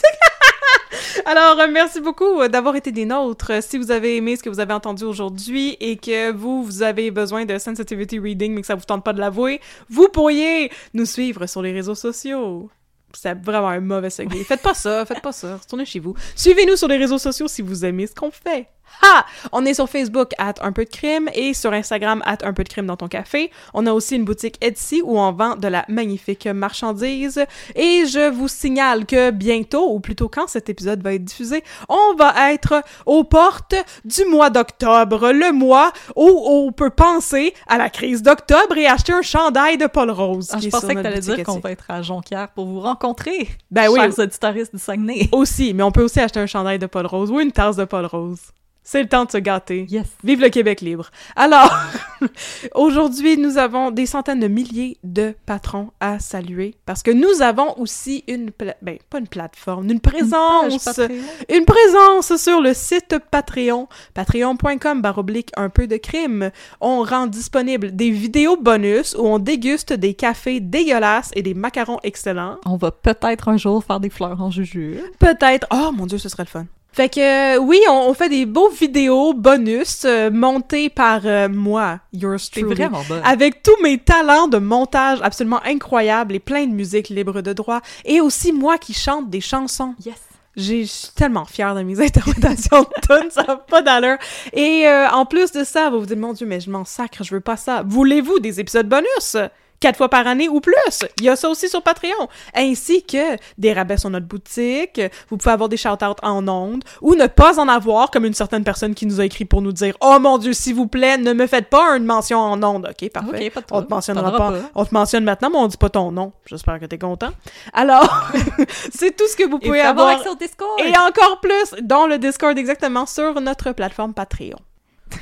B: Alors, euh, merci beaucoup euh, d'avoir été des nôtres. Euh, Si vous avez aimé ce que vous avez entendu aujourd'hui et que vous, vous avez besoin de sensitivity reading mais que ça vous tente pas de l'avouer, vous pourriez nous suivre sur les réseaux sociaux. C'est vraiment un mauvais segway. Faites pas ça, faites pas ça. Retournez chez vous. Suivez-nous sur les réseaux sociaux si vous aimez ce qu'on fait. Ha! On est sur Facebook, at un peu de crime, et sur Instagram, at un peu de crime dans ton café. On a aussi une boutique Etsy où on vend de la magnifique marchandise. Et je vous signale que bientôt, ou plutôt quand cet épisode va être diffusé, on va être aux portes du mois d'octobre, le mois où on peut penser à la crise d'octobre et acheter un chandail de Paul Rose.
C: Ah, je pensais que t'allais dire qu'on va être à Jonquière pour vous rencontrer,
B: Ben oui,
C: chers auditoristes du Saguenay.
B: aussi, mais on peut aussi acheter un chandail de Paul Rose ou une tasse de Paul Rose. C'est le temps de se gâter.
C: Yes.
B: Vive le Québec libre. Alors, aujourd'hui, nous avons des centaines de milliers de patrons à saluer parce que nous avons aussi une, pla- ben, pas une plateforme, une présence, une présence sur le site Patreon, patreon.com baroblique un peu de crime. On rend disponible des vidéos bonus où on déguste des cafés dégueulasses et des macarons excellents.
C: On va peut-être un jour faire des fleurs en jujube.
B: Peut-être. Oh mon dieu, ce serait le fun. Fait que euh, oui, on, on fait des beaux vidéos bonus euh, montées par euh, moi, yours truly.
C: vraiment bon.
B: Avec tous mes talents de montage absolument incroyables et plein de musique libre de droit. Et aussi moi qui chante des chansons.
C: Yes.
B: J'ai- Je suis tellement fière de mes interprétations de tunes, ça n'a pas d'allure. Et euh, en plus de ça, vous vous dites, mon Dieu, mais je m'en sacre, je veux pas ça. Voulez-vous des épisodes bonus? Quatre fois par année ou plus. Il y a ça aussi sur Patreon. Ainsi que des rabais sur notre boutique. Vous pouvez avoir des shout-outs en ondes ou ne pas en avoir, comme une certaine personne qui nous a écrit pour nous dire Oh mon Dieu, s'il vous plaît, ne me faites pas une mention en ondes. OK, parfait.
C: Pas
B: On te mentionnera pas. On te mentionne maintenant, mais on dit pas ton nom. J'espère que t'es content. Alors, c'est tout ce que vous pouvez
C: avoir
B: avoir.
C: accès au Discord.
B: Et encore plus dans le Discord exactement sur notre plateforme Patreon.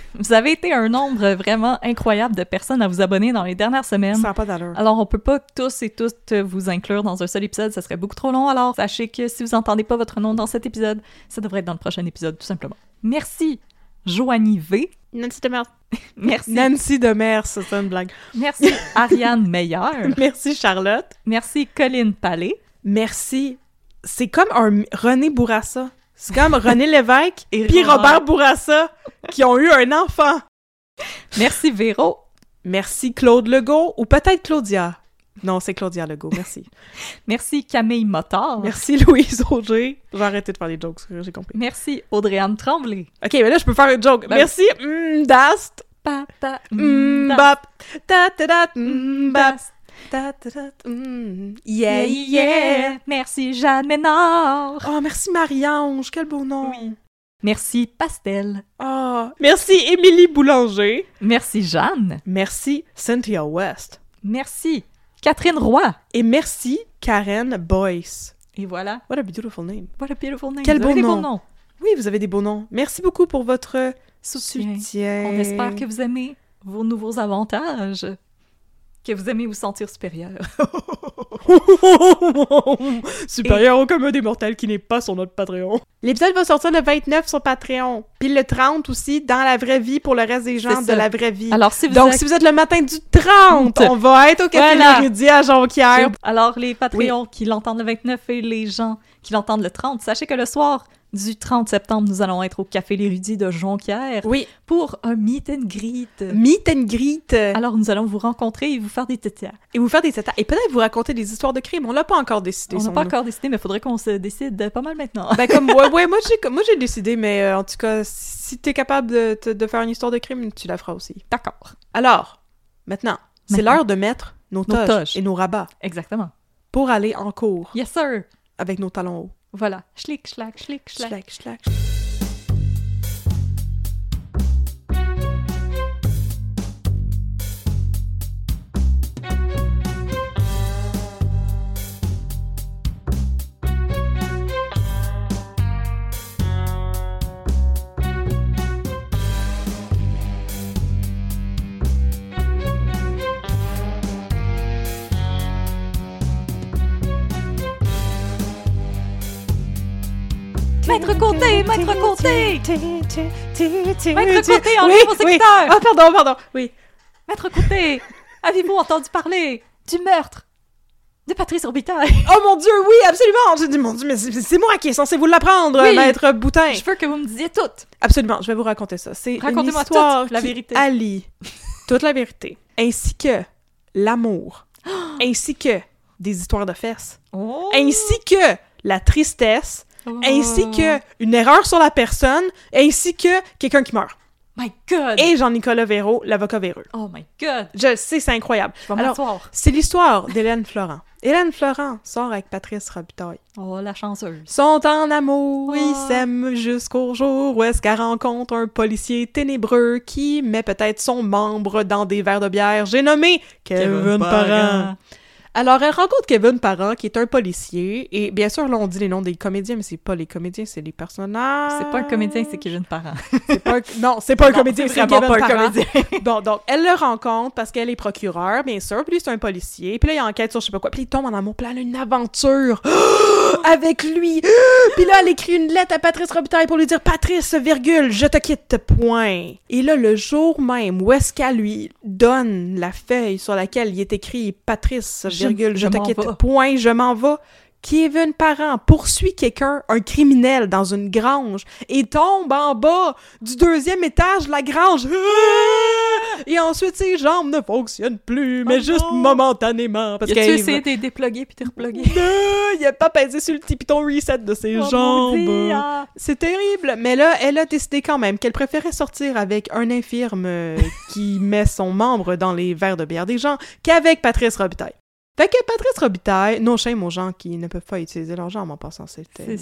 C: Vous avez été un nombre vraiment incroyable de personnes à vous abonner dans les dernières semaines.
B: Ça n'a pas d'allure.
C: Alors, on peut pas tous et toutes vous inclure dans un seul épisode, ça serait beaucoup trop long. Alors, sachez que si vous entendez pas votre nom dans cet épisode, ça devrait être dans le prochain épisode, tout simplement. Merci, Joanie V.
B: Nancy de Mers.
C: Merci,
B: Nancy de Mers, c'est une blague.
C: merci Ariane Meyer.
B: Merci Charlotte.
C: Merci Colline Palais.
B: Merci. C'est comme un René Bourassa. C'est comme René Lévesque
C: Et
B: puis
C: Robert.
B: Bourassa qui ont eu un enfant.
C: Merci Véro.
B: Merci Claude Legault ou peut-être Claudia. Non, c'est Claudia Legault, merci.
C: Merci Camille Motard.
B: Merci Louise Auger. J'ai arrêté de faire des jokes, j'ai compris.
C: Merci Audrey-Anne Tremblay.
B: Ok, mais là, je peux faire une joke.
C: Ben
B: merci mm, Dast.
C: Pa,
B: Mm, bap. Ta ta da, mm, bap. Ta ta mm. Yeah, yeah.
C: Merci Jeanne Ménard.
B: Oh, merci Marie-Ange, quel beau nom.
C: Oui. Merci Pastel.
B: Ah, merci Émilie Boulanger.
C: Merci Jeanne.
B: Merci Cynthia West.
C: Merci Catherine Roy.
B: Et merci Karen Boyce.
C: Et voilà.
B: What a beautiful name.
C: What a beautiful name.
B: Quel
C: Vous avez
B: beau
C: des
B: nom.
C: beaux noms.
B: Oui, vous avez des beaux noms. Merci beaucoup pour votre
C: Soutien.
B: soutien.
C: On espère que vous aimez vos nouveaux avantages. Que vous aimez vous sentir supérieur.
B: Supérieur au commun des mortels qui n'est pas sur notre Patreon. L'épisode va sortir le 29 sur Patreon. Puis le 30 aussi dans la vraie vie pour le reste des gens de la vraie vie.
C: Alors, si vous
B: Donc,
C: êtes-
B: si vous êtes le matin du 30, on va être au Café
C: Voilà.
B: L'Érudit à Jonquière.
C: Alors, les Patreons qui l'entendent le 29 et les gens qui l'entendent le 30, sachez que le soir du 30 septembre, nous allons être au Café L'Érudit de Jonquière
B: Oui,
C: pour un meet and greet.
B: meet and greet.
C: Alors, nous allons vous rencontrer et vous faire des tétas.
B: Et vous faire des tatas. Et peut-être vous raconter des histoires de crimes. On l'a pas encore décidé.
C: On n'a pas
B: nous.
C: encore décidé, mais il faudrait qu'on se décide pas mal maintenant.
B: Ben comme ouais, ouais moi j'ai moi j'ai décidé mais euh, en tout cas si t'es capable de, faire une histoire de crime tu la feras aussi.
C: D'accord.
B: Alors maintenant c'est l'heure de mettre nos
C: Nos
B: toges,
C: toges.
B: et nos rabats
C: Exactement.
B: pour aller en cours
C: Yes, sir.
B: avec nos talons hauts.
C: voilà schlick schlag schlick schlag
B: schlag, schlag.
C: Maître Côté, Maître Côté!
B: Maître
C: Côté, enlevez vos écouteurs!
B: Ah pardon, pardon. Oui.
C: Maître Côté, avez-vous entendu parler du meurtre de Patrice Robitaille?
B: Oh mon dieu, oui, absolument. J'ai dit mon dieu mais c'est moi qui est censé vous l'apprendre,
C: Oui.
B: maître Boutin.
C: Je veux que vous me disiez tout.
B: Absolument, je vais vous raconter ça. C'est une
C: Racontez-moi
B: histoire
C: toute la
B: qui
C: vérité.
B: allie toute la vérité, ainsi que l'amour, ainsi que des histoires de fesses,
C: Oh.
B: ainsi que la tristesse,
C: Oh.
B: ainsi que une erreur sur la personne, ainsi que quelqu'un qui meurt.
C: My God!
B: Et Jean-Nicolas Véraud, l'avocat véreux.
C: Oh my God!
B: Je sais, c'est incroyable.
C: Je
B: Alors, c'est l'histoire d'Hélène Florent. Hélène Florent sort avec Patrice Robitaille.
C: Oh, la chanceuse.
B: sont en amour, ils
C: Oh.
B: s'aiment jusqu'au jour où est-ce qu'elle rencontre un policier ténébreux qui met peut-être son membre dans des verres de bière. J'ai nommé Kevin, Parent. Alors, elle rencontre Kevin Parent, qui est un policier, et bien sûr, là, on dit les noms des comédiens, mais c'est pas les comédiens, c'est les personnages.
C: C'est pas un comédien, c'est Kevin Parent.
B: Pas un- Non, c'est pas un
C: Non,
B: comédien,
C: c'est
B: Kevin
C: pas un
B: Parent.
C: comédien.
B: Bon, donc, elle le rencontre parce qu'elle est procureure, bien sûr, puis lui, c'est un policier, puis là, il enquête sur je sais pas quoi, puis il tombe en amour, puis elle a une aventure avec lui. puis là, elle écrit une lettre à Patrice Robitaille pour lui dire « Patrice, virgule, je te quitte, point. » Et là, le jour même où est-ce qu'elle lui donne la feuille sur laquelle il est écrit « Patrice,
C: Je-
B: virgule, je,
C: je
B: te quitte, point, je m'en vais. » Kevin Parent poursuit quelqu'un, un criminel, dans une grange et tombe en bas du deuxième étage de la grange. Et ensuite, ses jambes ne fonctionnent plus, mais
C: Oh
B: juste
C: non.
B: momentanément. Parce qu'elle
C: essayé de les dépluguer puis de repluguer?
B: Non, il a pas pesé sur le petit piton reset de ses
C: Oh,
B: jambes.
C: ah.
B: C'est terrible. Mais là, elle a décidé quand même qu'elle préférait sortir avec un infirme euh, qui met son membre dans les verres de bière des gens qu'avec Patrice Robitaille. Fait que Patrice Robitaille, non shame aux gens qui ne peuvent pas utiliser leurs jambes en passant, c'était...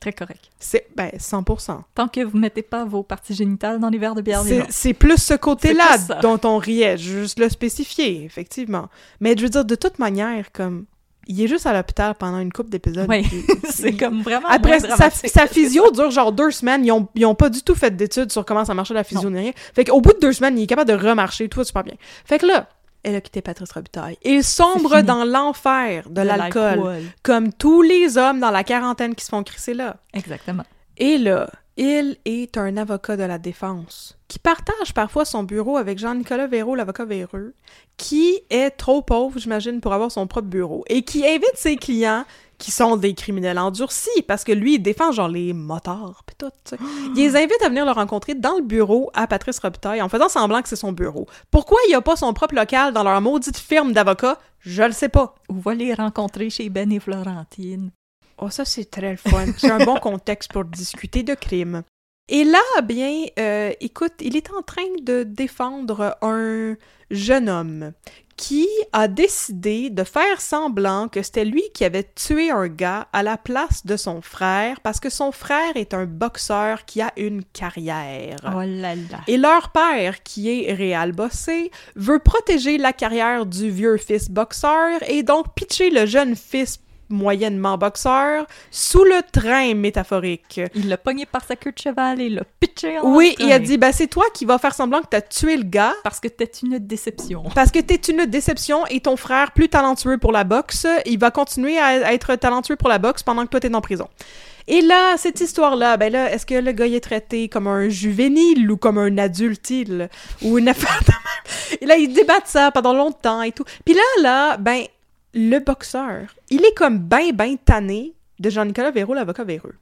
C: Très correct.
B: C'est, ben, 100%.
C: Tant que vous mettez pas vos parties génitales dans les verres de bière
B: C'est plus ce côté-là dont on riait, je veux juste le spécifier, effectivement. Mais je veux dire, de toute manière, comme, il est juste à l'hôpital pendant une couple d'épisodes.
C: Oui, c'est comme vraiment
B: Après, sa physio dure genre deux semaines. Ils ont, ils ont pas du tout fait d'études sur comment ça marchait la physio ni rien. Fait qu'au bout de deux semaines, il est capable de remarcher, tout va super bien. Fait que là, elle a quitté Patrice Robitaille. Il sombre dans l'enfer de,
C: De
B: l'alcool, comme tous les hommes dans la quarantaine qui se font crisser là.
C: Exactement.
B: Et là, il est un avocat de la défense qui partage parfois son bureau avec Jean-Nicolas Véraud, l'avocat véreux, qui est trop pauvre, j'imagine, pour avoir son propre bureau, et qui invite ses clients qui sont des criminels endurcis, parce que lui, il défend genre les motards, pis tout. Il les invite à venir le rencontrer dans le bureau à Patrice Robitaille, en faisant semblant que c'est son bureau. Pourquoi il n'y a pas son propre local dans leur maudite firme d'avocats? Je le sais pas.
C: Ou va les rencontrer chez Ben et Florentine.
B: Oh, ça, c'est très le fun. C'est un bon contexte pour discuter de crime. Et là, bien, euh, écoute, il est en train de défendre un jeune homme qui a décidé de faire semblant que c'était lui qui avait tué un gars à la place de son frère parce que son frère est un boxeur qui a une carrière.
C: Oh là là.
B: Et leur père, qui est Réal Bossé, veut protéger la carrière du vieux fils boxeur et donc pitcher le jeune fils moyennement boxeur sous le train métaphorique.
C: Il l'a pogné par sa queue de cheval et l'a pitché en
B: Oui,
C: train.
B: il a dit ben c'est toi qui vas faire semblant que t'as tué le gars
C: Parce que t'es une déception.
B: parce que t'es une déception et ton frère plus talentueux pour la boxe, il va continuer à être talentueux pour la boxe pendant que toi t'es en prison. Et là, cette histoire-là, ben là, est-ce que le gars il est traité comme un juvénile ou comme un adulte il, ou une affaire de même? Et là, ils débattent ça pendant longtemps et tout. Puis là, là, ben, le boxeur, il est comme ben, ben tanné de Jean-Nicolas Véro, l'avocat véreux.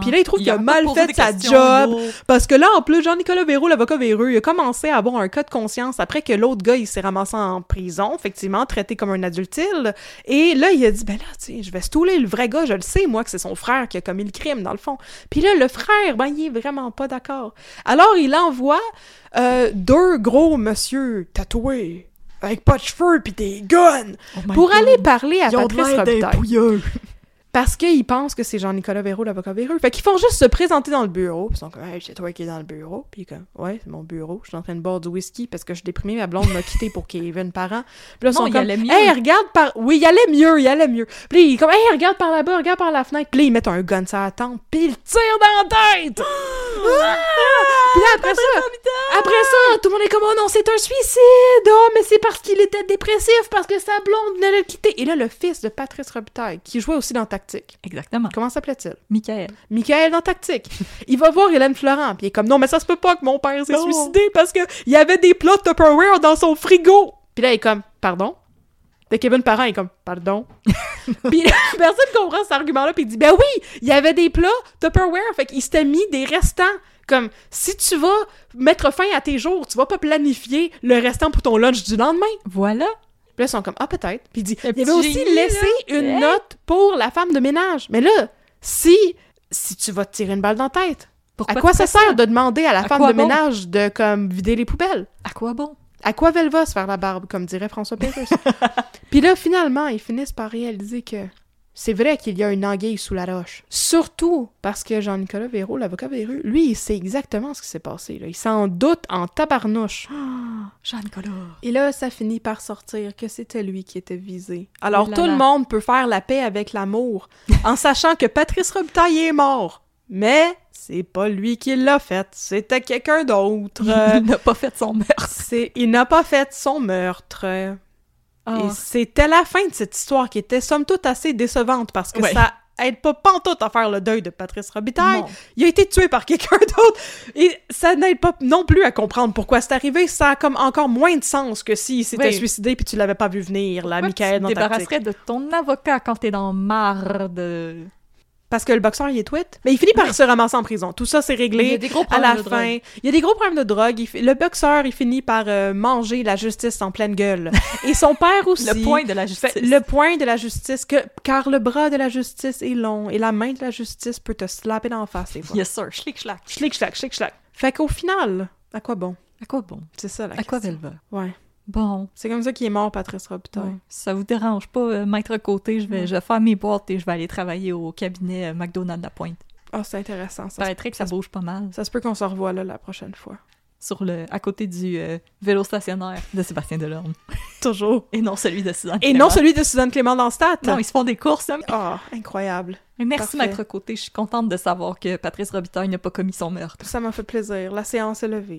B: Puis là, il trouve qu'il a mal fait sa job. Parce que là, en plus, Jean-Nicolas Véro, l'avocat véreux, il a commencé à avoir un cas de conscience après que l'autre gars, il s'est ramassé en prison, effectivement, traité comme un adultile. Et là, il a dit, ben là, tu sais, je vais stouler le vrai gars, je le sais, moi, que c'est son frère qui a commis le crime, dans le fond. Puis là, le frère, ben, il est vraiment pas d'accord. Alors, il envoie euh, deux gros monsieur tatoués, avec pas de cheveux pis des guns,
C: Oh
B: pour
C: God.
B: aller parler à
C: Ils
B: Patrice Robitaille. Parce qu'ils pensent que c'est Jean-Nicolas Véro, l'avocat véreux. Fait qu'ils font juste se présenter dans le bureau. Puis ils sont comme, hey, c'est toi qui es dans le bureau. Puis comme, ouais, c'est mon bureau. Je suis en train de boire du whisky parce que je suis déprimée. Ma blonde m'a quitté pour Kevin parent. Puis là, ils sont comme,
C: mieux.
B: hey, regarde par. Oui, il allait mieux, il allait mieux. Puis là, il est comme, hey, regarde par là-bas, regarde par la fenêtre. Puis là, ils mettent un gun sur la tente. Puis ils tirent dans la tête. Ah! Puis là, après ça, après ça, tout le monde est comme, oh non, c'est un suicide. Oh, mais c'est parce qu'il était dépressif, parce que sa blonde venait le quitter. Et là, le fils de Patrice Robitaille, qui jouait aussi dans Tactique.
C: Exactement.
B: Comment s'appelait-il?
C: Michael.
B: Michael dans Tactique. Il va voir Hélène Florent, puis il est comme non, mais ça se peut pas que mon père s'est suicidé parce que il y avait des plats Tupperware dans son frigo. Puis là, il est comme pardon? Puis Kevin Parent est comme pardon? puis personne comprend cet argument-là, puis il dit ben oui, il y avait des plats Tupperware, fait qu'il s'était mis des restants. Comme si tu vas mettre fin à tes jours, tu vas pas planifier le restant pour ton lunch du lendemain.
C: Voilà.
B: Puis là, ils sont comme, ah, peut-être. Puis il dit, il avait aussi
C: génie,
B: laissé
C: là.
B: une note pour la femme de ménage. Mais là, si, si tu vas te tirer une balle dans la tête,
C: Pourquoi
B: à quoi ça sert de demander à la
C: À
B: femme de
C: bon?
B: ménage de, comme, vider les poubelles?
C: À quoi bon?
B: À quoi va se faire la barbe, comme dirait François Pérusse? Puis là, finalement, ils finissent par réaliser que c'est vrai qu'il y a une anguille sous la roche. Surtout parce que Jean-Nicolas Véro, l'avocat Véru, lui, il sait exactement ce qui s'est passé. Là. Il s'en doute en tabarnouche.
C: Jean-Nicolas.
B: Et là, ça finit par sortir que c'était lui qui était visé. Alors,
C: Oh là
B: tout le monde peut faire la paix avec l'amour en sachant que Patrice Robitaille est mort. Mais c'est pas lui qui l'a fait, c'était quelqu'un d'autre.
C: Il n'a pas fait son meurtre.
B: il n'a pas fait son meurtre. Et c'était la fin de cette histoire qui était somme toute assez décevante parce que
C: Ouais.
B: ça aide pas pantoute à faire le deuil de Patrice Robitaille.
C: Non.
B: Il a été tué par quelqu'un d'autre. Et ça n'aide pas non plus à comprendre pourquoi c'est arrivé. Ça a comme encore moins de sens que s'il s'était
C: Oui.
B: suicidé puis tu l'avais pas vu venir, la Michael
C: tu te débarrasserais de ton avocat quand t'es dans marre de...
B: Parce que le boxeur, il est tweet. Mais il finit par se ramasser en prison. Tout ça, c'est réglé.
C: Il y a des gros
B: à la
C: problèmes de
B: fin.
C: drogue.
B: Il y a des gros problèmes de drogue. Il Le boxeur, il finit par euh, manger la justice en pleine gueule. Et son père aussi.
C: Le point de la justice.
B: Le point de la justice, que, car le bras de la justice est long et la main de la justice peut te slapper d'en face des fois.
C: Yes sir, schlick schlack.
B: Schlick, schlack, schlick, schlack. Fait qu'au final, à quoi bon?
C: À quoi bon?
B: C'est ça la
C: À quoi
B: question.
C: elle va?
B: Ouais.
C: Bon.
B: C'est comme ça qu'il est mort, Patrice Robitaille.
C: Ouais. Si ça vous dérange pas, euh, maître côté, je vais, je vais faire mes boîtes et je vais aller travailler au cabinet euh, McDonald's de la Pointe.
B: Ah, c'est intéressant. Ça,
C: paraîtrait que ça bouge pas mal.
B: ça se peut qu'on se revoie là la prochaine fois.
C: Sur le, à côté du euh, vélo stationnaire de Sébastien Delorme.
B: Toujours.
C: Et non celui de Suzanne
B: Et non celui de Suzanne Clément dans Stat.
C: Non, ils se font des courses. hein.
B: Ah, incroyable.
C: Mais Merci, maître côté. Je suis contente de savoir que Patrice Robitaille n'a pas commis son meurtre.
B: Ça m'a fait plaisir. La séance est levée.